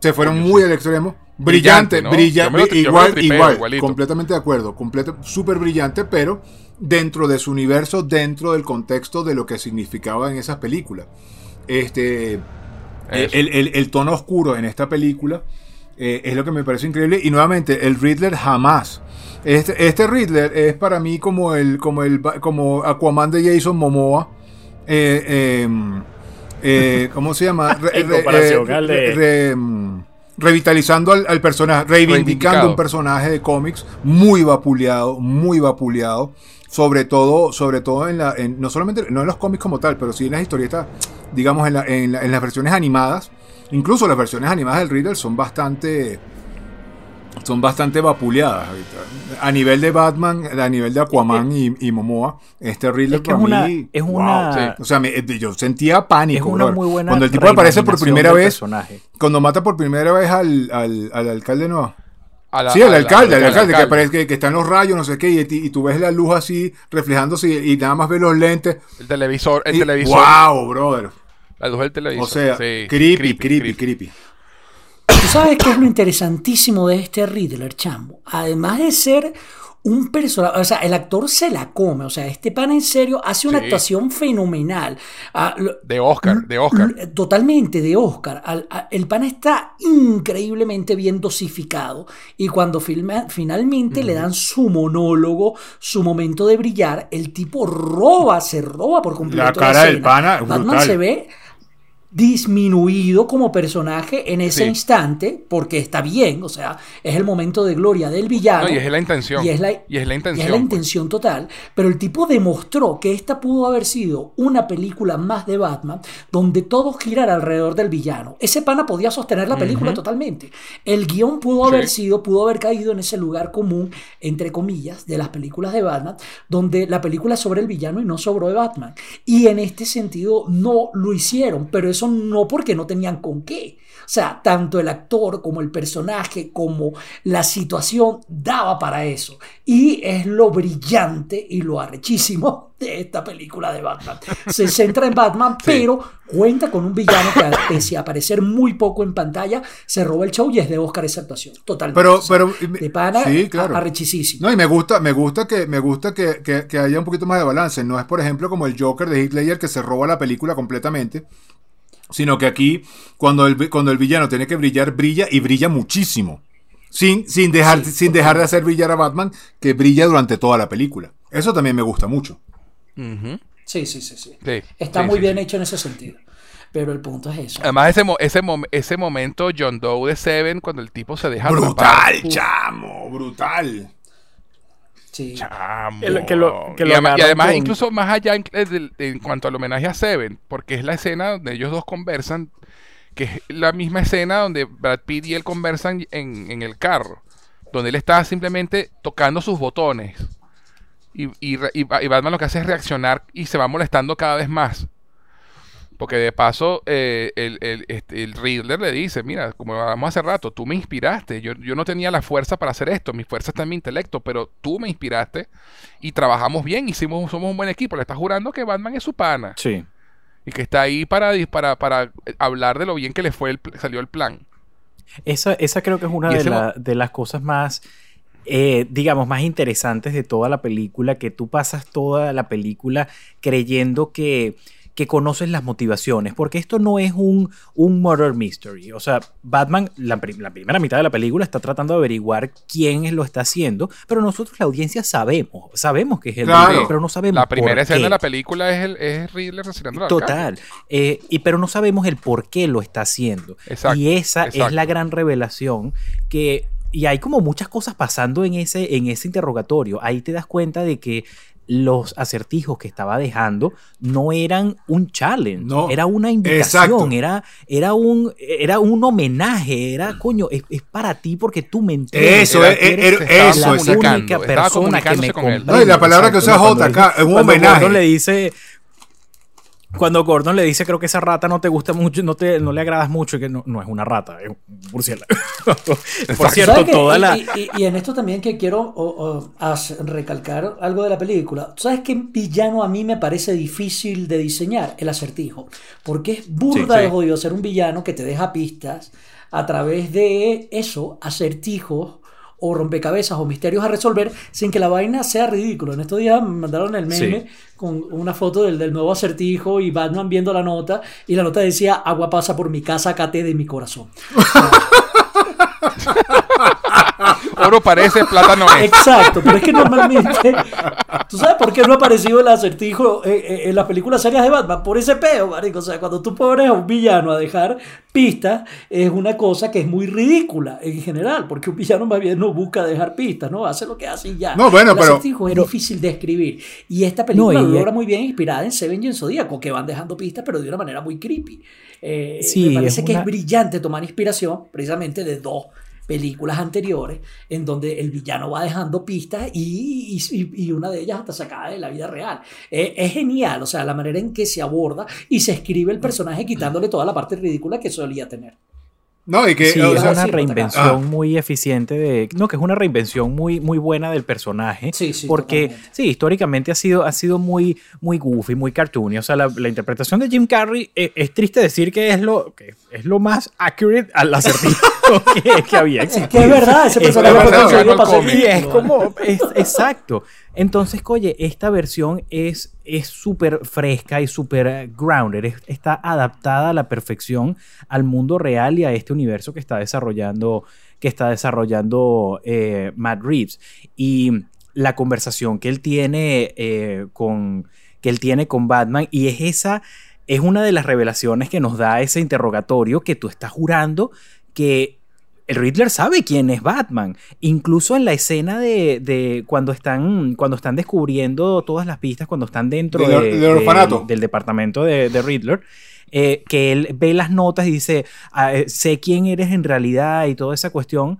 Se fueron muy al extremo. Brillante, Brillante, igual, tripeo, igual, igualito. completamente de acuerdo, completo, súper brillante, pero dentro de su universo, dentro del contexto de lo que significaba en esas películas. Este. El, el- el tono oscuro en esta película eh, es lo que me parece increíble. Y nuevamente, el Riddler jamás. Este, este Riddler es para mí como el, como el como Aquaman de Jason Momoa. Eh, em, eh, ¿Cómo se llama? Re- En re- comparación eh, al de- re- re- em, revitalizando al, al personaje, reivindicando un personaje de cómics muy vapuleado, muy vapuleado. Sobre todo, sobre todo en la, en- no solamente, no en los cómics como tal, pero sí en las historietas, digamos, en, la- en la- en las versiones animadas. Incluso las versiones animadas del Riddler son bastante, son bastante vapuleadas. ahorita. A nivel de Batman, a nivel de Aquaman y, y Momoa, este Riddler Es que es para una- mí, es wow. una- O sea, me- eh, yo sentía pánico. Es una muy buena Cuando el tipo aparece por primera vez, personaje. cuando mata por primera vez al, al, al alcalde nuevo. La- Sí, el a la- alcalde, el al alcalde, que aparece que, que está en los rayos, no sé qué, y, tú ves la luz así reflejándose y, y nada más ves los lentes. El televisor, el y- televisor. ¡Wow, brother! La luz del televisor. O sea, sí, creepy, creepy, creepy, ¿Tú sabes qué es lo interesantísimo de este Riddler, chamo? Además de ser un personaje, o sea, el actor se la come, o sea, este pan en serio hace una Sí. actuación fenomenal. Ah, lo- De Oscar, de Oscar. L- Totalmente de Oscar. Al- a- el pan está increíblemente bien dosificado y cuando filma- finalmente le dan su monólogo, su momento de brillar, el tipo roba, se roba por completo. La cara del pana, Batman brutal. se ve disminuido como personaje en ese Sí. instante porque está bien, o sea, es el momento de gloria del villano. No, y es la intención. Y es la, Y es la intención, y es la pues. intención total. Pero el tipo demostró que esta pudo haber sido una película más de Batman donde todo girara alrededor del villano. Ese pana podía sostener la película totalmente. El guion pudo haber Sí. sido, pudo haber caído en ese lugar común, entre comillas, de las películas de Batman, donde la película sobre el villano y no sobre Batman. Y en este sentido no lo hicieron, pero eso eso no porque no tenían con qué. O sea, tanto el actor como el personaje, como la situación daba para eso. Y es lo brillante y lo arrechísimo de esta película de Batman. Se centra en Batman, pero cuenta con un villano que, pese a aparecer muy poco en pantalla, se roba el show y es de Oscar esa actuación. Totalmente. Pero, pero, de pana, sí, claro. arrechísimo. No, y me gusta, me gusta que, me gusta que, que, que haya un poquito más de balance. No es, por ejemplo, como el Joker de Heath Ledger que se roba la película completamente sino que aquí cuando el, cuando el villano tiene que brillar, brilla y brilla muchísimo. Sin, sin, dejar, Sí, sin dejar de hacer brillar a Batman, que brilla durante toda la película. Eso también me gusta mucho. Sí, sí, sí, sí. Sí, Está sí, muy sí, bien sí. hecho en ese sentido. Pero el punto es eso. Además, ese, mo- ese, mom- ese momento John Doe de Seven, cuando el tipo se deja Brutal, atrapar. chamo, brutal. Sí. Chamo. Que lo- que lo- que y, además, y agarran además con- incluso más allá en, en- en cuanto al homenaje a Seven, porque es la escena donde ellos dos conversan, que es la misma escena donde Brad Pitt y él conversan en, en el carro, donde él está simplemente tocando sus botones. Y, y, y Batman lo que hace es reaccionar y se va molestando cada vez más. Porque de paso, eh, el, el, este, el Riddler le dice, mira, como hablamos hace rato, tú me inspiraste, yo, yo no tenía la fuerza para hacer esto, mi fuerza está en mi intelecto, pero tú me inspiraste y trabajamos bien, hicimos, somos un buen equipo, le estás jurando que Batman es su pana Sí. y que está ahí para, para, para hablar de lo bien que le fue el, salió el plan. Esa, esa creo que es una de, la- de las cosas más, eh, digamos, más interesantes de toda la película, que tú pasas toda la película creyendo que, que conoces las motivaciones, porque esto no es un, un murder mystery. O sea, Batman, la, la primera mitad de la película está tratando de averiguar quién lo está haciendo, pero nosotros, la audiencia, sabemos, sabemos que es el Claro. Riddler, pero no sabemos La primera por escena qué. de la película es el es Riddler asesinando. Total. Eh, y, pero no sabemos el por qué lo está haciendo. Exacto, y esa es la gran revelación que... Y hay como muchas cosas pasando en ese, en ese interrogatorio. Ahí te das cuenta de que los acertijos que estaba dejando no eran un challenge, No, era una exacto. invitación, era, era, un, era un homenaje, era, coño, es, es para ti porque tú me entiendes. Eso, Era- eh, eh, era- eh, eso, la exacto. única persona que me con él. comprende. No, y la palabra que usa J acá, es un homenaje. Le dice cuando Gordon le dice creo que esa rata no te gusta mucho, no te no le agradas mucho, que no, no es una rata, es un murciélago. Por cierto, toda y, la y- y- y en esto también que quiero o- o, as- recalcar algo de la película. ¿Tú ¿Sabes qué villano a mí me parece difícil de diseñar? El acertijo. Porque es burda Sí, de sí. jodido ser un villano que te deja pistas a través de eso, acertijos o rompecabezas o misterios a resolver sin que la vaina sea ridículo. En estos días me mandaron el meme Sí. con una foto del, del nuevo acertijo y Batman viendo la nota y la nota decía agua pasa por mi casa, cate de mi corazón. Oro parece, plata no es. Exacto, pero es que normalmente. ¿Tú sabes por qué no ha aparecido el acertijo eh, eh, en las películas serias de Batman? Por ese peo, marico. O sea, cuando tú pones a un villano a dejar pistas, es una cosa que es muy ridícula en general, porque un villano más bien no busca dejar pistas, ¿no? Hace lo que hace y ya. No, bueno, el pero- acertijo es difícil de escribir. Y esta película No, y- lo logra muy bien inspirada en Seven y en Zodíaco, que van dejando pistas, pero de una manera muy creepy. Eh, Sí, me parece es que una- es brillante tomar inspiración precisamente de dos películas anteriores en donde el villano va dejando pistas y, y- una de ellas hasta sacada de la vida real. Eh, es genial, o sea, la manera en que se aborda y se escribe el personaje quitándole toda la parte ridícula que solía tener. No, y que, Sí, o es sea, una sí, reinvención Ah. muy eficiente de. No, que es una reinvención muy, muy buena del personaje. Sí, sí, Porque, totalmente. sí, históricamente ha sido, ha sido muy, muy goofy, muy cartoony. O sea, la, la interpretación de Jim Carrey eh, es, triste decir que es lo, que es lo más accurate al acertijo que, que había Es existido. que es verdad, ese Es personaje verdad, fue ganó para y es como, es- exacto. Entonces, oye, esta versión es es súper fresca y súper grounded. Es- está adaptada a la perfección al mundo real y a este universo que está desarrollando, que está desarrollando eh, Matt Reeves. Y la conversación que él tiene eh, con que él tiene con Batman y es esa es una de las revelaciones que nos da ese interrogatorio que tú estás jurando que el Riddler sabe quién es Batman. Incluso en la escena de, de cuando, están, cuando están descubriendo todas las pistas, cuando están dentro Del- de- del de- orfanato. del departamento de, de Riddler, eh, que él ve las notas y dice, "Ah, eh, sé quién eres en realidad y toda esa cuestión.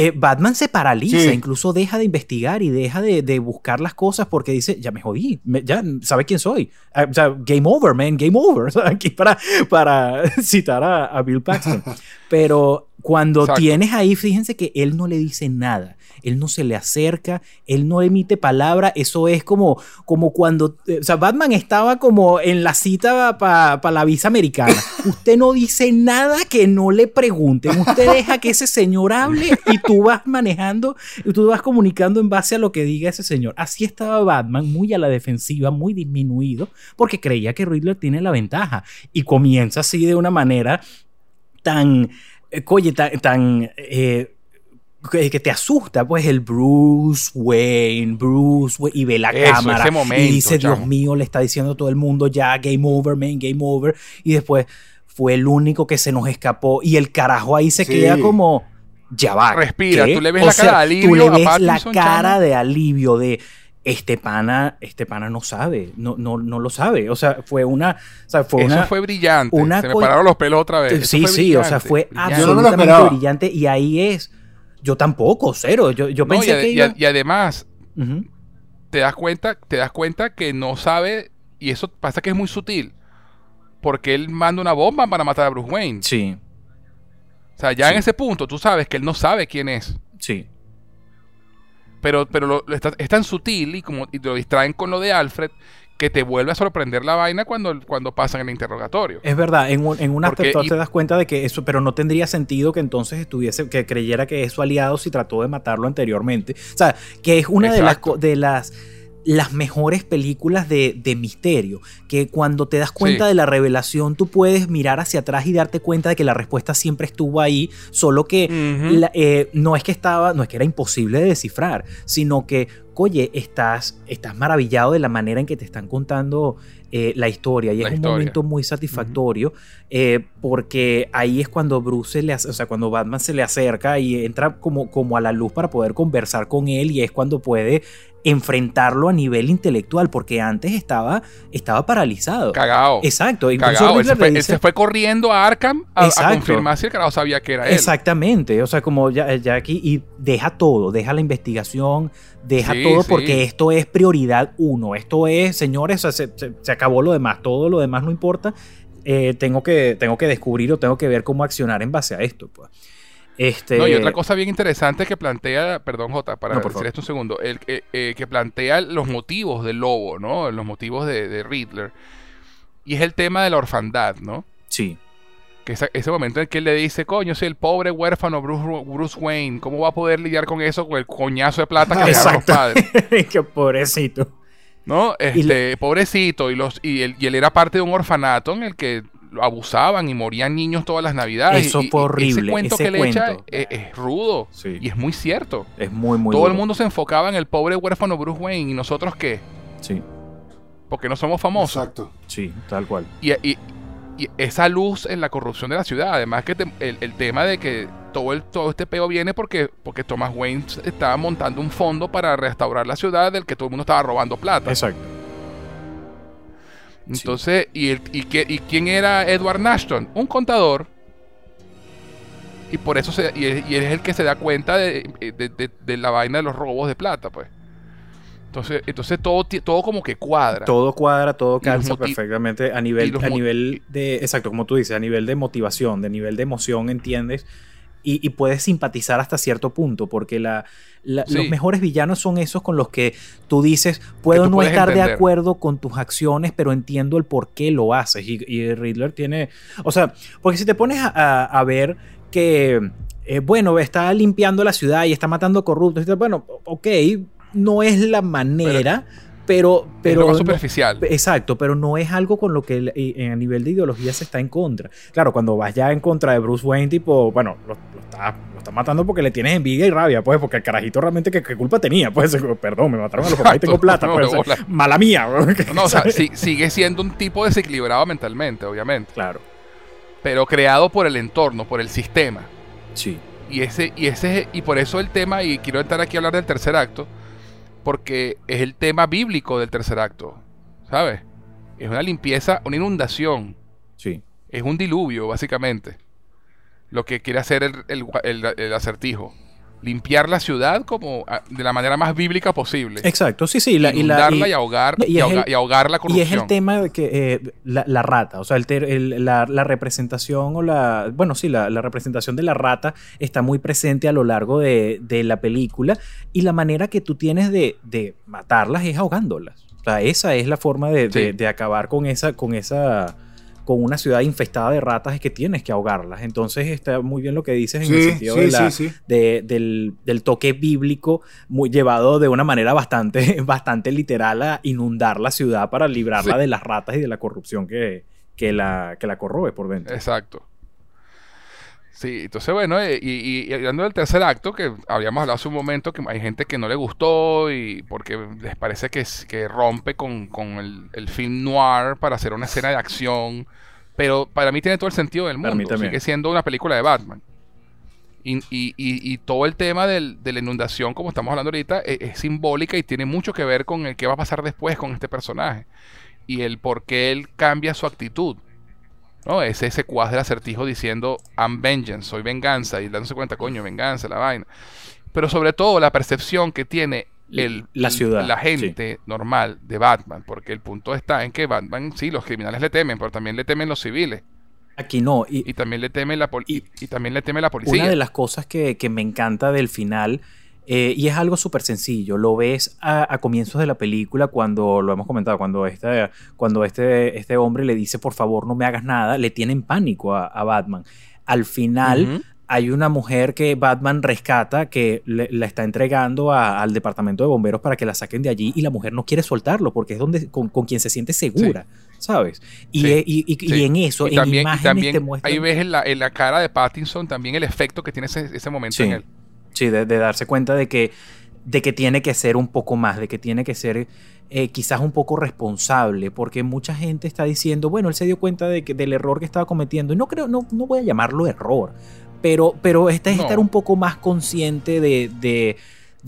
Eh, Batman se paraliza, Sí. incluso deja de investigar y deja de, de buscar las cosas porque dice, ya me jodí, me- ya sabe quién soy. Ah, o sea, game over, man, game over. Aquí para, para citar a, a Bill Paxton. Pero cuando Exacto. tienes ahí, fíjense que él no le dice nada. Él no se le acerca, él no emite palabra. Eso es como, como cuando. eh, O sea, Batman estaba como en la cita para la visa americana. Usted no dice nada que no le pregunten. Usted deja que ese señor hable y tú vas manejando y tú vas comunicando en base a lo que diga ese señor. Así estaba Batman, muy a la defensiva, muy disminuido, porque creía que Riddler tiene la ventaja. Y comienza así de una manera tan, eh, oye, tan, tan, eh, que que te asusta, pues el Bruce Wayne, Bruce Wayne, y ve la Eso, cámara momento, y dice, Dios mío, le está diciendo a todo el mundo ya, game over, man, game over, y después fue el único que se nos escapó y el carajo ahí se Sí. queda como, ya va. Respira, ¿qué? tú le ves O la sea, cara de alivio Tú le a ves la cara chamo. de alivio de este pana, este pana no sabe, no, no, no lo sabe. O sea, fue una, o sea, fue Eso una, fue brillante. una Se me pararon los pelos otra vez. Sí, sí, o sea, fue brillante. No absolutamente brillante y ahí es. Yo tampoco, cero. Yo, yo No, pensé y, que y a- iba- y además, te das cuenta, te das cuenta que no sabe, y eso pasa que es muy sutil, porque él manda una bomba para matar a Bruce Wayne. Sí, O sea, ya Sí. en ese punto tú sabes que él no sabe quién es. sí. Pero, pero lo- lo está- es tan sutil y como y te lo distraen con lo de Alfred que te vuelve a sorprender la vaina cuando, cuando pasan el interrogatorio. Es verdad, en un, en un Porque- y- te das cuenta de que eso, pero no tendría sentido que entonces estuviese, que creyera que es su aliado si trató de matarlo anteriormente. O sea, que es una de las, de las las mejores películas de, de misterio, que cuando te das cuenta Sí. de la revelación tú puedes mirar hacia atrás y darte cuenta de que la respuesta siempre estuvo ahí, solo que la- eh, no es que estaba, no es que era imposible de descifrar, sino que, oye, estás, estás maravillado de la manera en que te están contando eh, la historia y La es un momento muy satisfactorio eh, porque ahí es cuando Bruce se le, o sea, cuando Batman se le acerca y entra como, como a la luz para poder conversar con él y es cuando puede enfrentarlo a nivel intelectual porque antes estaba, estaba paralizado. Cagao. Exacto, Cagao. Él se, fue, le él dice- se fue corriendo a Arkham a, confirmar si el carajo sabía que era él. Exactamente, o sea, como ya, ya aquí, y deja todo, deja la investigación, deja Sí, todo sí. porque esto es prioridad uno, esto es, señores, o sea, se, se- se acabó lo demás, todo lo demás no importa, eh, tengo, que, tengo que descubrir o tengo que ver cómo accionar en base a esto. Pues. Este, No, y otra cosa bien interesante que plantea, perdón Jota, para No, por decir esto un segundo, el, que- eh, que plantea los motivos del lobo, ¿no? Los motivos de, de Riddler. Y es el tema de la orfandad, ¿no? Sí, Que ese, ese momento en que él le dice, coño, si el pobre huérfano Bruce, Bruce Wayne, ¿cómo va a poder lidiar con eso con el coñazo de plata que le dejaron los Exacto. padres? que pobrecito. ¿No? Y Este, pobrecito, y, los, y, él, y él era parte de un orfanato en el que lo abusaban y morían niños todas las navidades. Eso y- fue y horrible, Ese cuento ese que le echa es, es rudo. Sí. Y es muy cierto. Es muy, muy Todo el mundo se enfocaba en el pobre huérfano Bruce Wayne y nosotros qué, Sí, porque no somos famosos. Exacto. sí, tal cual. Y, y- y esa luz en la corrupción de la ciudad, además que te- el, el tema de que todo, el, todo este peo viene porque, porque Thomas Wayne estaba montando un fondo para restaurar la ciudad del que todo el mundo estaba robando plata. Exacto. Entonces, ¿y, el- y, qué- y quién era Edward Nashton? Un contador. Y por eso se, y, es, y él es el que se da cuenta de, de- de- de la vaina de los robos de plata, pues. Entonces, entonces todo, todo como que cuadra. Todo cuadra, todo Y calza perfectamente a y nivel, a nivel de, exacto, como tú dices, a nivel de motivación, de nivel de emoción, ¿entiendes? Y, y puedes simpatizar hasta cierto punto, porque la, la- Sí. los mejores villanos son esos con los que tú dices, puedo tú no estar de acuerdo con tus acciones, pero entiendo el por qué lo haces. Y, y Riddler tiene, o sea, porque si te pones a, a- a ver que, eh, bueno, está limpiando la ciudad y está matando corruptos, bueno, ok, no es la manera, pero... pero lo más no- superficial. Exacto, pero no es algo con lo que el- a nivel de ideología se está en contra. Claro, cuando vas ya en contra de Bruce Wayne, tipo, bueno, lo, lo está, lo está matando porque le tienes envidia y rabia, pues, porque el carajito realmente, ¿qué, qué culpa tenía? Pues, perdón, me mataron a los papás y tengo plata, No, pues, o sea, mala mía. No, o sea, sigue siendo un tipo desequilibrado mentalmente, obviamente. Claro, Pero creado por el entorno, por el sistema. sí, Y ese, y ese, y por eso el tema, y quiero entrar aquí a hablar del tercer acto, porque es el tema bíblico del tercer acto. ¿Sabes? Es una limpieza, una inundación. sí, Es un diluvio, básicamente. Lo que quiere hacer el, el- el- el acertijo. Limpiar la ciudad como ah, de la manera más bíblica posible. Exacto, sí, sí. La, y, la, y- y, ahogar, y el- ahogar la Y corrupción. es el tema de que eh, la, la rata, o sea, el el- la, la representación o la, bueno, sí, la, representación de la rata está muy presente a lo largo de, de la película y la manera que tú tienes de, de matarlas es ahogándolas. O sea, esa es la forma de, de- Sí. de acabar con esa, con esa, con una ciudad infestada de ratas es que tienes que ahogarlas. Entonces está muy bien lo que dices en el sentido sí, de la, sí, sí. de- del, del toque bíblico muy llevado de una manera bastante, bastante literal a inundar la ciudad para librarla de las ratas y de la corrupción que, que, la, que la corroe por dentro. Exacto. Sí, entonces bueno, eh, y, y- y hablando del tercer acto, que habíamos hablado hace un momento, que hay gente que no le gustó y porque les parece que, es- que rompe con, con el, el film noir para hacer una escena de acción, pero para mí tiene todo el sentido del Para mí mundo, sigue siendo una película de Batman. Y, y- todo el tema del- de la inundación, como estamos hablando ahorita, e- es, simbólica y tiene mucho que ver con el qué va a pasar después con este personaje y el por qué él cambia su actitud. ¿No? Es ese cuadro del acertijo diciendo I'm vengeance, soy venganza, y dándose cuenta, coño, venganza, la vaina. Pero sobre todo la percepción que tiene el, La ciudad, la gente normal de Batman, porque el punto está en que Batman, sí, los criminales le temen, pero también le temen los civiles, Aquí no. Y, y también le teme la, y, y también le teme la policía. Una de las cosas que, que me encanta del final, eh, y es algo súper sencillo, lo ves a, a comienzos de la película cuando, lo hemos comentado, cuando este, cuando este, este hombre le dice, por favor, no me hagas nada, le tienen pánico a, a Batman. Al final... Hay una mujer que Batman rescata que le- la está entregando a- al departamento de bomberos para que la saquen de allí y la mujer no quiere soltarlo porque es donde con, con quien se siente segura, ¿sabes? Y, Sí. eh, y- y- en eso, en también, y imágenes también te muestran... ahí ves en la, en la cara de Pattinson también el efecto que tiene ese, ese momento Sí. en él. Sí, de, de darse cuenta de que, de que tiene que ser un poco más, de que tiene que ser eh, quizás un poco responsable, porque mucha gente está diciendo, bueno, él se dio cuenta de que, del error que estaba cometiendo, y no creo, no, no voy a llamarlo error, pero, pero este es No. estar un poco más consciente de, de,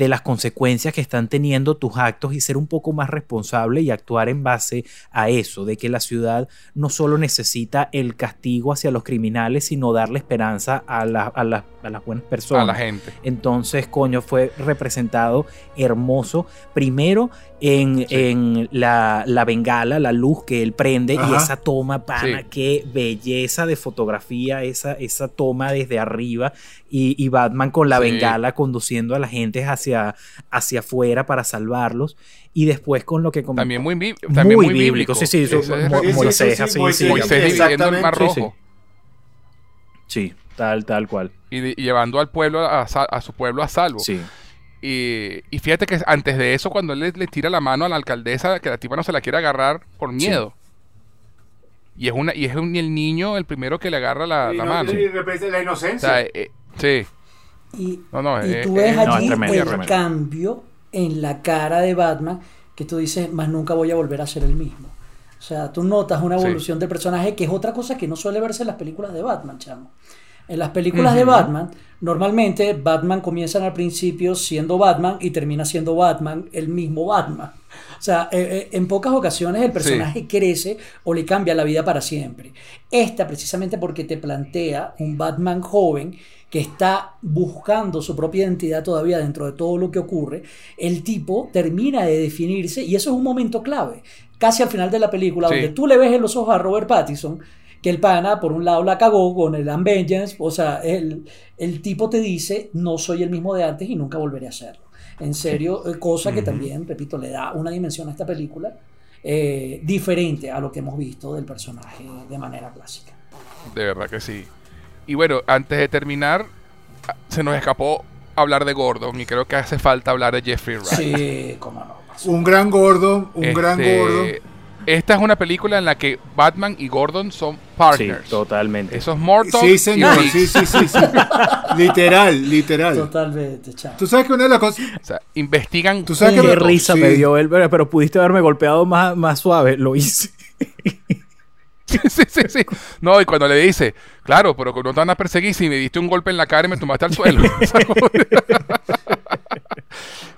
de las consecuencias que están teniendo tus actos y ser un poco más responsable y actuar en base a eso, de que la ciudad no solo necesita el castigo hacia los criminales, sino darle esperanza a, la- a las- a las buenas personas. A la gente. Entonces, coño, fue representado hermoso. Primero en, Sí. en la, la bengala, la luz que él prende y esa toma, pana, Sí. qué belleza de fotografía, esa, esa toma desde arriba y, y Batman con la Sí. bengala conduciendo a la gente hacia, hacia afuera para salvarlos. Y después con lo que comentó- También muy, también Muy bíblico, sí, sí, eso- es- mo- Sí, como sí, las sí, cejas, sí, sí, Moisés, sí, Moisés dividiendo el mar exactamente, rojo Sí, tal, tal cual. y, de- y llevando al pueblo a, su pueblo a salvo. Sí. Y, y fíjate que antes de eso, cuando él le, le tira la mano a la alcaldesa, que la tipa no se la quiere agarrar por miedo. Y es una y es un- el niño el primero que le agarra la, Y la no- mano. y representa la O inocencia. sea, eh, sí. Y, No, no, y eh, tú ves eh, no, allí tremendo, el tremendo. cambio en la cara de Batman que tú dices, más nunca voy a volver a ser el mismo. O sea, tú notas una Sí. evolución del personaje que es otra cosa que no suele verse en las películas de Batman, chamo. En las películas de Batman, normalmente Batman comienza al principio siendo Batman y termina siendo Batman, el mismo Batman. O sea, eh, eh, en pocas ocasiones el personaje crece o le cambia la vida para siempre. Esta precisamente porque te plantea un Batman joven que está buscando su propia identidad todavía dentro de todo lo que ocurre, el tipo termina de definirse y eso es un momento clave. Casi al final de la película, Sí. donde tú le ves en los ojos a Robert Pattinson, que el pana, por un lado, la cagó con el Unvengeance, o sea, el, el tipo te dice, no soy el mismo de antes y nunca volveré a serlo. En serio, eh, cosa que también, repito, le da una dimensión a esta película eh, diferente a lo que hemos visto del personaje de manera clásica. De verdad que sí. Y bueno, antes de terminar, se nos escapó hablar de Gordon y creo que hace falta hablar de Jeffrey Wright. Sí, cómo no. Un gran gordo, un gran Este, gordo. Esta es una película en la que Batman y Gordon son Sí, partners. totalmente. Eso es Morton Sí, señor, y sí, sí, sí, sí. literal, literal. Totalmente, chao. Tú sabes que una de las cosas... O sea, investigan. Tú sabes que... Qué risa sí. me dio él, pero, pero pudiste haberme golpeado más, más suave. Lo hice. sí, sí, sí. No, y cuando le dice, claro, pero no te van a perseguir si me diste un golpe en la cara y me tomaste al suelo.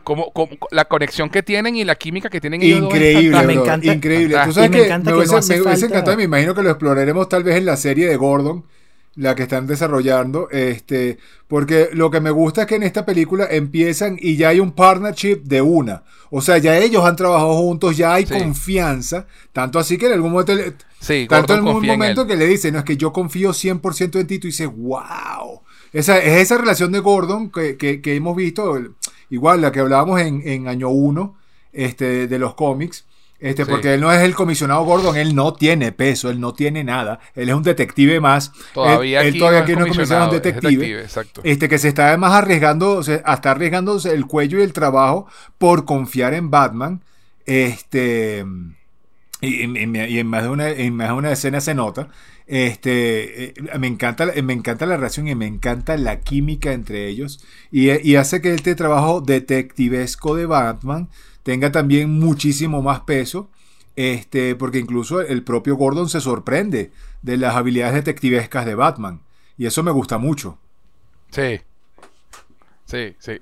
Como, como- la conexión que tienen y la química que tienen ellos dos Increíble. Me bro, encanta- increíble. Tú sabes Y me que encanta me que hubiese, no hace me hubiese encantado, me imagino que lo exploraremos tal vez en la serie de Gordon, la que están desarrollando. Este, porque lo que me gusta es que en esta película empiezan y ya hay un partnership de una. O sea, ya ellos han trabajado juntos, ya hay Sí. confianza. Tanto así que en algún momento, Sí, tanto en en momento que le dice, no es que yo confío 100% en ti, tú dices, wow. Esa, es esa relación de Gordon que, que- que hemos visto, igual la que hablábamos en, en año 1 este, de los cómics. Este, Sí. Porque él no es el comisionado Gordon, él no tiene peso, él no tiene nada, él es un detective más. Todavía él, él aquí todavía no es aquí no es comisionado, es un es detective. Este, que se está además arriesgando, se, hasta arriesgándose el cuello y el trabajo por confiar en Batman. Este. Y, y- y en, más de una, en más de una escena se nota. Este, eh, me, encanta, la- me encanta la relación y me encanta la química entre ellos. Y, y hace que este trabajo detectivesco de Batman tenga también muchísimo más peso. Este, porque incluso el propio Gordon se sorprende de las habilidades detectivescas de Batman. Y eso me gusta mucho. Sí. Sí, sí.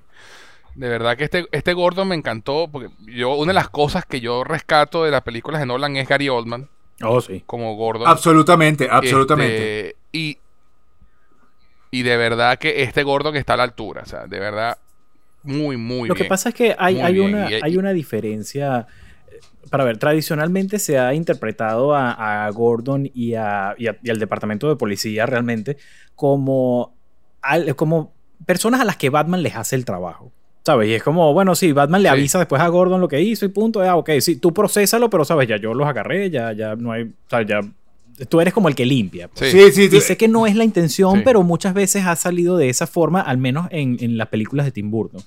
De verdad que este, este Gordon me encantó, porque yo, una de las cosas que yo rescato de las películas de Nolan es Gary Oldman Oh, sí. como Gordon. Absolutamente, absolutamente. Este, y, y de verdad que este Gordon está a la altura, o sea, de verdad, muy, muy Lo bien. que pasa es que hay, hay una, hay una diferencia. eh, Para ver, tradicionalmente se ha interpretado a, a Gordon y, a- y a- y al departamento de policía realmente como, al- como personas a las que Batman les hace el trabajo. ¿Sabes? Y es como, bueno, sí, Batman le Sí. avisa después a Gordon lo que hizo y punto. Ah, ok, sí, tú procésalo, pero sabes, ya yo los agarré, ya, ya no hay. O sea, ya. Tú eres como el que limpia. Sí. Sí, sí, Y sé que no es la intención, Sí. pero muchas veces ha salido de esa forma, al menos en, en las películas de Tim Burton.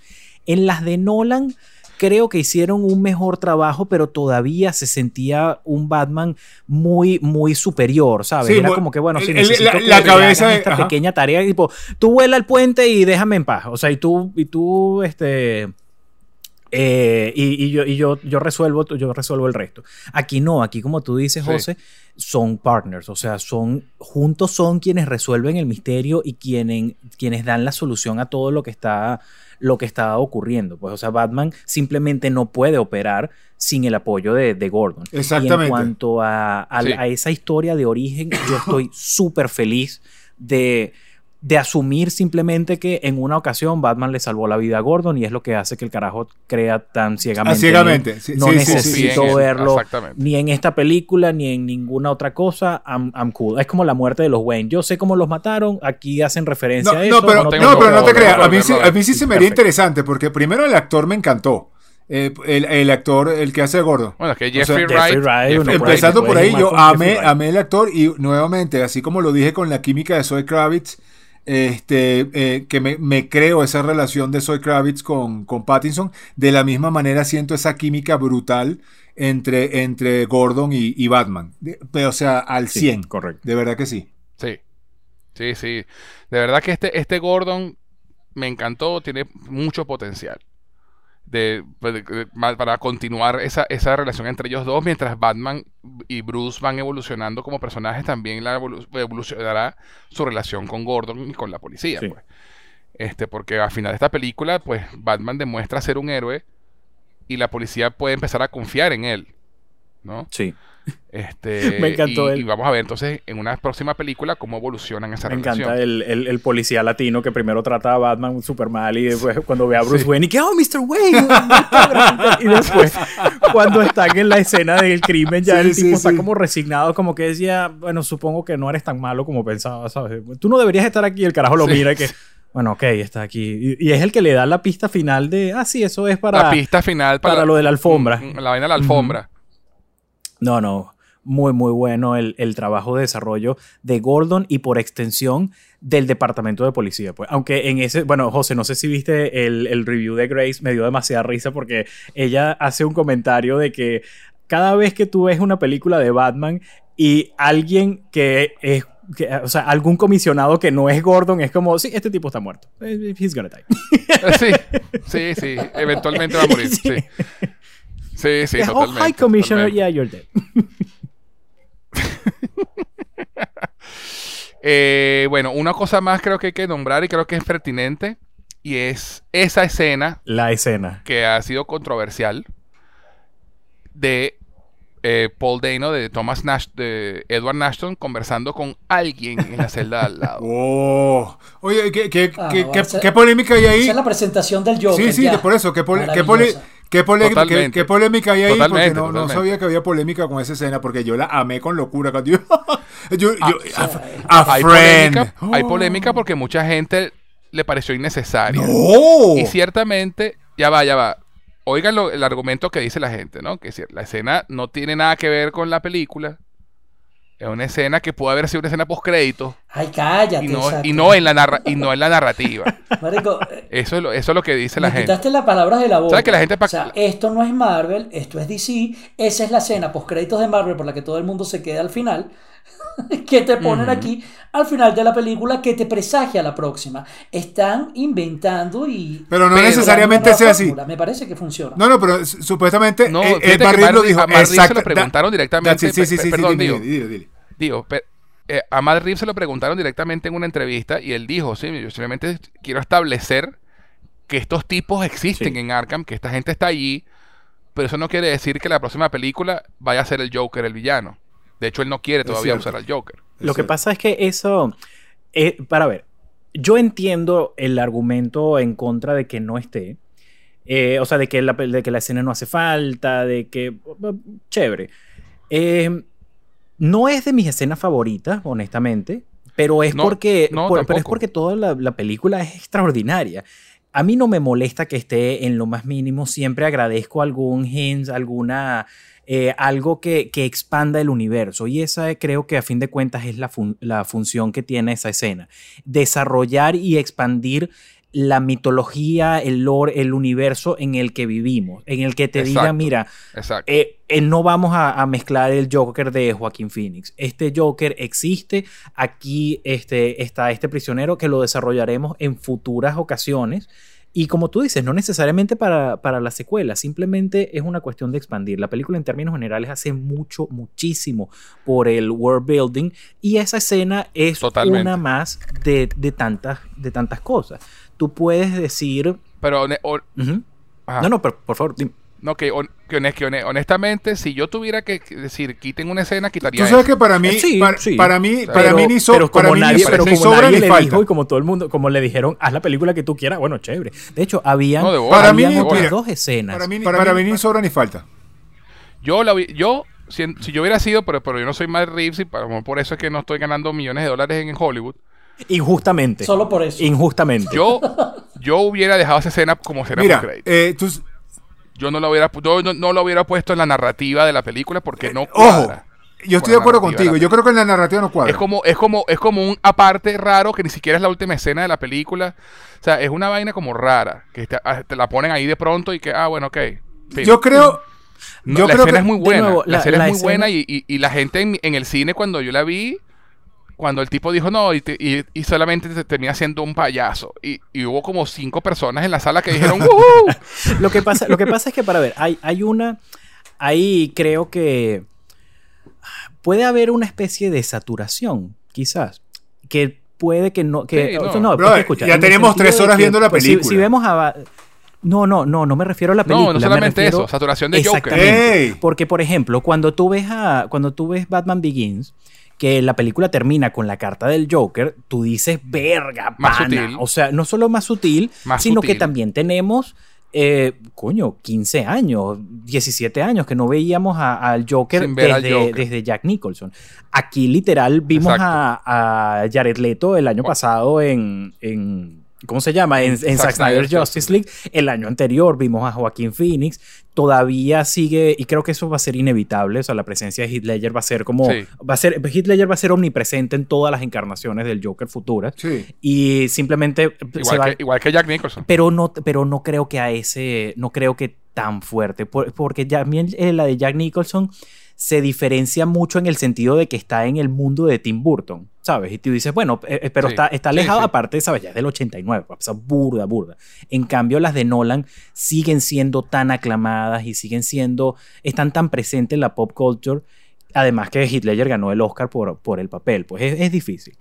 En las de Nolan, creo que hicieron un mejor trabajo, pero todavía se sentía un Batman muy, muy superior, ¿sabes? Sí, Era como que, bueno, si el- el- necesito la- que la me cabeza de- esta ajá. pequeña tarea, tipo, tú vuela al puente y déjame en paz. O sea, y tú, y tú, este... eh, y, y yo, y yo, yo resuelvo, yo resuelvo el resto. Aquí no, aquí como tú dices, Sí. José, son partners, o sea, son juntos son quienes resuelven el misterio y quienes, quienes dan la solución a todo lo que está lo que está ocurriendo. Pues, o sea, Batman simplemente no puede operar sin el apoyo de, de Gordon. Y en Exactamente. cuanto a, a- Sí. a esa historia de origen, yo estoy súper feliz de, de asumir simplemente que en una ocasión Batman le salvó la vida a Gordon y es lo que hace que el carajo crea tan ciegamente. Ah, ciegamente. Sí, no sí, sí, sí, necesito verlo ni en esta película ni en ninguna otra cosa. I'm, I'm cool. Es como la muerte de los Wayne. Yo sé cómo los mataron. Aquí hacen referencia No, a eso. no, pero, no no, tengo pero no te creas. A mí, sí, a mí sí se me haría interesante porque primero el actor me encantó. Eh, el, el actor, el que hace de gordo. Bueno, es que O sea, Jeffrey Jeffrey Wright. Wright, uno Jeffrey puede- Empezando por ahí, yo amé, Wright. amé el actor y nuevamente, así como lo dije con la química de Zoe Kravitz, este, eh, que me, me creo esa relación de Zoe Kravitz con, con Pattinson, de la misma manera siento esa química brutal entre, entre Gordon y, y Batman. De- pero, o sea, al Sí, 100. correcto. De verdad que sí. Sí. Sí, sí. De verdad que este, este Gordon me encantó, tiene mucho potencial. De, pues, de- de- ma- para continuar esa, esa relación entre ellos dos, mientras Batman y Bruce van evolucionando como personajes, también la evolu- evolucionará su relación con Gordon y con la policía. Sí. Pues. Este, porque al final de esta película, pues Batman demuestra ser un héroe y la policía puede empezar a confiar en él. ¿No? Sí. Este, Me encantó y, él. y vamos a ver entonces en una próxima película cómo evolucionan esa Me relación. encanta el, el- el policía latino que primero trata a Batman super mal y después cuando ve a Bruce Wayne y que, oh, Mr. Wayne. y después, cuando están en la escena del crimen, ya Sí, el tipo sí, está como resignado, como que decía, bueno, supongo que no eres tan malo como pensaba, ¿sabes? Tú no deberías estar aquí. El carajo lo mira y que, bueno, ok, está aquí. Y, y es el que le da la pista final de, ah, sí, eso es para. la pista final para lo de la alfombra. Mm, La vaina de la alfombra. No, no. Muy, muy bueno el, el trabajo de desarrollo de Gordon y por extensión del departamento de policía. Pues. Aunque en ese, bueno, José, no sé si viste el, el review de Grace, me dio demasiada risa porque ella hace un comentario de que cada vez que tú ves una película de Batman y alguien que es, que- o sea, algún comisionado que no es Gordon es como, sí, este tipo está muerto. Eh, He's gonna die. Sí, sí, sí. Eventualmente va a morir. Sí, sí, sí, oh, totalmente. hi, Commissioner, totalmente. yeah, you're dead. Eh, bueno, una cosa más creo que hay que nombrar y creo que es pertinente y es esa escena La escena. que ha sido controversial de eh, Paul Dano de Thomas Nash, de Edward Nashton conversando con alguien en la celda al lado. Oh. Oye, ¿qué, qué, Ah, qué- qué- polémica hay ahí? Esa es la presentación del Joker. Sí, sí, ya. por eso, ¿qué, pole- qué, Maravillosa. Qué pole- qué- polémica hay ahí? porque no, no sabía que había polémica con esa escena, porque yo la amé con locura. cuando yo, yo- Ah, yo- a, a Hay polémica, hay polémica porque mucha gente le pareció innecesaria. ¡No! Y ciertamente, ya va, ya va. Oigan lo- el argumento que dice la gente, ¿no? Que la escena no tiene nada que ver con la película. Es una escena que puede haber sido una escena post crédito Ay, cállate. y no, exacto. y no en la narra- y no en la narrativa. Marico, eh, Eso es lo, eso es lo que dice la gente. quitaste las palabras de la boca. ¿Sabes que la gente O sea, esto no es Marvel, esto es DC. Esa es la escena post créditos de Marvel por la que todo el mundo se queda al final. que te ponen aquí al final de la película que te presagia la próxima. Están inventando y. Pero no necesariamente sea así. Me parece que funciona. No, no, pero supuestamente No, eh, lo dijo. a Reeves se lo preguntaron directamente, Sí, sí, sí, sí, perdón, dile, dile, dile. Digo, pe- eh, a Matt Reeves se lo preguntaron directamente en una entrevista y él dijo, sí, yo simplemente quiero establecer que estos tipos existen Sí. en Arkham, que esta gente está allí, pero eso no quiere decir que la próxima película vaya a ser el Joker el villano. De hecho, él no quiere todavía usar al Joker. Lo que pasa es que eso, eh, para ver, yo entiendo el argumento en contra de que no esté, eh, o sea, de que, la, de que la escena no hace falta, de que, chévere. Eh, no es de mis escenas favoritas, honestamente, pero es No, porque, no, por- pero es porque toda la, la película es extraordinaria. A mí no me molesta que esté en lo más mínimo, siempre agradezco algún hint, alguna eh, algo que, que expanda el universo. Y esa creo que a fin de cuentas es la, fun- la función que tiene esa escena. Desarrollar y expandir la mitología, el lore, el universo en el que vivimos, en el que te diga, Exacto. mira, Exacto. eh, eh, no vamos a, a mezclar el Joker de Joaquín Phoenix. Este Joker existe, aquí este, está este prisionero que lo desarrollaremos en futuras ocasiones. Y como tú dices, no necesariamente para, para la secuela, simplemente es una cuestión de expandir. La película en términos generales hace mucho, muchísimo por el world building y esa escena es Totalmente. una más de, de, tantas, de tantas cosas. Tú puedes decir... Pero. No, no, pero por favor, dime. no, que, hon- que hone- que hone- honestamente, si yo tuviera que decir, quiten una escena, quitaría Tú sabes que para mí, Eh, sí, para, sí. para mí, para pero, mí ni, so- pero para como mí nadie, ni, pero como sobra nadie ni le falta. dijo y como todo el mundo, como le dijeron, haz la película que tú quieras, bueno, chévere. De hecho, habían, No, de bola, Para habían mí, otras mira, dos escenas. Para mí, ni- para mí ni sobra ni falta. Yo, la, vi- yo si, si yo hubiera sido, pero, pero yo no soy Matt Reeves y para- por eso es que no estoy ganando millones de dólares en Hollywood. Injustamente. Solo por eso. Injustamente. Yo, yo hubiera dejado esa escena como escena Mira, eh, tú, Yo no lo hubiera, yo no, no lo hubiera puesto en la narrativa de la película porque no ojo, cuadra. yo con estoy la de acuerdo contigo. la Yo creo que en la narrativa no cuadra. Es como, es como, es como un aparte raro que ni siquiera es la última escena de la película. O sea, es una vaina como rara. Que te, ah, te la ponen ahí de pronto y que, ah, bueno, ok. Fin. Yo creo, No, yo la creo escena que- es muy buena. nuevo, la, la- escena la es muy escena- buena y, y- y la gente en, en el cine cuando yo la vi, cuando el tipo dijo no y, te- y- y solamente te termina siendo un payaso. Y, y hubo como cinco personas en la sala que dijeron, ¡Woohoo! lo, que pasa, lo que pasa es que, para ver, hay, hay una. Ahí creo que puede haber una especie de saturación, quizás. Que puede que no. Que, Sí, o sea, no. no, que escucha, ya tenemos tres horas que, viendo la pues, si- película. Si, vemos a. No, no, no, no me refiero a la película. No, no me solamente refiero- eso, saturación de Joker. Exactamente. Ey. Porque, por ejemplo, cuando tú ves a. Cuando tú ves Batman Begins, que la película termina con la carta del Joker, tú dices, verga, Más pana". sutil. O sea, no solo más sutil, Más sino sutil. que también tenemos. eh, coño, 15 años, 17 años que no veíamos al Joker, Joker. desde Jack Nicholson. Aquí literal vimos a, a Jared Leto el año pasado en, en- ¿cómo se llama? En, en Zack Zack Snyder's Justice League. El año anterior vimos a Joaquín Phoenix. Todavía sigue, y creo que eso va a ser inevitable. O sea, la presencia de Heath Ledger va a ser como. Sí. Va a ser, Heath Ledger va a ser omnipresente en todas las encarnaciones del Joker futuras. Sí. Y simplemente igual, va- que, igual que Jack Nicholson. pero no, pero no creo que a ese, no creo que tan fuerte, por- porque también eh, la de Jack Nicholson se diferencia mucho en el sentido de que está en el mundo de Tim Burton, ¿sabes? Y tú dices, bueno, eh, eh, pero Sí, está, está alejado, sí. aparte, ¿sabes? Ya es del 89, o sea, burda, burda. En cambio, las de Nolan siguen siendo tan aclamadas y siguen siendo, están tan presentes en la pop culture, además que Ledger ganó el Oscar por, por el papel, pues es, es difícil.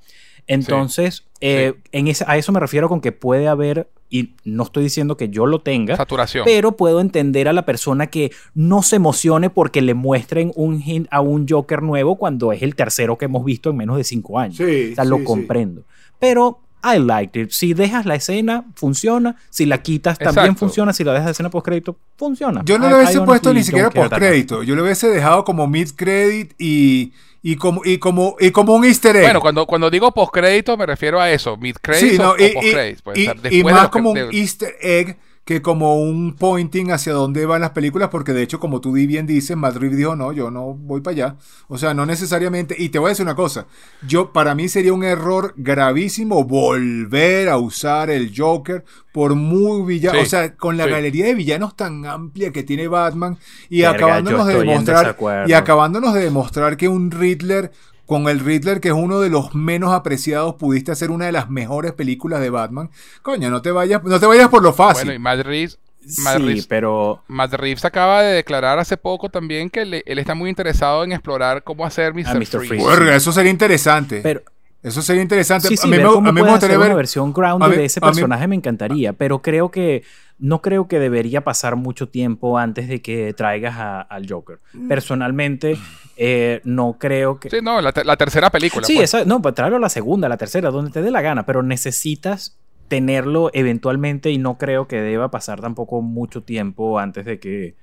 Entonces, eh, En a eso me refiero con que puede haber y no estoy diciendo que yo lo tenga, Saturación. pero puedo entender a la persona que no se emocione porque le muestren un hint a un Joker nuevo cuando es el tercero que hemos visto en menos de cinco años. Sí, o sea, sí, lo sí. comprendo. Pero I liked it. Si dejas la escena, funciona. Si la quitas, también Exacto. funciona. Si la dejas de escena post crédito, funciona. Yo no lo hubiese puesto ni siquiera don't care post that much. crédito. Yo lo hubiese dejado como mid credit y, y como y como y como un Easter egg. Bueno, cuando, cuando digo postcrédito me refiero a eso, mid credits Sí, no, o, y. Puede y- y más que- como un Easter egg que como un pointing hacia dónde van las películas, porque de hecho, como tú bien dices, Madrid dijo, no, yo no voy para allá. O sea, no necesariamente. Y te voy a decir una cosa, yo para mí sería un error gravísimo volver a usar el Joker por muy villano. Sí, o sea, con la sí. galería de villanos tan amplia que tiene Batman y Verga, acabándonos de demostrar y acabándonos de demostrar que un Riddler con el Riddler, que es uno de los menos apreciados, pudiste hacer una de las mejores películas de Batman. Coño, no te vayas, no te vayas por lo fácil. Bueno, y Matt Reeves, Matt Sí, Reeves- pero Matt Reeves acaba de declarar hace poco también que le- él está muy interesado en explorar cómo hacer Mr. Mr. Freeze. Freeze. Verga, eso sería interesante. pero eso sería interesante. Sí, sí, a mí ver me, cómo a mí me puede gustaría hacer ver. una versión grounded mí- de ese mí- personaje me encantaría, pero creo que no creo que debería pasar mucho tiempo antes de que traigas a- al Joker. Mm. Personalmente, eh, no creo que... Sí, no, la, te- la tercera película. Sí, pues. esa- no, pues tráelo a la segunda, a la tercera, donde te dé la gana, pero necesitas tenerlo eventualmente y no creo que deba pasar tampoco mucho tiempo antes de que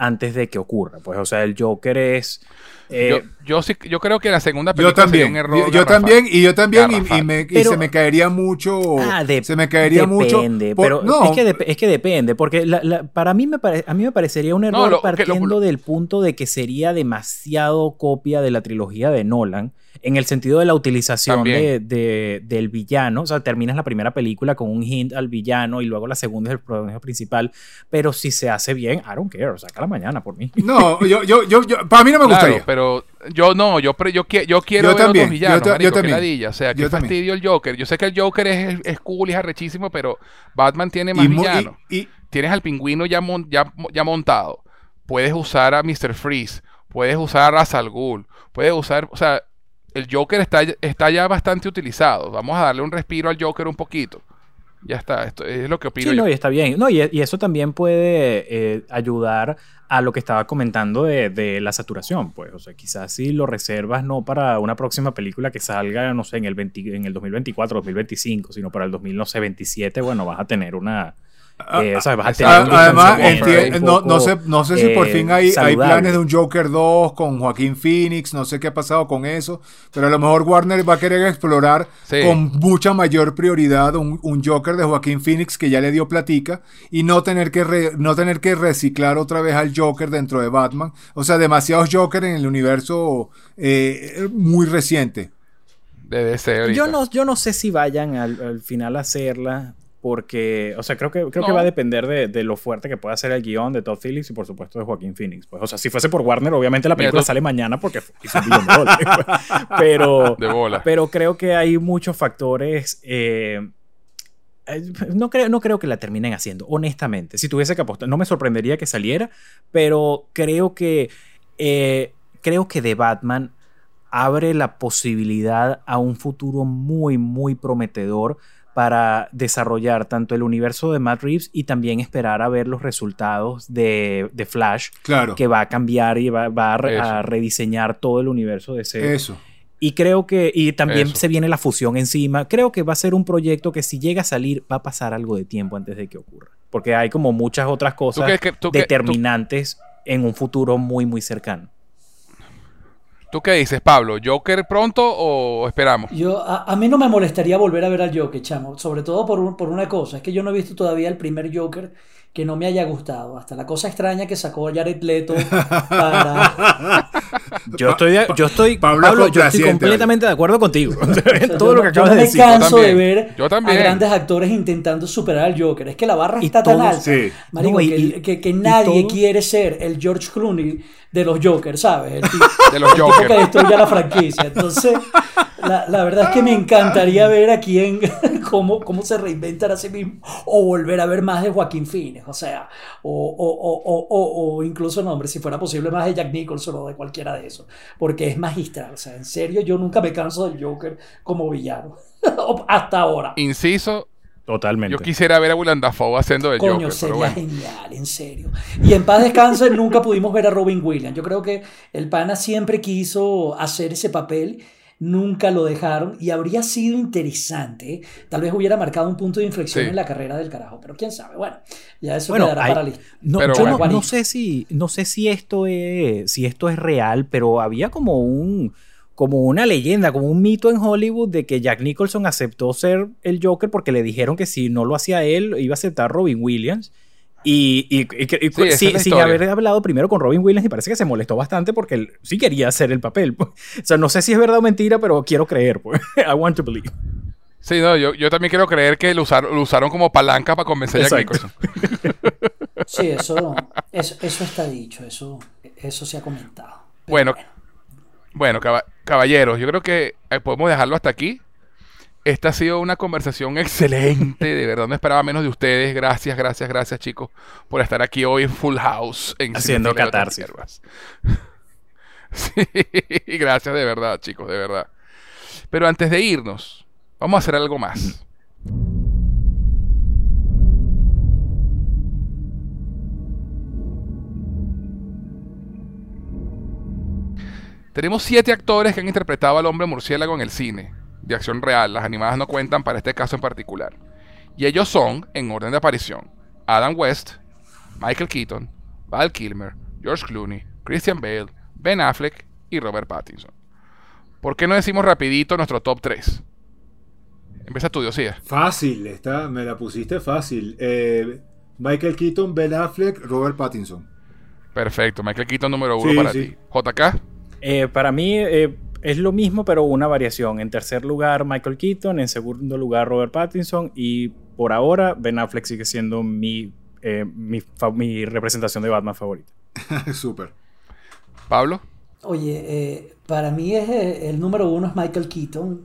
antes de que ocurra. Pues, o sea, el Joker es... eh, yo, yo sí, yo creo que la segunda Yo película sería también, un error. yo, yo también, y yo también, y- me- y se me caería mucho, Ah, de- se me caería mucho. depende, pero no, es, que es que depende, porque la- la- para mí me pare- a mí me parecería un error lo- que lo- partiendo lo- del punto de que sería demasiado copia de la trilogía de Nolan, en el sentido de la utilización de, de- del villano, o sea, terminas la primera película con un hint al villano y luego la segunda es el protagonista principal, pero si se hace bien, I don't care, o saca la mañana por mí. no, yo, yo, yo, yo- para mí no me Claro, gustaría. pero yo no, yo, pre- yo, yo quiero Yo ver también, otros villanos, yo marico, también. ladilla, O sea, qué también. fastidio el Joker. Yo sé que el Joker es, es cool y es arrechísimo, pero Batman tiene más Y villanos. y- Tienes al pingüino ya, mon- ya, ya montado. Puedes usar a Mr. Freeze. Puedes usar a Ra's al Ghul. Puedes usar, o sea, el Joker está, está ya bastante utilizado. Vamos a darle un respiro al Joker un poquito. Ya está, esto es lo que opino Sí, yo. no, y está bien. No, y, y eso también puede eh, ayudar a lo que estaba comentando de, de la saturación, pues. O sea, quizás si lo reservas no para una próxima película que salga, no sé, en el, 20 en el 2024, 2025, sino para el 2027, bueno, vas a tener una... eh, o sea, vas a tener Ah, un Además, no, sé, no sé si por eh, fin hay, hay planes de un Joker 2 con Joaquín Phoenix, no sé qué ha pasado con eso, pero a lo mejor Warner va a querer explorar Sí. con mucha mayor prioridad un, un Joker de Joaquín Phoenix que ya le dio platica y no tener, que re- no tener que reciclar otra vez al Joker dentro de Batman. O sea, demasiados Joker en el universo eh, muy reciente. Yo no, yo no sé si vayan al, al final a hacerla. Porque, o sea, creo que, creo que va a depender de, de lo fuerte que pueda ser el guion de Todd Phillips y por supuesto de Joaquín Phoenix. Pues, o sea, si fuese por Warner, obviamente la película sale mañana porque hizo un billón de dólares, pues. Pero, De bola. pero creo que hay muchos factores. eh, eh, no, creo, no creo que la terminen haciendo, honestamente. Si tuviese que apostar, no me sorprendería que saliera, pero creo que eh, creo que The Batman abre la posibilidad a un futuro muy, muy prometedor para desarrollar tanto el universo de Matt Reeves y también esperar a ver los resultados de, de Flash, Claro. que va a cambiar y va, va a, re- Eso. a rediseñar todo el universo de ese. Eso. Y creo que, y también Eso. se viene la fusión encima. Creo que va a ser un proyecto que si llega a salir, va a pasar algo de tiempo antes de que ocurra. Porque hay como muchas otras cosas crees que- tú que- determinantes en un futuro muy, muy cercano. ¿Tú qué dices, Pablo? ¿Joker pronto o esperamos? Yo, a, a mí no me molestaría volver a ver al Joker, chamo. Sobre todo por, un- por una cosa. Es que yo no he visto todavía el primer Joker que no me haya gustado. Hasta la cosa extraña que sacó Jared Leto para... Yo estoy, de- yo estoy, Pablo Pablo, yo estoy completamente de acuerdo contigo. O sea, Todo yo lo que yo acabas no de me decir. canso Yo de ver Yo también. a grandes actores intentando superar al Joker. Es que la barra Y está tan alta. sí. Marico, No, y- que, que- nadie quiere ser el George Clooney de los Jokers, ¿sabes? El, tipo- De los el tipo Joker. que destruye la franquicia. Entonces, la, la verdad es que me encantaría ver a quién, cómo, cómo se reinventan a sí mismo, o volver a ver más de Joaquín Phoenix, o sea, o, o, o, o, o- o incluso, no, hombre, si fuera posible, más de Jack Nicholson o de cualquiera de esos, porque es magistral, o sea, en serio, yo nunca me canso del Joker como villano, hasta ahora. Inciso, Totalmente. Yo quisiera ver a Willem Dafoe haciendo de Coño, Joker, sería pero bueno. genial, en serio. Y en paz descanse, nunca pudimos ver a Robin Williams. Yo creo que el pana siempre quiso hacer ese papel, nunca lo dejaron y habría sido interesante. Tal vez hubiera marcado un punto de inflexión Sí. en la carrera del carajo, pero quién sabe. Bueno, ya eso Bueno, quedará hay- para la No, Pero yo bueno. no, no sé si, no sé si esto es, si esto es real, pero había como un, como una leyenda, como un mito en Hollywood de que Jack Nicholson aceptó ser el Joker porque le dijeron que si no lo hacía él, iba a aceptar Robin Williams. Y, y- y- y- Sí, esa es sin, haber hablado primero con Robin Williams, y parece que se molestó bastante porque él sí quería hacer el papel. O sea, no sé si es verdad o mentira, pero quiero creer. Pues. I want to believe. Sí, no, yo, yo también quiero creer que lo usaron, lo usaron como palanca para convencer a Jack. Nicholson. Sí, eso, eso, eso está dicho, eso, eso se ha comentado. Pero Bueno, Bueno, caba- caballeros, yo creo que eh, podemos dejarlo hasta aquí. Esta ha sido una conversación excelente, de verdad no esperaba menos de ustedes. Gracias, gracias, gracias chicos por estar aquí hoy en Full House. En Haciendo catarsis. Sí, gracias de verdad chicos, de verdad. Pero antes de irnos, vamos a hacer algo más. Tenemos siete actores que han interpretado al hombre murciélago en el cine, de acción real. Las animadas no cuentan para este caso en particular. Y ellos son, en orden de aparición, Adam West, Michael Keaton, Val Kilmer, George Clooney, Christian Bale, Ben Affleck y Robert Pattinson. ¿Por qué no decimos rapidito nuestro top 3? Empieza tu Diosía. Fácil, está, me la pusiste fácil. Eh, Michael Keaton, Ben Affleck, Robert Pattinson. Perfecto, Michael Keaton número uno Sí, para sí. ti. JK, Eh, para mí eh, es lo mismo, pero una variación. En tercer lugar, Michael Keaton. En segundo lugar, Robert Pattinson. Y por ahora, Ben Affleck sigue siendo mi, eh, mi, representación de Batman favorita. Súper. Pablo. Oye, eh, para mí es eh, el número uno es Michael Keaton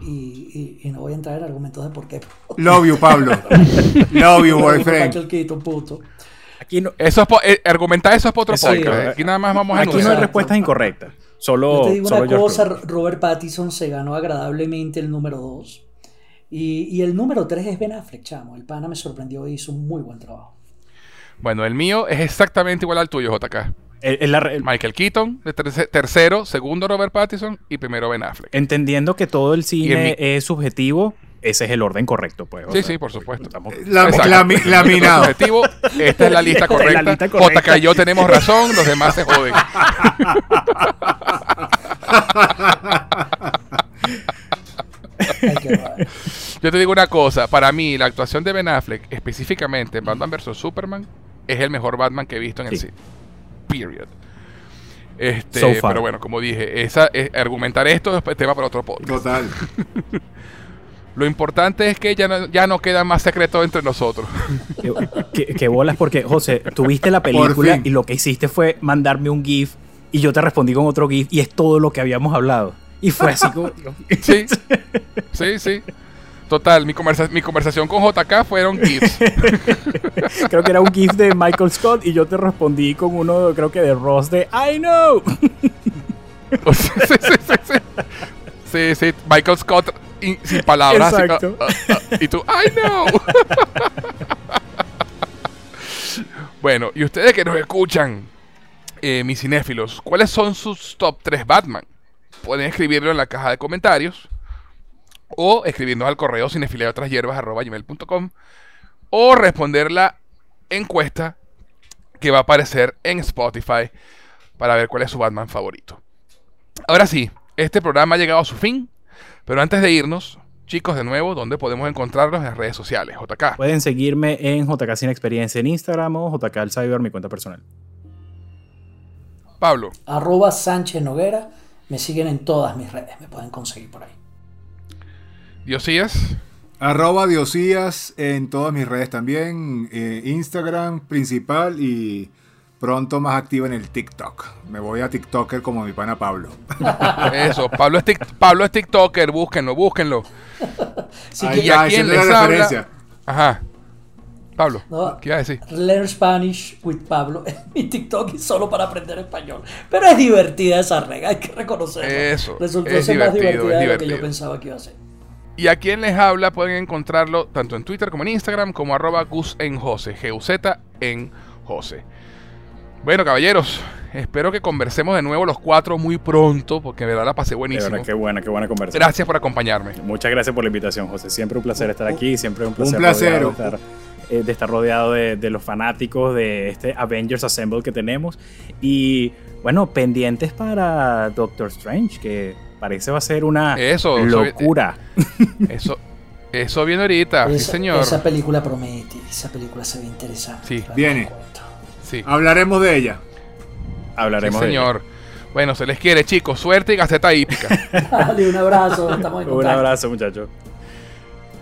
y, y- y no voy a entrar en argumentos de por qué. Love you, Pablo. Love you, boyfriend. Michael Keaton, puto. Aquí no, Eso es po- eh, argumentar eso es para otro podcast. Aquí nada más vamos a aquí no hay respuestas incorrectas. Solo, Yo te digo solo una cosa, Clooney. Robert Pattinson se ganó agradablemente el número 2. Y, y el número 3 es Ben Affleck, chamo. El pana me sorprendió y hizo un muy buen trabajo. Bueno, el mío es exactamente igual al tuyo, JK. El- el- la- el- Michael Keaton, de terce- tercero, segundo Robert Pattinson y primero Ben Affleck. entendiendo que todo el cine es subjetivo, ese es el orden correcto. Pues, o Sí, sea, sí, por supuesto. estamos- La- laminado. Objetivo, esta es la lista es la correcta. lista correcta. JK y yo tenemos razón, los demás se joden. Yo te digo una cosa, para mí la actuación de Ben Affleck, específicamente en Batman vs. Superman, es el mejor Batman que he visto en el Sí. cine. Period. Este, So pero bueno, como dije, esa, eh, argumentar esto es tema para otro podcast. Total. Lo importante es que ya no, ya no queda más secreto entre nosotros. ¿Qué, qué- qué bolas? Porque, José, tuviste la película y lo que hiciste fue mandarme un GIF y yo te respondí con otro GIF y es todo lo que habíamos hablado. Y fue así como... Sí, sí, sí. Total, mi, conversa- mi conversación con JK fueron GIFs. creo que era un GIF de Michael Scott y yo te respondí con uno, creo que de Ross de I know. Sí, sí, sí, sí. Sí, sí, Michael Scott in- sin palabras. así, ah, ah, ah, y tú, I know. bueno, y ustedes que nos escuchan, eh, mis cinéfilos, ¿cuáles son sus top 3 Batman? Pueden escribirlo en la caja de comentarios o escribirnos al correo cinefilia de otras hierbas arroba gmail.com o responder la encuesta que va a aparecer en Spotify para ver cuál es su Batman favorito. Ahora sí, este programa ha llegado a su fin, pero antes de irnos, chicos, de nuevo, ¿dónde podemos encontrarlos en las redes sociales? JK. Pueden seguirme en JK Sin Experiencia en Instagram o JK El Cyber, mi cuenta personal. Pablo. Arroba Sánchez Noguera. Me siguen en todas mis redes. Me pueden conseguir por ahí. Diosías. Arroba Diosías en todas mis redes también. eh, Instagram principal y pronto más activo en el TikTok. Me voy a TikToker como mi pana Pablo. Eso, Pablo es, tic- Pablo es TikToker, búsquenlo, búsquenlo. Si Ahí ¿Y quieren- a quién es les la habla? referencia. Ajá. Pablo, No. ¿qué iba a decir? Learn Spanish with Pablo es mi TikTok y solo para aprender español. Pero es divertida esa regla, hay que reconocerlo. Eso, Resultó es ser más divertido, divertida es de lo que yo pensaba que iba a ser. Y a quien les habla pueden encontrarlo tanto en Twitter como en Instagram como arroba Gus en Jose, G-U-Z en Jose. Bueno, caballeros, espero que conversemos de nuevo los cuatro muy pronto, porque de verdad la pasé De buenísimo. verdad, qué buena, qué buena conversación. Gracias por acompañarme. Muchas gracias por la invitación, José. Siempre un placer estar aquí, siempre un placer, placer. rodeado de estar, eh, de estar rodeado de, de los fanáticos de este Avengers Assemble que tenemos. Y bueno, pendientes para Doctor Strange, que parece va a ser una Eso, locura. Eso, eso viene ahorita, sí señor. esa película promete, esa película se ve interesante. Sí. Viene. Sí, Hablaremos de ella. sí, Hablaremos de señor. Bueno, se les quiere, chicos. Suerte y gaceta hípica. Dale, un abrazo, estamos en ello. Un abrazo, muchachos.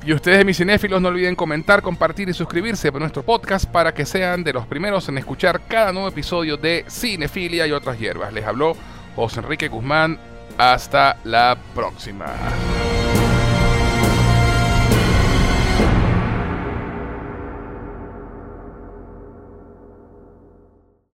Y ustedes, mis cinéfilos, no olviden comentar, compartir y suscribirse a nuestro podcast para que sean de los primeros en escuchar cada nuevo episodio de Cinefilia y otras hierbas. Les habló José Enrique Guzmán. Hasta la próxima.